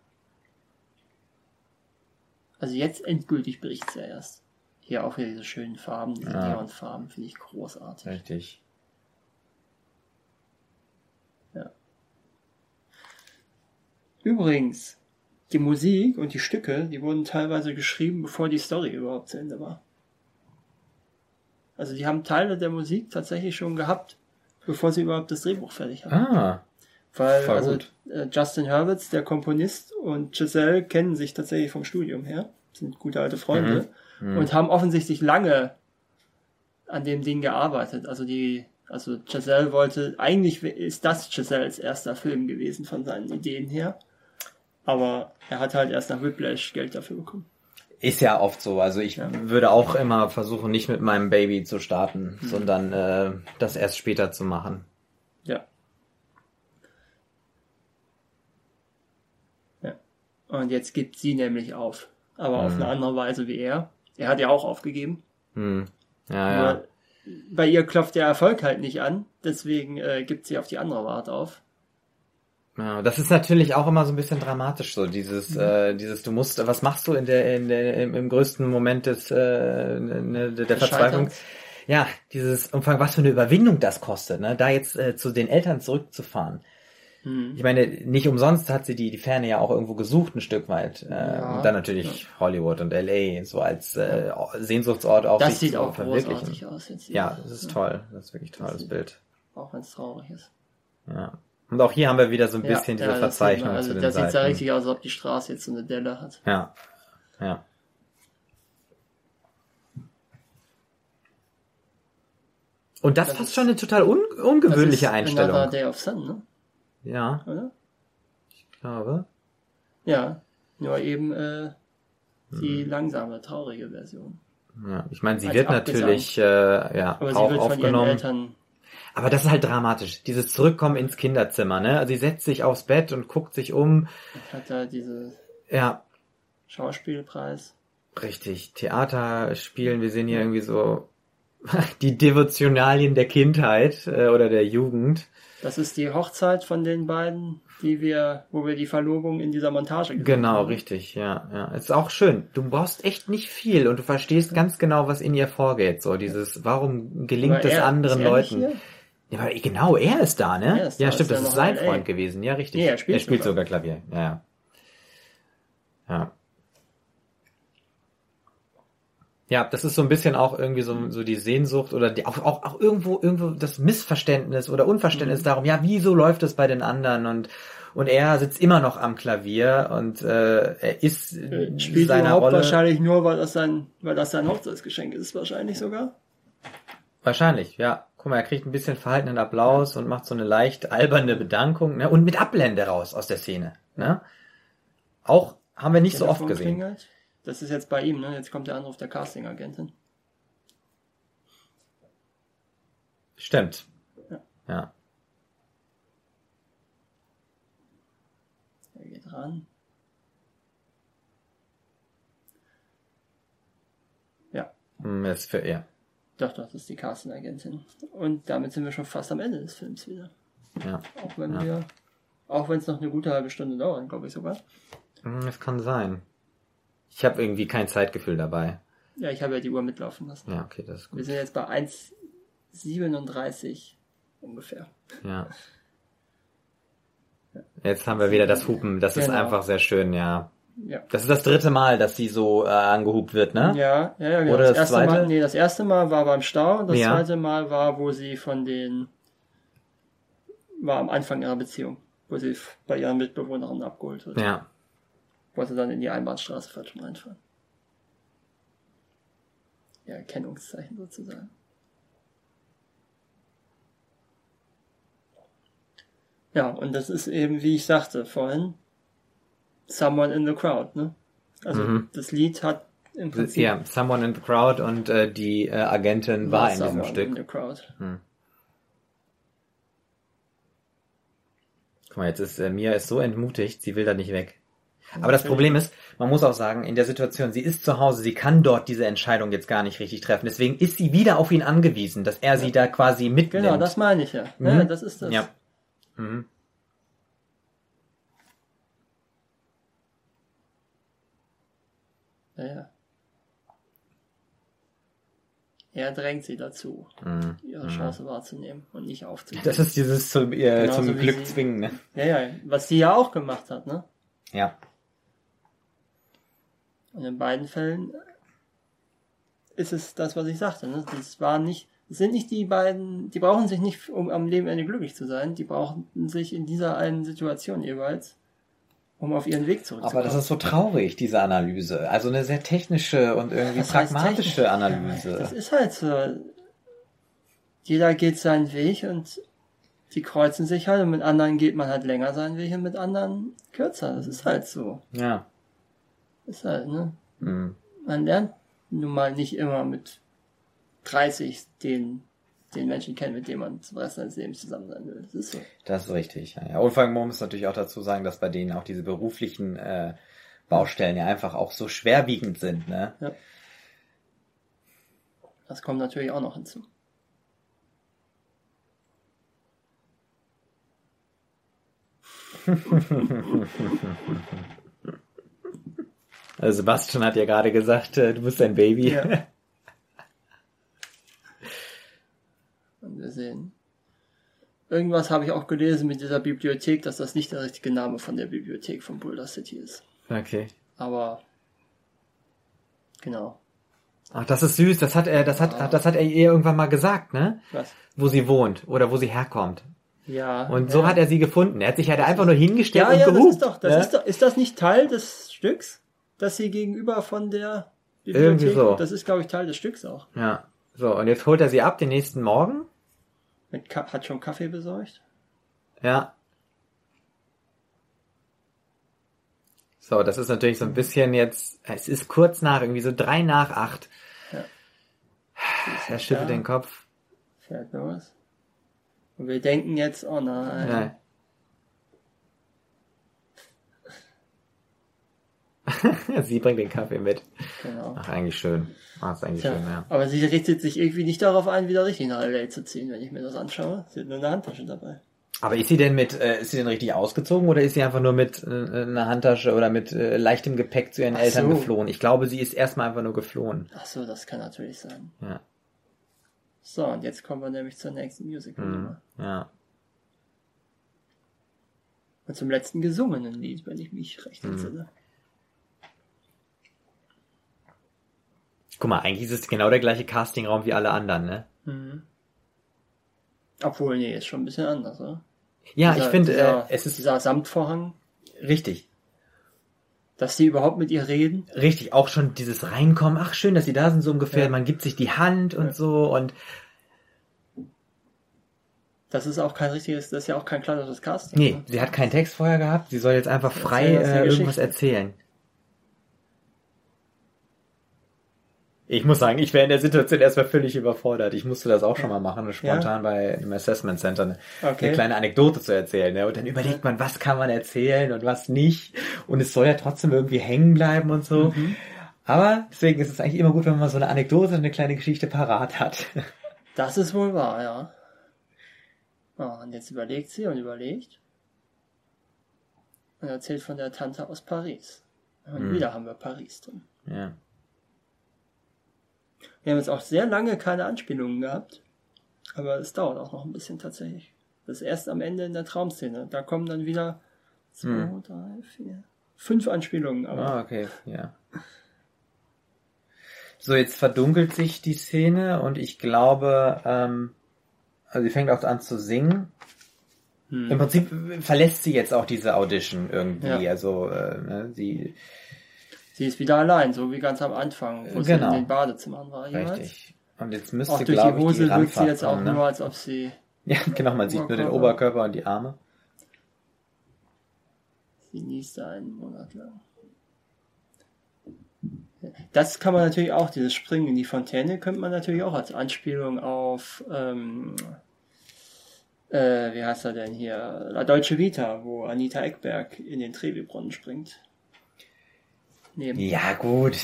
Also jetzt endgültig bricht's ja erst. Hier auch wieder diese schönen Farben, diese Ja. Neonfarben, finde ich großartig. Richtig. Übrigens, die Musik und die Stücke, die wurden teilweise geschrieben, bevor die Story überhaupt zu Ende war. Also die haben Teile der Musik tatsächlich schon gehabt, bevor sie überhaupt das Drehbuch fertig hatten. Ah, Weil voll also gut. äh, Justin Hurwitz, der Komponist, und Giselle kennen sich tatsächlich vom Studium her, sind gute alte Freunde Mhm. und haben offensichtlich lange an dem Ding gearbeitet. Also die, also Giselle wollte, eigentlich ist das Giselles erster Film gewesen von seinen Ideen her. Aber er hat halt erst nach Whiplash Geld dafür bekommen. ist ja oft so. Also ich würde auch immer versuchen, nicht mit meinem Baby zu starten, Mhm. sondern äh, das erst später zu machen. Ja. Ja. Und jetzt gibt sie nämlich auf. Aber auf eine andere Weise wie er. Er hat ja auch aufgegeben. Hm. Ja, ja. Bei ihr klopft der Erfolg halt nicht an. Deswegen äh, gibt sie auf die andere Art auf. Ja, das ist natürlich auch immer so ein bisschen dramatisch, so dieses, Mhm. äh, dieses, du musst, was machst du in der, in der, im, im größten Moment des, äh, ne, der Verzweiflung? Scheiterns. Ja, dieses Umfang, was für eine Überwindung das kostet, ne? Da jetzt äh, zu den Eltern zurückzufahren. Hm. Ich meine, nicht umsonst hat sie die, die Ferne ja auch irgendwo gesucht, ein Stück weit. Äh, Ja. und dann natürlich Hollywood und LA, so als äh, Sehnsuchtsort auch Das sieht auch verwirklichen. großartig aus jetzt. Ja, das ist toll. Das ist wirklich toll, das Bild. Auch wenn es traurig ist. Ja. Und auch hier haben wir wieder so ein bisschen ja, diese man. Verzeichnung Also zu den das sieht ja Seiten. richtig aus, als ob die Straße jetzt so eine Delle hat. Ja. Ja. Und das, Das fast ist- schon eine total un ungewöhnliche das ist Einstellung. Another Day of Sun, ne? Ja, Oder? ich glaube. Ja. Nur eben äh, die Hm. langsame, traurige Version. Ja, ich meine, sie Als wird natürlich äh, ja, Aber sie auch wird von ihren aufgenommen. Eltern. Aber das ist halt dramatisch. Dieses Zurückkommen ins Kinderzimmer, ne? Also sie setzt sich aufs Bett und guckt sich um. Hat da diese Ja, Schauspielpreis. richtig. Theater spielen, wir sehen hier irgendwie so die Devotionalien der Kindheit äh, oder der Jugend. Das ist die Hochzeit von den beiden, die wir, wo wir die Verlobung in dieser Montage gesehen Genau, haben. richtig, ja, ja. Ist auch schön. Du brauchst echt nicht viel und du verstehst ganz genau, was in ihr vorgeht. So dieses, warum gelingt es er- anderen er Leuten? hier? Ja, aber genau, er ist da, ne? Er ist da, ja, ist stimmt, ja das ist sein. Freund gewesen. Ja, richtig. Nee, er spielt sogar. sogar. Klavier. Ja, ja. Ja. Das ist so ein bisschen auch irgendwie so, so die Sehnsucht oder die, auch, auch, auch irgendwo, irgendwo das Missverständnis oder Mhm. Unverständnis darum, ja, wieso läuft es bei den anderen und, und er sitzt immer noch am Klavier und äh, er ist Äh, Spielt seiner Rolle. wahrscheinlich nur, weil das sein, weil das sein Hochzeitsgeschenk ist, wahrscheinlich sogar. Wahrscheinlich, ja. Guck mal, er kriegt ein bisschen verhaltenen Applaus und macht so eine leicht alberne Bedankung, ne? Und mit Ablende raus aus der Szene, ne? Auch haben wir nicht so oft Telefon gesehen. klingelt. Das ist jetzt bei ihm, ne? Jetzt kommt der Anruf der Casting-Agentin. Stimmt. Ja. Ja. Er geht ran. Ja, Hm, Ist für er. Doch, doch, das ist die Casting-Agentin. Und damit sind wir schon fast am Ende des Films wieder. Ja. Auch wenn Ja. wir, auch wenn es noch eine gute halbe Stunde dauert, glaube ich sogar. Hm, Das kann sein. Ich habe irgendwie kein Zeitgefühl dabei. Ja, ich habe ja die Uhr mitlaufen lassen. Ja, okay, das ist Wir gut. sind jetzt bei 1,37 ungefähr. Ja. Jetzt haben wir wieder das Hupen. Das ist Genau. einfach sehr schön, ja. Ja. Das ist das dritte Mal, dass sie so äh, angehupt wird, ne? Ja, ja, ja, genau. Oder das erste zweite? Mal, nee, das erste Mal war beim Stau und das Ja. zweite Mal war, wo sie von den, war am Anfang ihrer Beziehung, wo sie bei ihren Mitbewohnerinnen abgeholt wird. Ja. Wollte dann in die Einbahnstraße falsch reinfahren. Ja, Erkennungszeichen sozusagen. Ja, und das ist eben, wie ich sagte vorhin, Someone in the Crowd, ne? Also Mhm. das Lied hat im Prinzip Ja, Someone in the Crowd und äh, die äh, Agentin war in diesem Someone Stück. In the crowd. Guck mal, jetzt ist äh, Mia ist so entmutigt, sie will da nicht weg. Aber das Problem ist, man muss auch sagen, in der Situation, sie ist zu Hause, sie kann dort diese Entscheidung jetzt gar nicht richtig treffen. Deswegen ist sie wieder auf ihn angewiesen, dass er sie da quasi mitnimmt. Genau, das meine ich ja. Mhm. Ja, das ist das. Ja. Mhm. Ja, ja. Er drängt sie dazu, Mhm. ihre Chance wahrzunehmen und nicht aufzugeben. Das ist dieses zum, äh, Genauso zum Glück sie- zwingen, ne? ja, ja, was sie ja auch gemacht hat, ne? Ja. Und in beiden Fällen ist es das, was ich sagte, ne? Das war nicht, es sind nicht die beiden, die brauchen sich nicht, um am Lebensende glücklich zu sein, die brauchen sich in dieser einen Situation jeweils, um auf ihren Weg zurückzukommen. Aber das ist so traurig, diese Analyse. Also eine sehr technische und irgendwie heißt pragmatische? Analyse. Das ist halt so. Jeder geht seinen Weg und die kreuzen sich halt und mit anderen geht man halt länger seinen Weg und mit anderen kürzer. Das ist halt so. Ja. Ist halt, ne? Mhm. man lernt nun mal nicht immer mit 30 den, den Menschen kennen, mit dem man zum Rest seines Lebens zusammen sein will. Das ist so. Das ist richtig. Ja. Und vor allem man muss natürlich auch dazu sagen, dass bei denen auch diese beruflichen äh, Baustellen ja einfach auch so schwerwiegend sind. Ne? Ja. Das kommt natürlich auch noch hinzu. Also Sebastian hat ja gerade gesagt, äh, du bist ein Baby. Ja. Und wir sehen. Irgendwas habe ich auch gelesen mit dieser Bibliothek, dass das nicht der richtige Name von der Bibliothek von Boulder City ist. Okay. Aber genau. Ach, das ist süß. Das hat er, das hat, das hat er ihr irgendwann mal gesagt, ne? Was? Wo sie wohnt oder wo sie herkommt. Ja. Und so ja. hat er sie gefunden. Er hat sich da einfach nur hingestellt Ja, und ja, das gehupt. ist doch, das ne? ist doch, ist das nicht Teil des Stücks? Dass sie gegenüber von der Irgendwie Bibliothek, so. das ist glaube ich Teil des Stücks auch. Ja. So, und jetzt holt er sie ab den nächsten Morgen. Mit Ka hat schon Kaffee besorgt. Ja. So, das ist natürlich so ein bisschen jetzt, es ist kurz nach, irgendwie so drei nach acht. Ja. Er schüttelt den Kopf. Fährt los. Und wir denken jetzt, oh nein. Ja. sie bringt den Kaffee mit. Genau. Ach, eigentlich schön. Ach, ist eigentlich Tja, schön, ja. Aber sie richtet sich irgendwie nicht darauf ein, wieder richtig nach LA zu ziehen, wenn ich mir das anschaue. Sie hat nur eine Handtasche dabei. Aber ist sie denn mit, äh, ist sie denn richtig ausgezogen oder ist sie einfach nur mit äh, einer Handtasche oder mit äh, leichtem Gepäck zu ihren Ach Eltern so. geflohen? Ich glaube, sie ist erstmal einfach nur geflohen. Ach so, das kann natürlich sein. Ja. So, und jetzt kommen wir nämlich zur nächsten Musical-Nummer. Mhm. Ja. Und zum letzten gesungenen Lied, wenn ich mich recht Mhm. Guck mal, eigentlich ist es genau der gleiche Castingraum wie alle anderen, ne? Mhm. Obwohl, nee, ist schon ein bisschen anders, oder? Ja, Dieser- ich finde, äh, es ist Dieser Samtvorhang, richtig. dass die überhaupt mit ihr reden. Richtig, auch schon dieses Reinkommen, ach schön, dass sie da sind, so ungefähr, Ja. man gibt sich die Hand und Ja. so und Das ist auch kein richtiges, das ist ja auch kein klassisches Casting. nee, ne? sie hat keinen Text vorher gehabt, sie soll jetzt einfach frei äh, irgendwas erzählen. Ich muss sagen, ich wäre in der Situation erstmal völlig überfordert. Ich musste das auch schon mal machen, spontan bei einem Assessment Center eine, Okay. eine kleine Anekdote zu erzählen. Ne? Und dann überlegt man, was kann man erzählen und was nicht. Und es soll ja trotzdem irgendwie hängen bleiben und so. Mhm. Aber deswegen ist es eigentlich immer gut, wenn man so eine Anekdote, eine kleine Geschichte parat hat. Das ist wohl wahr, ja. Ah, und jetzt überlegt sie und überlegt. Und erzählt von der Tante aus Paris. Und Hm. wieder haben wir Paris drin. ja. Wir haben jetzt auch sehr lange keine Anspielungen gehabt. Aber es dauert auch noch ein bisschen tatsächlich. Das ist erst am Ende in der Traumszene. Da kommen dann wieder zwei, Hm. drei, vier, fünf Anspielungen. Aber Ah, okay, ja. So, jetzt verdunkelt sich die Szene und ich glaube, ähm, also sie fängt auch an zu singen. hm. Im Prinzip verlässt sie jetzt auch diese Audition irgendwie. Ja. Also, äh, ne, sie, sie ist wieder allein, so wie ganz am Anfang, wo sie Genau. in den Badezimmern war. jeweils. richtig. Und jetzt müsste, Auch durch die glaube ich, Hose die wirkt sie jetzt auch ne? nur, als ob sie Ja, genau, man sieht nur den Oberkörper. Oberkörper und die Arme. Sie nieste einen Monat lang. Das kann man natürlich auch, dieses Springen in die Fontäne, könnte man natürlich auch als Anspielung auf, ähm, äh, wie heißt er denn hier, La Deutsche Vita, wo Anita Eckberg in den Trevi-Brunnen springt. Neben. Ja, gut.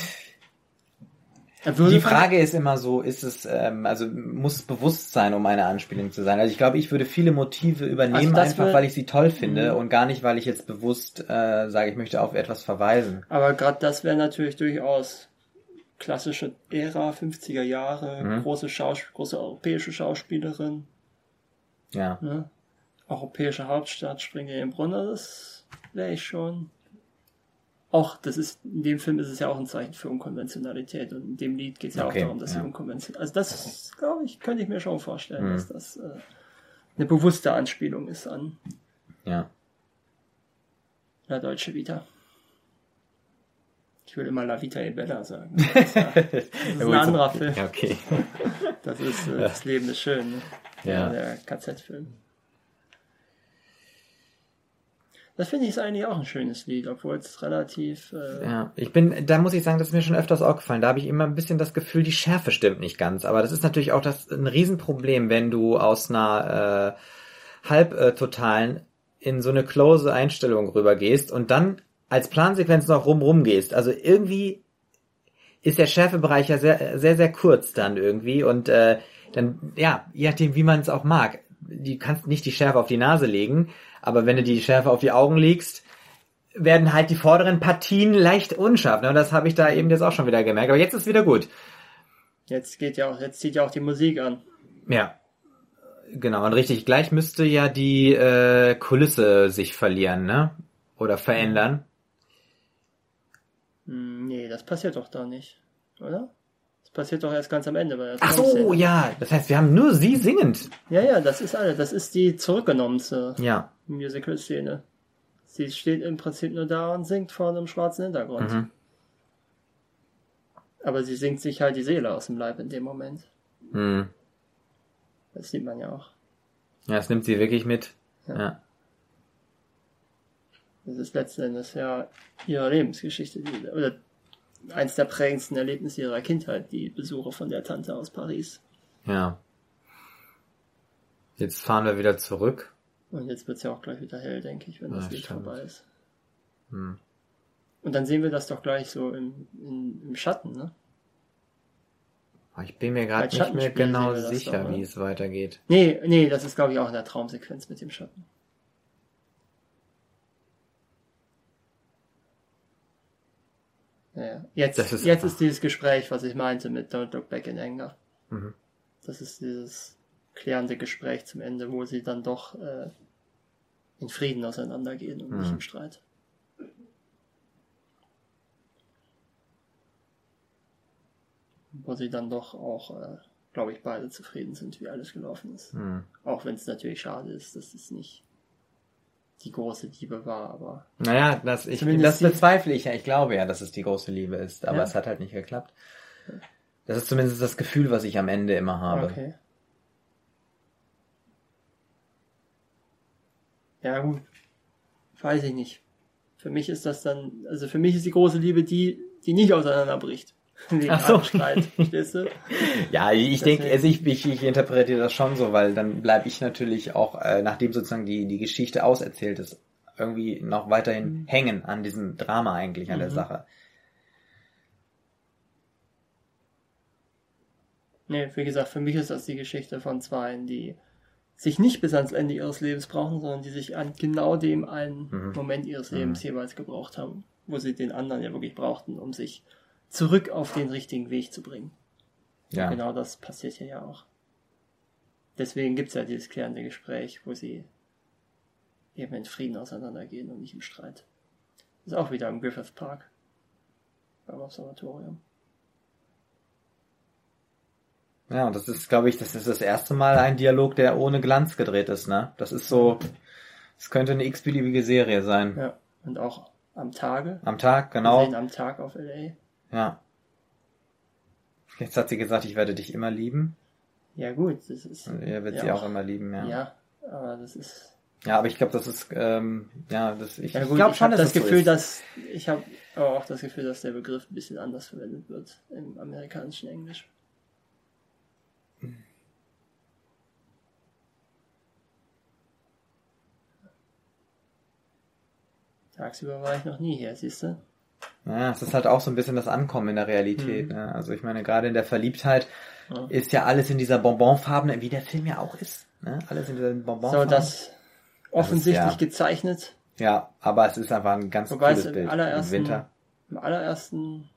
Die Frage ist immer so, ist es, ähm, also muss es bewusst sein, um eine Anspielung zu sein. Also ich glaube, ich würde viele Motive übernehmen, Also einfach weil ich sie toll finde Mhm. und gar nicht, weil ich jetzt bewusst äh, sage, ich möchte auf etwas verweisen. Aber gerade das wäre natürlich durchaus klassische Ära, 50er Jahre, Mhm. große, Schaus große europäische Schauspielerin, Ja. ne? europäische Hauptstadt, springt in den Brunnen, das wäre ich schon. Auch, das ist, in dem Film ist es ja auch ein Zeichen für Unkonventionalität und in dem Lied geht es ja Okay, auch darum, dass sie ja. unkonventionell, also das, glaube ich, könnte ich mir schon vorstellen, Mhm. dass das äh, eine bewusste Anspielung ist an Ja. La Deutsche Vita. Ich will immer La Vita e Bella sagen. Das ist, ja, das ist ein anderer Film. Okay. Das ist äh, Das Leben ist schön. Ne? Ja. Der KZ-Film. Das finde ich ist eigentlich auch ein schönes Lied, obwohl es relativ. Äh, Ja, ich bin, da muss ich sagen, das ist mir schon öfters aufgefallen. Da habe ich immer ein bisschen das Gefühl, die Schärfe stimmt nicht ganz. Aber das ist natürlich auch das ein Riesenproblem, wenn du aus einer äh, halbtotalen in so eine close Einstellung rübergehst und dann als Plansequenz noch rum rum gehst. Also irgendwie ist der Schärfebereich ja sehr, sehr, sehr kurz dann irgendwie und äh, dann, ja, je nachdem, wie man es auch mag. Du kannst nicht die Schärfe auf die Nase legen, aber wenn du die Schärfe auf die Augen legst, werden halt die vorderen Partien leicht unscharf. Ne? Und das habe ich da eben jetzt auch schon wieder gemerkt. Aber jetzt ist wieder gut. jetzt geht ja auch, jetzt zieht ja auch die Musik an. Ja. Genau, und richtig, gleich müsste ja die äh, Kulisse sich verlieren, ne? Oder verändern. Hm, nee, das passiert doch da nicht, oder? Passiert doch erst ganz am Ende bei der Ach so, ja. Das heißt, wir haben nur sie singend. Ja, ja, das ist alles. Das ist die zurückgenommenste Ja. Musical-Szene. Sie steht im Prinzip nur da und singt vor einem schwarzen Hintergrund. Mhm. Aber sie singt sich halt die Seele aus dem Leib in dem Moment. Hm. Das sieht man ja auch. Ja, das nimmt sie wirklich mit. Ja. Ja. Das ist letzten Endes ja ihre Lebensgeschichte, die, oder eins der prägendsten Erlebnisse ihrer Kindheit, die Besuche von der Tante aus Paris. Ja. Jetzt fahren wir wieder zurück. Und jetzt wird's ja auch gleich wieder hell, denke ich, wenn das Ja, Lied stimmt. vorbei ist. Hm. Und dann sehen wir das doch gleich so im, im, im Schatten, ne? Aber Ich bin mir gerade nicht mehr genau das sicher, doch, ne? wie es weitergeht. Nee, nee, das ist glaube ich auch in der Traumsequenz mit dem Schatten. Ja, ja. Jetzt, ist jetzt ist dieses Gespräch, was ich meinte mit Don't Look Back in Anger. Mhm. Das ist dieses klärende Gespräch zum Ende, wo sie dann doch äh, in Frieden auseinandergehen und nicht Mhm. im Streit. Wo sie dann doch auch, äh, glaube ich, beide zufrieden sind, wie alles gelaufen ist. Hm. Auch wenn es natürlich schade ist, dass es nicht die große Liebe war, aber Naja, das, ich, das bezweifle ich ja. Ich glaube ja, dass es die große Liebe ist, aber Ja. es hat halt nicht geklappt. Das ist zumindest das Gefühl, was ich am Ende immer habe. okay. Ja, gut. Weiß ich nicht. Für mich ist das dann, also für mich ist die große Liebe die, die nicht auseinanderbricht. Wegen Ach so. einem Streit, verstehst du? Ja, ich denke, also ich, ich, ich interpretiere das schon so, weil dann bleibe ich natürlich auch, äh, nachdem sozusagen die, die Geschichte auserzählt ist, irgendwie noch weiterhin hängen an diesem Drama eigentlich, an der Mhm. Sache. Nee, wie gesagt, für mich ist das die Geschichte von Zweien, die sich nicht bis ans Ende ihres Lebens brauchen, sondern die sich an genau dem einen Mhm. Moment ihres Lebens jeweils gebraucht haben, wo sie den anderen ja wirklich brauchten, um sich zurück auf den richtigen Weg zu bringen. Ja. Genau das passiert hier ja auch. Deswegen gibt's ja dieses klärende Gespräch, wo sie eben in Frieden auseinandergehen und nicht im Streit. Ist auch wieder im Griffith Park. Beim Observatorium. Ja, und das ist, glaube ich, das ist das erste Mal ein Dialog, der ohne Glanz gedreht ist, ne? Das ist so, es könnte eine x-beliebige Serie sein. Ja. Und auch am Tage. Am Tag, Wir genau. sehen am Tag auf LA. Ja. Jetzt hat sie gesagt, ich werde dich immer lieben. Ja gut, das ist. Und er wird ja sie auch immer lieben, ja. Ja, aber das ist. Ja, aber ich glaube, das ist, ähm, ja, das, ich, Ja ich glaube schon, dass das so Gefühl, ist. dass ich habe aber auch das Gefühl, dass der Begriff ein bisschen anders verwendet wird im amerikanischen Englisch. Tagsüber war ich noch nie hier, siehst du? Ja, es ist halt auch so ein bisschen das Ankommen in der Realität. Ne? Also ich meine, gerade in der Verliebtheit Mhm. Ja. ist ja alles in dieser Bonbonfarben, wie der Film ja auch ist. Ne? Alles in dieser So, Bonbonfarben. das offensichtlich ja- gezeichnet. ja, aber es ist einfach ein ganz Wobei es cooles im Bild im allerersten, Winter. im allerersten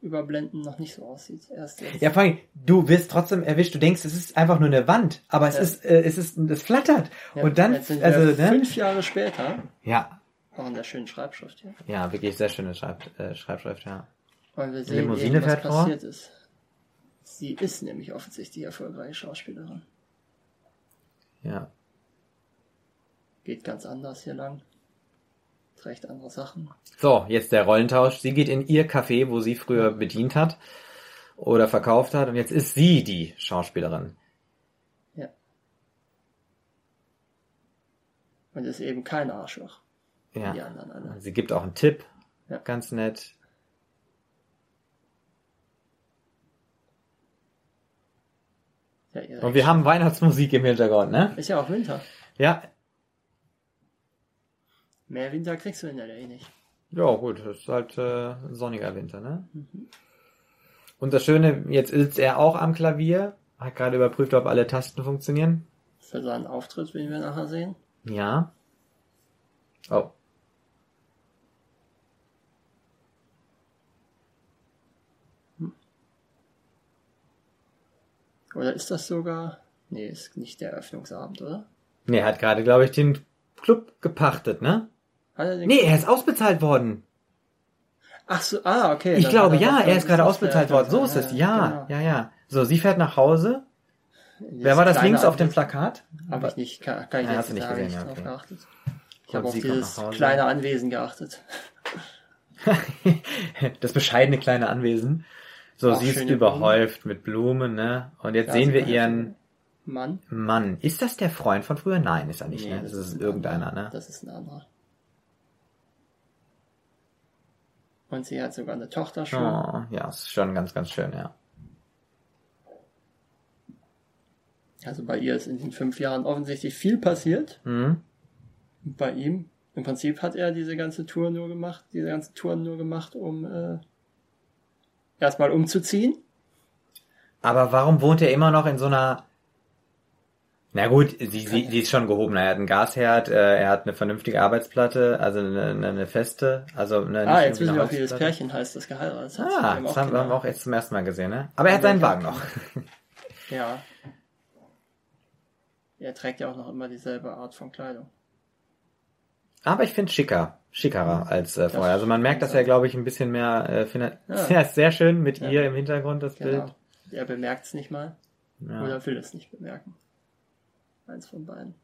Überblenden noch nicht so aussieht. Erst jetzt. Ja, vor allem, du wirst trotzdem erwischt, du denkst, es ist einfach nur eine Wand, aber es Ja. ist, äh, es ist, es flattert. Ja, Und dann, jetzt sind also, wir ne? fünf Jahre später, Ja, auch in der schönen Schreibschrift hier. ja, wirklich sehr schöne Schreib, äh, Schreibschrift, ja. Und wir sehen Limousine eben, was fährt vor. passiert ist. Sie ist nämlich offensichtlich erfolgreiche Schauspielerin. Ja. Geht ganz anders hier lang. Trägt andere Sachen. So, jetzt der Rollentausch. Sie geht in ihr Café, wo sie früher bedient hat oder verkauft hat und jetzt ist sie die Schauspielerin. Ja. Und ist eben kein Arschloch. Ja. die anderen alle. Sie gibt auch einen Tipp. Ja. Ganz nett. Ja, ihr- Und wir haben Weihnachtsmusik im Hintergrund, ne? ist ja auch Winter. Ja. Mehr Winter kriegst du in der nicht. Ja, gut, das ist halt äh, sonniger Winter, ne? Und das Schöne, jetzt ist er auch am Klavier. Hat gerade überprüft, ob alle Tasten funktionieren. Für seinen Auftritt, den wir nachher sehen. Ja. Oh. Oder ist das sogar. Nee, ist nicht der Eröffnungsabend, oder? Nee, er hat gerade, glaube ich, den Club gepachtet, ne? Hat er Nee, er ist ausbezahlt worden. Ach so, ah, okay. Ich glaube, ja, er ist gerade ausbezahlt worden. So ist es. Ja, genau. ja, ja. So, sie fährt nach Hause. Wer war das links auf dem Plakat? Habe ich nicht, kann, kann ich Ja, jetzt nicht gesehen, ja, okay. geachtet. Ich habe auf dieses kleine Anwesen geachtet. das bescheidene kleine Anwesen. So, sie ist überhäuft mit Blumen, ne? Und jetzt Ja, sehen wir ihren Mann. Mann. Ist das der Freund von früher? Nein, ist er nicht, Nee, ne? Das ist ein irgendeiner, anderer. ne? Das ist ein anderer. Und sie hat sogar eine Tochter schon. Oh, ja, ist schon ganz, ganz schön, ja. Also bei ihr ist in den fünf Jahren offensichtlich viel passiert. Mhm. Bei ihm, im Prinzip hat er diese ganze Tour nur gemacht, diese ganzen Touren nur gemacht, um äh, erstmal umzuziehen. Aber warum wohnt er immer noch in so einer... Na gut, sie, sie, sie ist schon gehoben. Er hat einen Gasherd, äh, er hat eine vernünftige Arbeitsplatte, also eine, eine, eine feste, also eine, Ah, jetzt wissen wir auch, wie das. Pärchen heißt, das geheiratet hat. Ah, das haben haben wir auch jetzt zum ersten Mal gesehen, ne? Aber er hat seinen Wagen noch. Ja. Er trägt ja auch noch immer dieselbe Art von Kleidung. Aber ich finde schicker, schickerer als äh, vorher. Also man merkt, dass er, glaube ich, ein bisschen mehr äh, findet. Ja. Ja, ist sehr schön mit Ja. ihr im Hintergrund, das Genau. Bild. Er bemerkt es nicht mal. Ja. Oder will es nicht bemerken. Eins von beiden.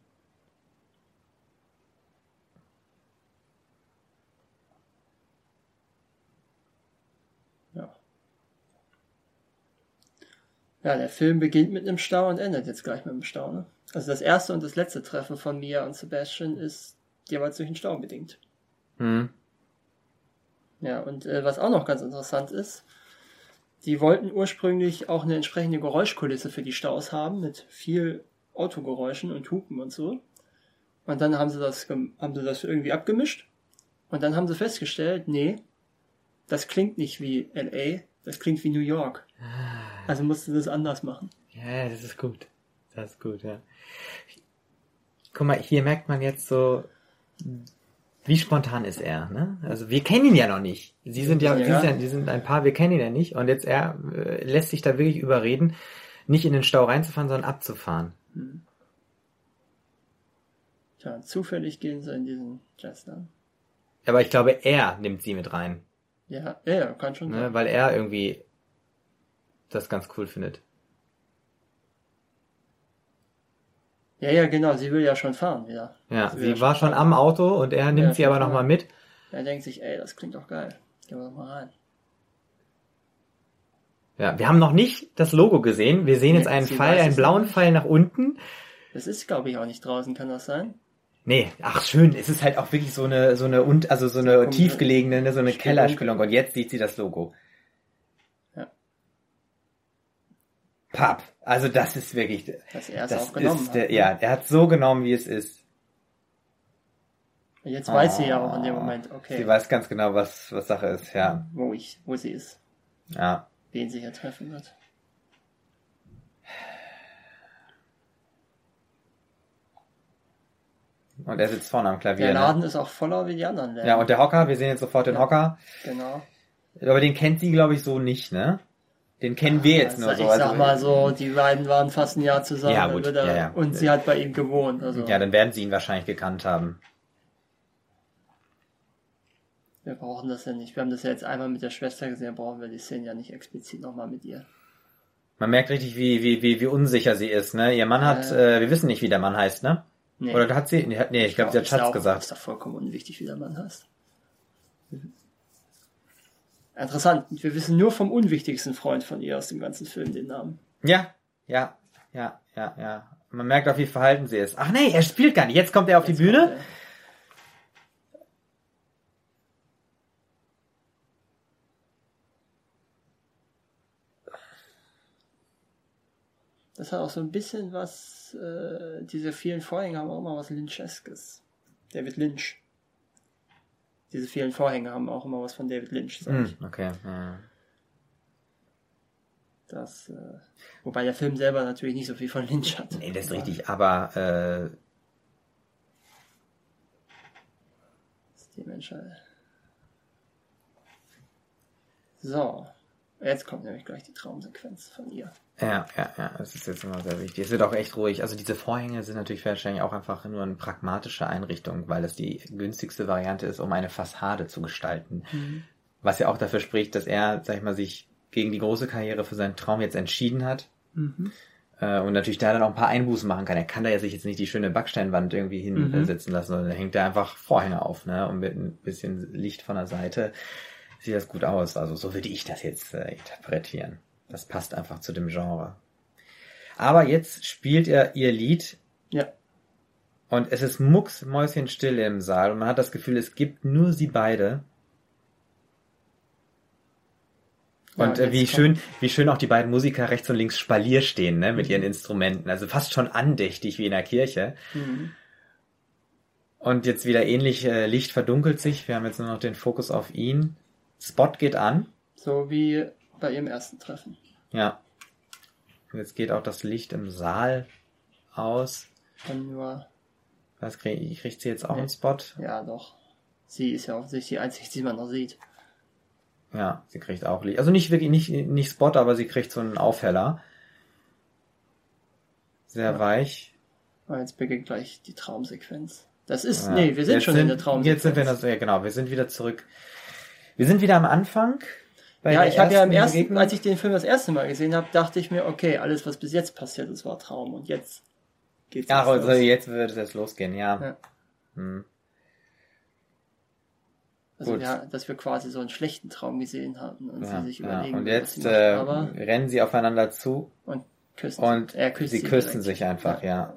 Ja. Ja, der Film beginnt mit einem Stau und endet jetzt gleich mit einem Stau. Ne? Also das erste und das letzte Treffen von Mia und Sebastian ist jeweils durch den Stau bedingt. Hm. Ja, und äh, was auch noch ganz interessant ist, die wollten ursprünglich auch eine entsprechende Geräuschkulisse für die Staus haben, mit viel Autogeräuschen und Hupen und so. Und dann haben sie das, haben sie das irgendwie abgemischt. Und dann haben sie festgestellt, nee, das klingt nicht wie LA, das klingt wie New York. Also mussten sie das anders machen. Ja, das ist gut. Das ist gut, ja. Guck mal, hier merkt man jetzt so, wie spontan ist er, ne? Also wir kennen ihn ja noch nicht. Sie sind ja, Ja. Sie sind, ja die sind ein Paar, wir kennen ihn ja nicht. Und jetzt er äh, lässt sich da wirklich überreden, nicht in den Stau reinzufahren, sondern abzufahren. Tja, zufällig gehen sie in diesen Jazz dann. Aber ich glaube, er nimmt sie mit rein, Ja, ja, ja, kann schon ne? sein. weil er irgendwie das ganz cool findet. Ja, ja, genau, sie will ja schon fahren wieder. Ja, Sie sie war schon schon am Auto und er nimmt Ja, sie aber nochmal mit. Er denkt sich, ey, das klingt doch geil. Gehen wir doch mal rein. Ja, wir haben noch nicht das Logo gesehen. Wir sehen jetzt einen sie Pfeil, einen blauen. Pfeil nach unten. Das ist, glaube ich, auch nicht draußen, kann das sein? Nee, ach schön, es ist halt auch wirklich so eine, so eine, und, also so eine tiefgelegene, ne, so eine Spelunke. Kellerspelunke. Und jetzt sieht sie das Logo. Papp. Also das ist wirklich, Dass er es das auch genommen ist, hat. der, ne? ja, er hat so genommen, wie es ist. Jetzt weiß sie ja auch in dem Moment, okay, Sie weiß ganz genau, was, was Sache ist, ja. wo ich, wo sie ist, Ja. wen sie hier treffen wird. Und er sitzt vorne am Klavier. Der ne? Laden ist auch voller wie die anderen Läden. Ja, und der Hocker, wir sehen jetzt sofort den Ja. Hocker. genau. Aber den kennt sie, glaube ich, so nicht, ne? Den kennen wir jetzt nur also, so. Ich sag mal so, die beiden waren fast ein Jahr zusammen Ja, gut, ja, ja. und sie hat bei ihm gewohnt. Also Ja, dann werden sie ihn wahrscheinlich gekannt haben. wir brauchen das ja nicht. Wir haben das ja jetzt einmal mit der Schwester gesehen, brauchen wir die Szene ja nicht explizit nochmal mit ihr. Man merkt richtig, wie, wie, wie, wie unsicher sie ist, ne? Ihr Mann hat, Ja, äh, wir wissen nicht, wie der Mann heißt, ne? Nee. Oder hat sie, nee, nee ich glaube, sie hat Schatz auch, gesagt. Ist doch vollkommen unwichtig, wie der Mann heißt. Interessant. Wir wissen nur vom unwichtigsten Freund von ihr aus dem ganzen Film den Namen. Ja, ja, ja, ja, ja. Man merkt auch, wie verhalten sie ist. Ach nee, er spielt gar nicht. Jetzt kommt er auf Jetzt die Bühne. Das hat auch so ein bisschen was, äh, diese vielen Vorhänge haben auch mal was Lyncheskes. David Lynch. Diese vielen Vorhänge haben auch immer was von David Lynch. Sag ich. Hm, okay. Ja. Das, äh, wobei der Film selber natürlich nicht so viel von Lynch hat. Nee, das ist richtig, aber äh, Menschheit. So. Jetzt kommt nämlich gleich die Traumsequenz von ihr. Ja, ja, ja, das ist jetzt immer sehr wichtig. Es wird auch echt ruhig. Also diese Vorhänge sind natürlich wahrscheinlich auch einfach nur eine pragmatische Einrichtung, weil das die günstigste Variante ist, um eine Fassade zu gestalten. Was ja auch dafür spricht, dass er, sag ich mal, sich gegen die große Karriere für seinen Traum jetzt entschieden hat. Äh, und natürlich da dann auch ein paar Einbußen machen kann. Er kann da ja sich jetzt nicht die schöne Backsteinwand irgendwie hinsetzen lassen, sondern da hängt er einfach Vorhänge auf, ne? Und mit ein bisschen Licht von der Seite sieht das gut aus. Also so würde ich das jetzt äh, interpretieren. Das passt einfach zu dem Genre. Aber jetzt spielt er ihr Lied Ja. und es ist mucksmäuschenstill im Saal und man hat das Gefühl, es gibt nur sie beide. Ja, Und äh, jetzt wie schön, wie schön auch die beiden Musiker rechts und links Spalier stehen, ne, mit ihren Instrumenten. Also fast schon andächtig wie in der Kirche. Mhm. Und jetzt wieder ähnlich, äh, Licht verdunkelt sich. Wir haben jetzt nur noch den Fokus auf ihn. Spot geht an. So wie bei ihrem ersten Treffen. Ja. Und jetzt geht auch das Licht im Saal aus. Dann nur, Was krieg, kriegt sie jetzt auch Nee. einen Spot? ja doch. Sie ist ja offensichtlich die einzige, die man noch sieht. Ja, sie kriegt auch Licht. Also nicht wirklich, nicht, nicht Spot, aber sie kriegt so einen Aufheller. Sehr Ja. weich. Und jetzt beginnt gleich die Traumsequenz. Das ist, Ja. nee, wir sind Jetzt schon in der Traumsequenz. Jetzt sind wir, das, ja, genau, wir sind wieder zurück. Wir sind wieder am Anfang. ja, ich habe ja im ersten Begegnung. als ich den Film das erste Mal gesehen habe, dachte ich mir, okay, alles, was bis jetzt passiert ist, war Traum. Und jetzt geht's Ach, also los. jetzt wird es jetzt losgehen, ja. Ja. Hm. Also, ja, dass wir quasi so einen schlechten Traum gesehen hatten und Ja, sie sich ja. überlegen, Und was jetzt äh, aber rennen sie aufeinander zu und küssen. und sie küssen direkt. sich einfach, ja.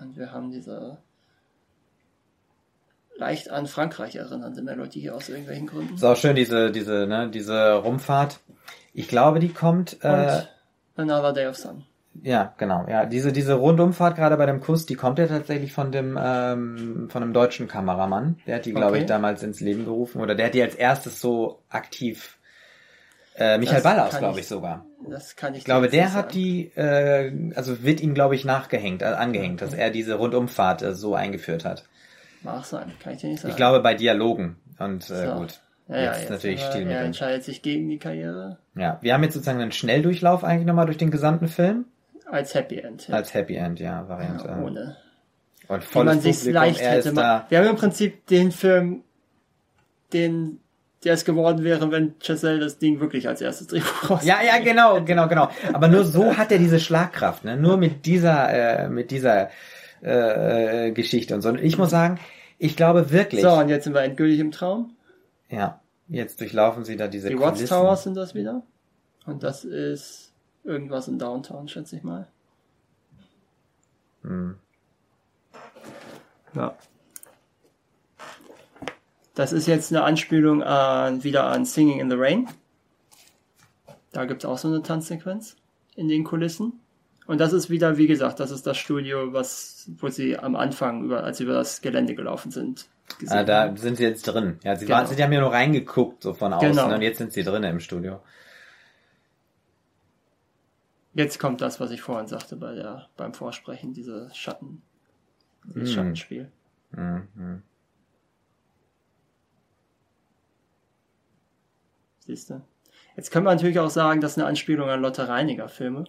Und wir haben diese leicht an Frankreich erinnernde Melodie aus irgendwelchen Gründen. Ist auch schön, diese, diese, ne, diese Rumfahrt. Ich glaube, die kommt, äh, Und Another Day of Sun. ja, genau, ja, diese, diese Rundumfahrt gerade bei dem Kuss, die kommt ja tatsächlich von dem, ähm, von einem deutschen Kameramann. Der hat die, glaube Okay. ich, damals ins Leben gerufen, oder der hat die als erstes so aktiv, äh, Michael Ballaus, glaube ich- ich sogar. Das kann ich Ich glaube, der hat die, äh, also wird ihm, glaube ich, nachgehängt, äh, angehängt, dass er diese Rundumfahrt äh, so eingeführt hat. Mag sein, kann ich dir nicht sagen. Ich glaube, bei Dialogen. Und äh, So. gut. ja, ja, jetzt jetzt natürlich aber Stilmittel. Er entscheidet sich gegen die Karriere Ja, wir haben jetzt sozusagen einen Schnelldurchlauf eigentlich nochmal durch den gesamten Film. als Happy End. Ja. Als Happy End, ja, Variante. ja, ohne. Und Wie volles man sich Publikum, leicht er hätte. Wir haben im Prinzip den Film, den der es geworden wäre, wenn Chazelle das Ding wirklich als erstes Drehbuch raus. Ja, ja, genau, genau, genau. Aber nur so hat er diese Schlagkraft, ne? Nur mit dieser, äh, mit dieser äh, äh, Geschichte und so. Und ich muss sagen, ich glaube wirklich. So, und jetzt sind wir endgültig im Traum. Ja, jetzt durchlaufen sie da diese Die Kulissen. Towers sind das wieder. Und das ist irgendwas in Downtown, schätze ich mal. Hm. Ja. Das ist jetzt eine Anspielung an, wieder an Singing in the Rain. Da gibt es auch so eine Tanzsequenz in den Kulissen. Und das ist wieder, wie gesagt, das ist das Studio, was, wo sie am Anfang, über, als sie über das Gelände gelaufen sind, gesehen Ah, da haben. sind sie jetzt drin. Ja, sie Genau. waren, sie haben ja nur reingeguckt, so von außen, Genau. und jetzt sind sie drin im Studio. Jetzt kommt das, was ich vorhin sagte bei der, beim Vorsprechen, diese Schatten, dieses Mm. Schattenspiel. Mhm. Siehst du? Jetzt können wir natürlich auch sagen, das ist eine Anspielung an Lotte Reiniger Filme.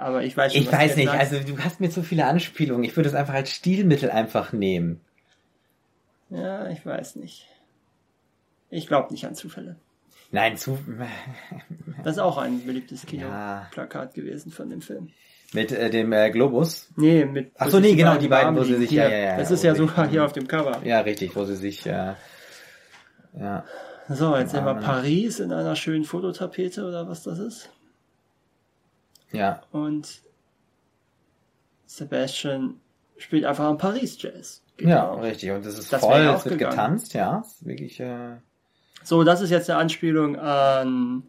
Aber ich weiß schon, Ich weiß nicht, also du hast mir zu viele Anspielungen. Ich würde es einfach als Stilmittel einfach nehmen. Ja, ich weiß nicht. Ich glaube nicht an Zufälle. Nein, zu Das ist auch ein beliebtes Ja. Kinoplakat gewesen von dem Film. mit äh, dem äh, Globus. Nee, mit. Ach so, nee, genau, die beiden, wo sie sich- ja, ja, ja, Das ist ja sogar hier auf dem Cover. Ja, richtig, wo sie sich äh, ja. So, jetzt sehen wir Arme. Paris in einer schönen Fototapete oder was das ist. Ja, Und Sebastian spielt einfach am Paris Jazz. Geht ja, richtig. Und es ist Das voll, es wird getanzt, ja. Ist wirklich, äh, So, das ist jetzt eine Anspielung an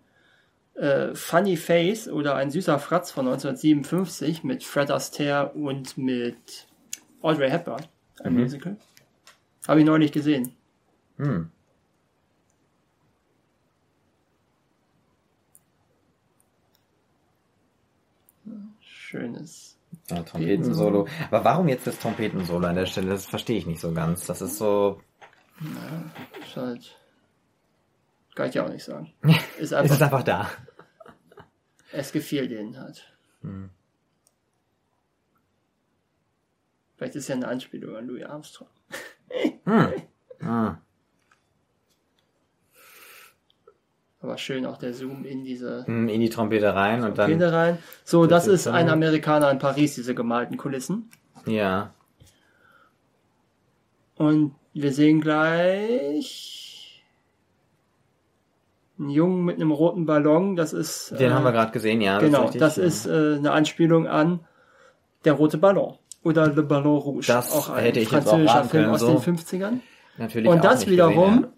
äh, Funny Face oder Ein süßer Fratz von 1957 mit Fred Astaire und mit Audrey Hepburn, ein Musical. Habe ich neulich gesehen. Hm. Schönes. Ja, Trompetensolo. Aber warum jetzt das Trompetensolo an der Stelle? Das verstehe ich nicht so ganz. Das ist so. Ist halt. Kann ich ja auch nicht sagen. Ist Es einfach, ist einfach da. es gefiel denen halt. Vielleicht ist ja eine Anspielung an Louis Armstrong. Ah. Aber schön auch der Zoom in diese Hm, In die Trompete rein und dann. Kinder rein. So, das ist ist ein dann- Amerikaner in Paris, diese gemalten Kulissen. Ja. Und wir sehen gleich einen Jungen mit einem roten Ballon. Das ist Den äh, haben wir gerade gesehen, ja. genau. Das ja. ist äh, eine Anspielung an der rote Ballon oder Le Ballon Rouge. Das auch ein hätte ich jetzt auch französischer Film können, aus so. den 50ern. Natürlich Und das wiederum gesehen,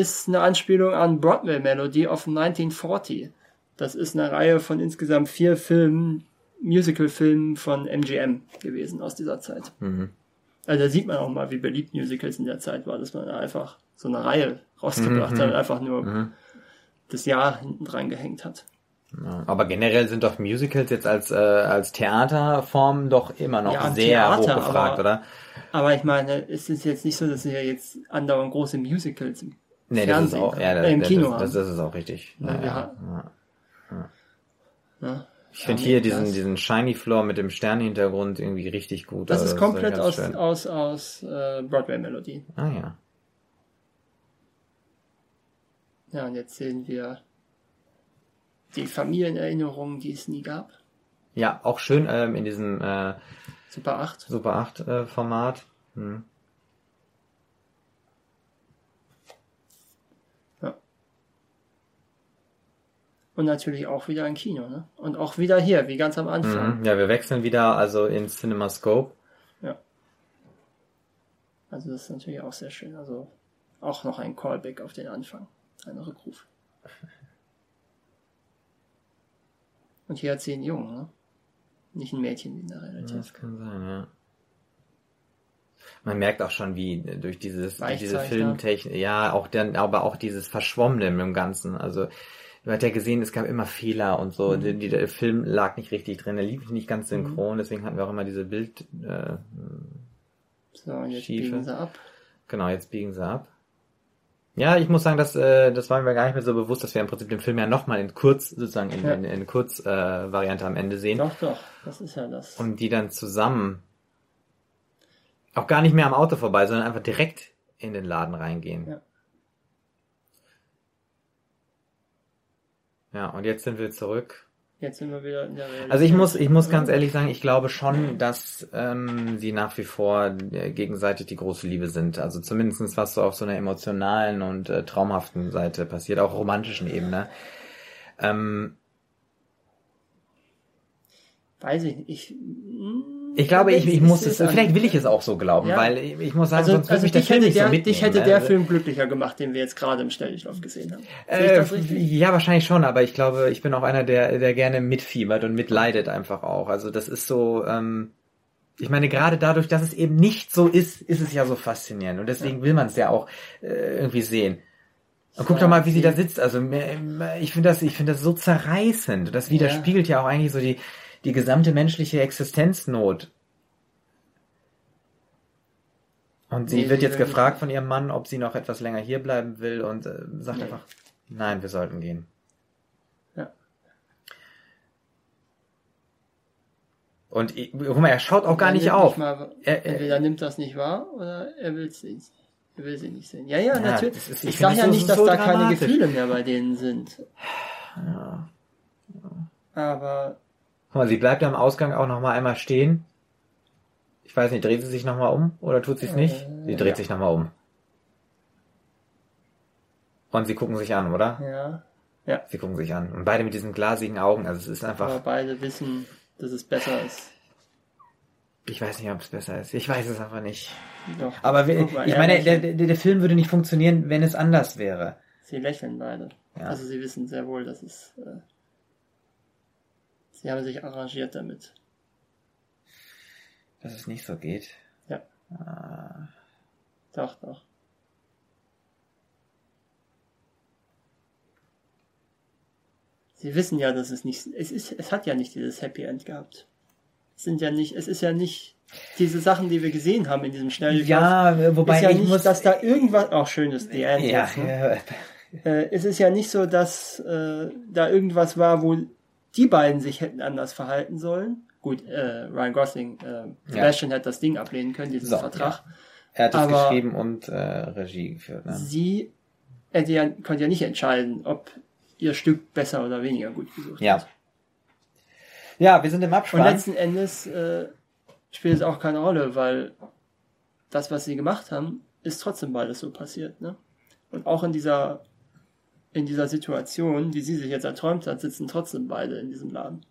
ist eine Anspielung an Broadway Melody of 1940. Das ist eine Reihe von insgesamt vier Filmen, Musical-Filmen von MGM gewesen aus dieser Zeit. Mhm. Also da sieht man auch mal, wie beliebt Musicals in der Zeit war, dass man einfach so eine Reihe rausgebracht Mhm. hat und einfach nur das Jahr hinten dran gehängt hat. Aber generell sind doch Musicals jetzt als, äh, als Theaterform doch immer noch Ja, sehr Theater, hochgefragt, aber- oder? Aber ich meine, es ist jetzt nicht so, dass wir jetzt andauernd große Musicals im Nee, das ist auch, ja, das, äh, im das, Kino das, das, haben. ist auch richtig. Ja, Ja, ja? Ich finde hier das- diesen, diesen Shiny Floor mit dem Sternhintergrund irgendwie richtig gut. Das Also ist komplett aus, schön. aus, aus äh, Broadway Melody. Ah ja. Ja, und jetzt sehen wir die Familienerinnerungen, die es nie gab. Ja, auch schön ähm, in diesem äh, Super 8. Super 8 äh, Format. Hm. Und natürlich auch wieder ein Kino, ne? Und auch wieder hier, wie ganz am Anfang. Mhm. Ja, wir wechseln wieder also in CinemaScope. Ja. Also das ist natürlich auch sehr schön. Also auch noch ein Callback auf den Anfang. Ein Rückruf. Und hier hat sie einen Jungen, ne? Nicht ein Mädchen wie in der Realität. Das kann sein, ja. Man merkt auch schon, wie durch dieses, durch diese. Filmtechnik, ja, auch dann, aber auch dieses Verschwommene im Ganzen. Also, man hat ja gesehen, es gab immer Fehler und so. Mhm. Die, die, der Film lag nicht richtig drin, er lief nicht ganz synchron, deswegen hatten wir auch immer diese Bild, äh, So, und jetzt Schiefe. biegen sie ab. genau, jetzt biegen sie ab. Ja, ich muss sagen, das, äh, das war mir gar nicht mehr so bewusst, dass wir im Prinzip den Film ja nochmal in kurz, sozusagen in, Ja. in, in kurz äh, Variante am Ende sehen. Doch, doch, das ist ja das. und die dann zusammen auch gar nicht mehr am Auto vorbei, sondern einfach direkt in den Laden reingehen. Ja. Ja, und jetzt sind wir zurück. Jetzt sind wir wieder in der Realität. Also ich muss, ich muss ganz ehrlich sagen, ich glaube schon, dass ähm, sie nach wie vor äh, gegenseitig die große Liebe sind. Also zumindestens was so auf so einer emotionalen und äh, traumhaften Seite passiert, auch romantischen Ebene. Ähm, Weiß ich nicht. Ich, mm, ich glaube, ich, ich muss es, vielleicht will ich es auch so glauben, Ja. weil ich, ich muss sagen, Also, sonst würde also mich dich hätte, so der, mitnehmen. dich hätte ne? der Also- Film glücklicher gemacht, den wir jetzt gerade im Stellislauf gesehen haben. Äh, ja, wahrscheinlich schon, aber ich glaube, ich bin auch einer, der, der gerne mitfiebert und mitleidet einfach auch. Also das ist so, ähm, ich meine, gerade dadurch, dass es eben nicht so ist, ist es ja so faszinierend. Und deswegen will man es ja auch äh, irgendwie sehen. Und guck Ja, doch mal, wie sie da sitzt. Also ich finde das, ich finde das so zerreißend. Das widerspiegelt ja auch eigentlich so die, die gesamte menschliche Existenznot. Und sie Nee, wird jetzt gefragt von ihrem Mann, ob sie noch etwas länger hier bleiben will und äh, sagt Nee. einfach, nein, wir sollten gehen. Ja. Und guck mal, er schaut auch gar Er nicht nimmt auf. mal, Er- er- entweder nimmt das nicht wahr oder er will sie er will sie nicht sehen. Ja, ja, Ja, natürlich. ist- ich ich sage ja so- nicht, dass so da keine. Gefühle mehr bei denen sind. Ja. Aber Guck mal, sie bleibt am Ausgang auch noch mal einmal stehen. Ich weiß nicht, dreht sie sich noch mal um oder tut sie es nicht? Äh, Sie dreht ja. sich noch mal um. Und sie gucken sich an, oder? ja, ja. Sie gucken sich an. Und beide mit diesen glasigen Augen. Also es ist Aber einfach, beide wissen, dass es besser ist. ich weiß nicht, ob es besser ist. Ich weiß es einfach nicht. Doch. Aber wir, mal, ich meine, der, der, der Film würde nicht funktionieren, wenn es anders wäre. Sie lächeln beide. Ja. Also sie wissen sehr wohl, dass es äh, Sie haben sich arrangiert damit. Dass es nicht so geht. Ja. Ah. Doch, doch. Sie wissen ja, dass es nicht, es ist, es hat ja nicht dieses Happy End gehabt. Es sind ja nicht, es ist ja nicht diese Sachen, die wir gesehen haben in diesem Schnelldurchlauf. Ja, wobei ist ja ich nicht, muss, dass da irgendwas, auch schönes The End ja, jetzt, ne? ja, äh, es ist ja nicht so, dass äh, da irgendwas war, wo die beiden sich hätten anders verhalten sollen. Gut, äh, Ryan Gosling, äh, Sebastian hätte das Ding ablehnen können, diesen So, Vertrag. er hat es geschrieben und äh, Regie geführt. Ne? Sie hätte ja, konnte ja nicht entscheiden, ob ihr Stück besser oder weniger gut gesucht Ja. hat. Ja, wir sind im Und Abspann. letzten Endes äh, spielt es auch keine Rolle, weil das, was sie gemacht haben, ist trotzdem beides so passiert. Ne? Und auch in dieser in dieser Situation, die sie sich jetzt erträumt hat, sitzen trotzdem beide in diesem Laden.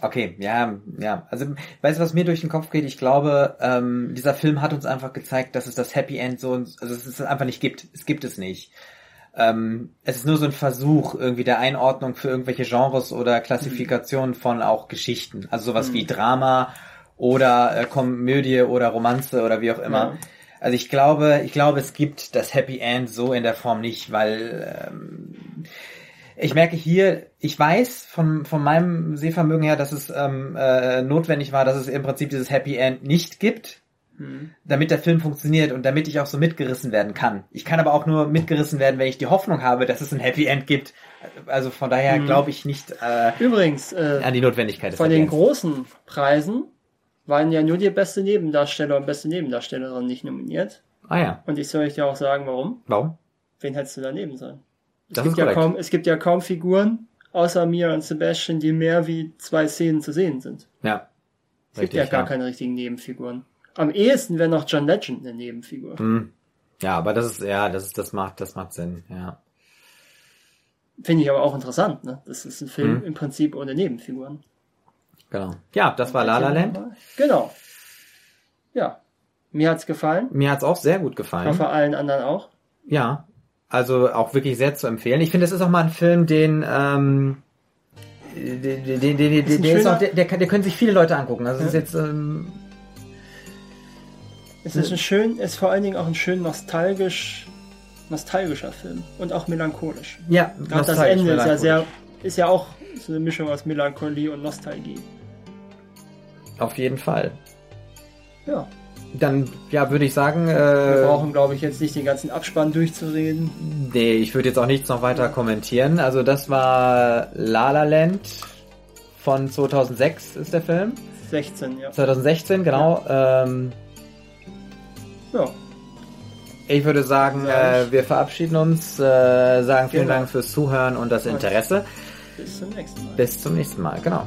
Okay, ja, ja. Also, weißt du, was mir durch den Kopf geht? Ich glaube, ähm, dieser Film hat uns einfach gezeigt, dass es das Happy End so, also dass es einfach nicht gibt. Es gibt es nicht. Ähm, es ist nur so ein Versuch irgendwie der Einordnung für irgendwelche Genres oder Klassifikationen von auch Geschichten. Also sowas wie Drama oder äh, Komödie oder Romanze oder wie auch immer. Ja. Also ich glaube, ich glaube, es gibt das Happy End so in der Form nicht, weil ähm, ich merke hier, ich weiß von, von meinem Sehvermögen her, dass es ähm, äh, notwendig war, dass es im Prinzip dieses Happy End nicht gibt, damit der Film funktioniert und damit ich auch so mitgerissen werden kann. Ich kann aber auch nur mitgerissen werden, wenn ich die Hoffnung habe, dass es ein Happy End gibt. Also von daher glaube ich nicht äh, Übrigens, äh, an die Notwendigkeit des von den Ends. großen Preisen waren ja nur die beste Nebendarsteller und beste Nebendarstellerin nicht nominiert. Ah ja, Und ich soll euch dir auch sagen, warum. warum? Wen hättest du daneben sein? Es Das gibt, ist ja korrekt. kaum, es gibt ja kaum Figuren, außer mir und Sebastian, die mehr wie zwei Szenen zu sehen sind. Ja. Es gibt ja gar keine richtigen Nebenfiguren. Am ehesten wäre noch John Legend eine Nebenfigur. Hm. Ja, aber das ist, ja, das ist, das macht, das macht Sinn, ja. Finde ich aber auch interessant, ne? Das ist ein Film Mhm. im Prinzip ohne Nebenfiguren. Genau. Ja, das war La La Land. Genau. Ja. Mir hat's gefallen. Mir hat's auch sehr gut Ich gefallen. hoffe allen anderen auch. Ja, also auch wirklich sehr zu empfehlen. Ich finde, es ist auch mal ein Film, den, ähm, den, den, den, den, den, ein der, ist auch, der, der, der können sich viele Leute angucken. Also es ist jetzt, ähm, Es ist ein schön, ist vor allen Dingen auch ein schön nostalgisch, nostalgischer Film. Und auch melancholisch. ja, Gerade das Ende ist ja sehr, ist ja auch so eine Mischung aus Melancholie und Nostalgie. Auf jeden Fall. Ja. Dann, ja, würde ich sagen, Wir äh, brauchen, glaube ich, jetzt nicht den ganzen Abspann durchzureden. nee, ich würde jetzt auch nichts noch weiter kommentieren. Also das war La La Land von 2006 ist der Film. 16, ja. 2016, genau. Ähm, Ja. Ich würde sagen, äh, wir verabschieden uns, äh, sagen vielen Genau. Dank fürs Zuhören und das Interesse. Bis zum nächsten Mal. Bis zum nächsten Mal, genau.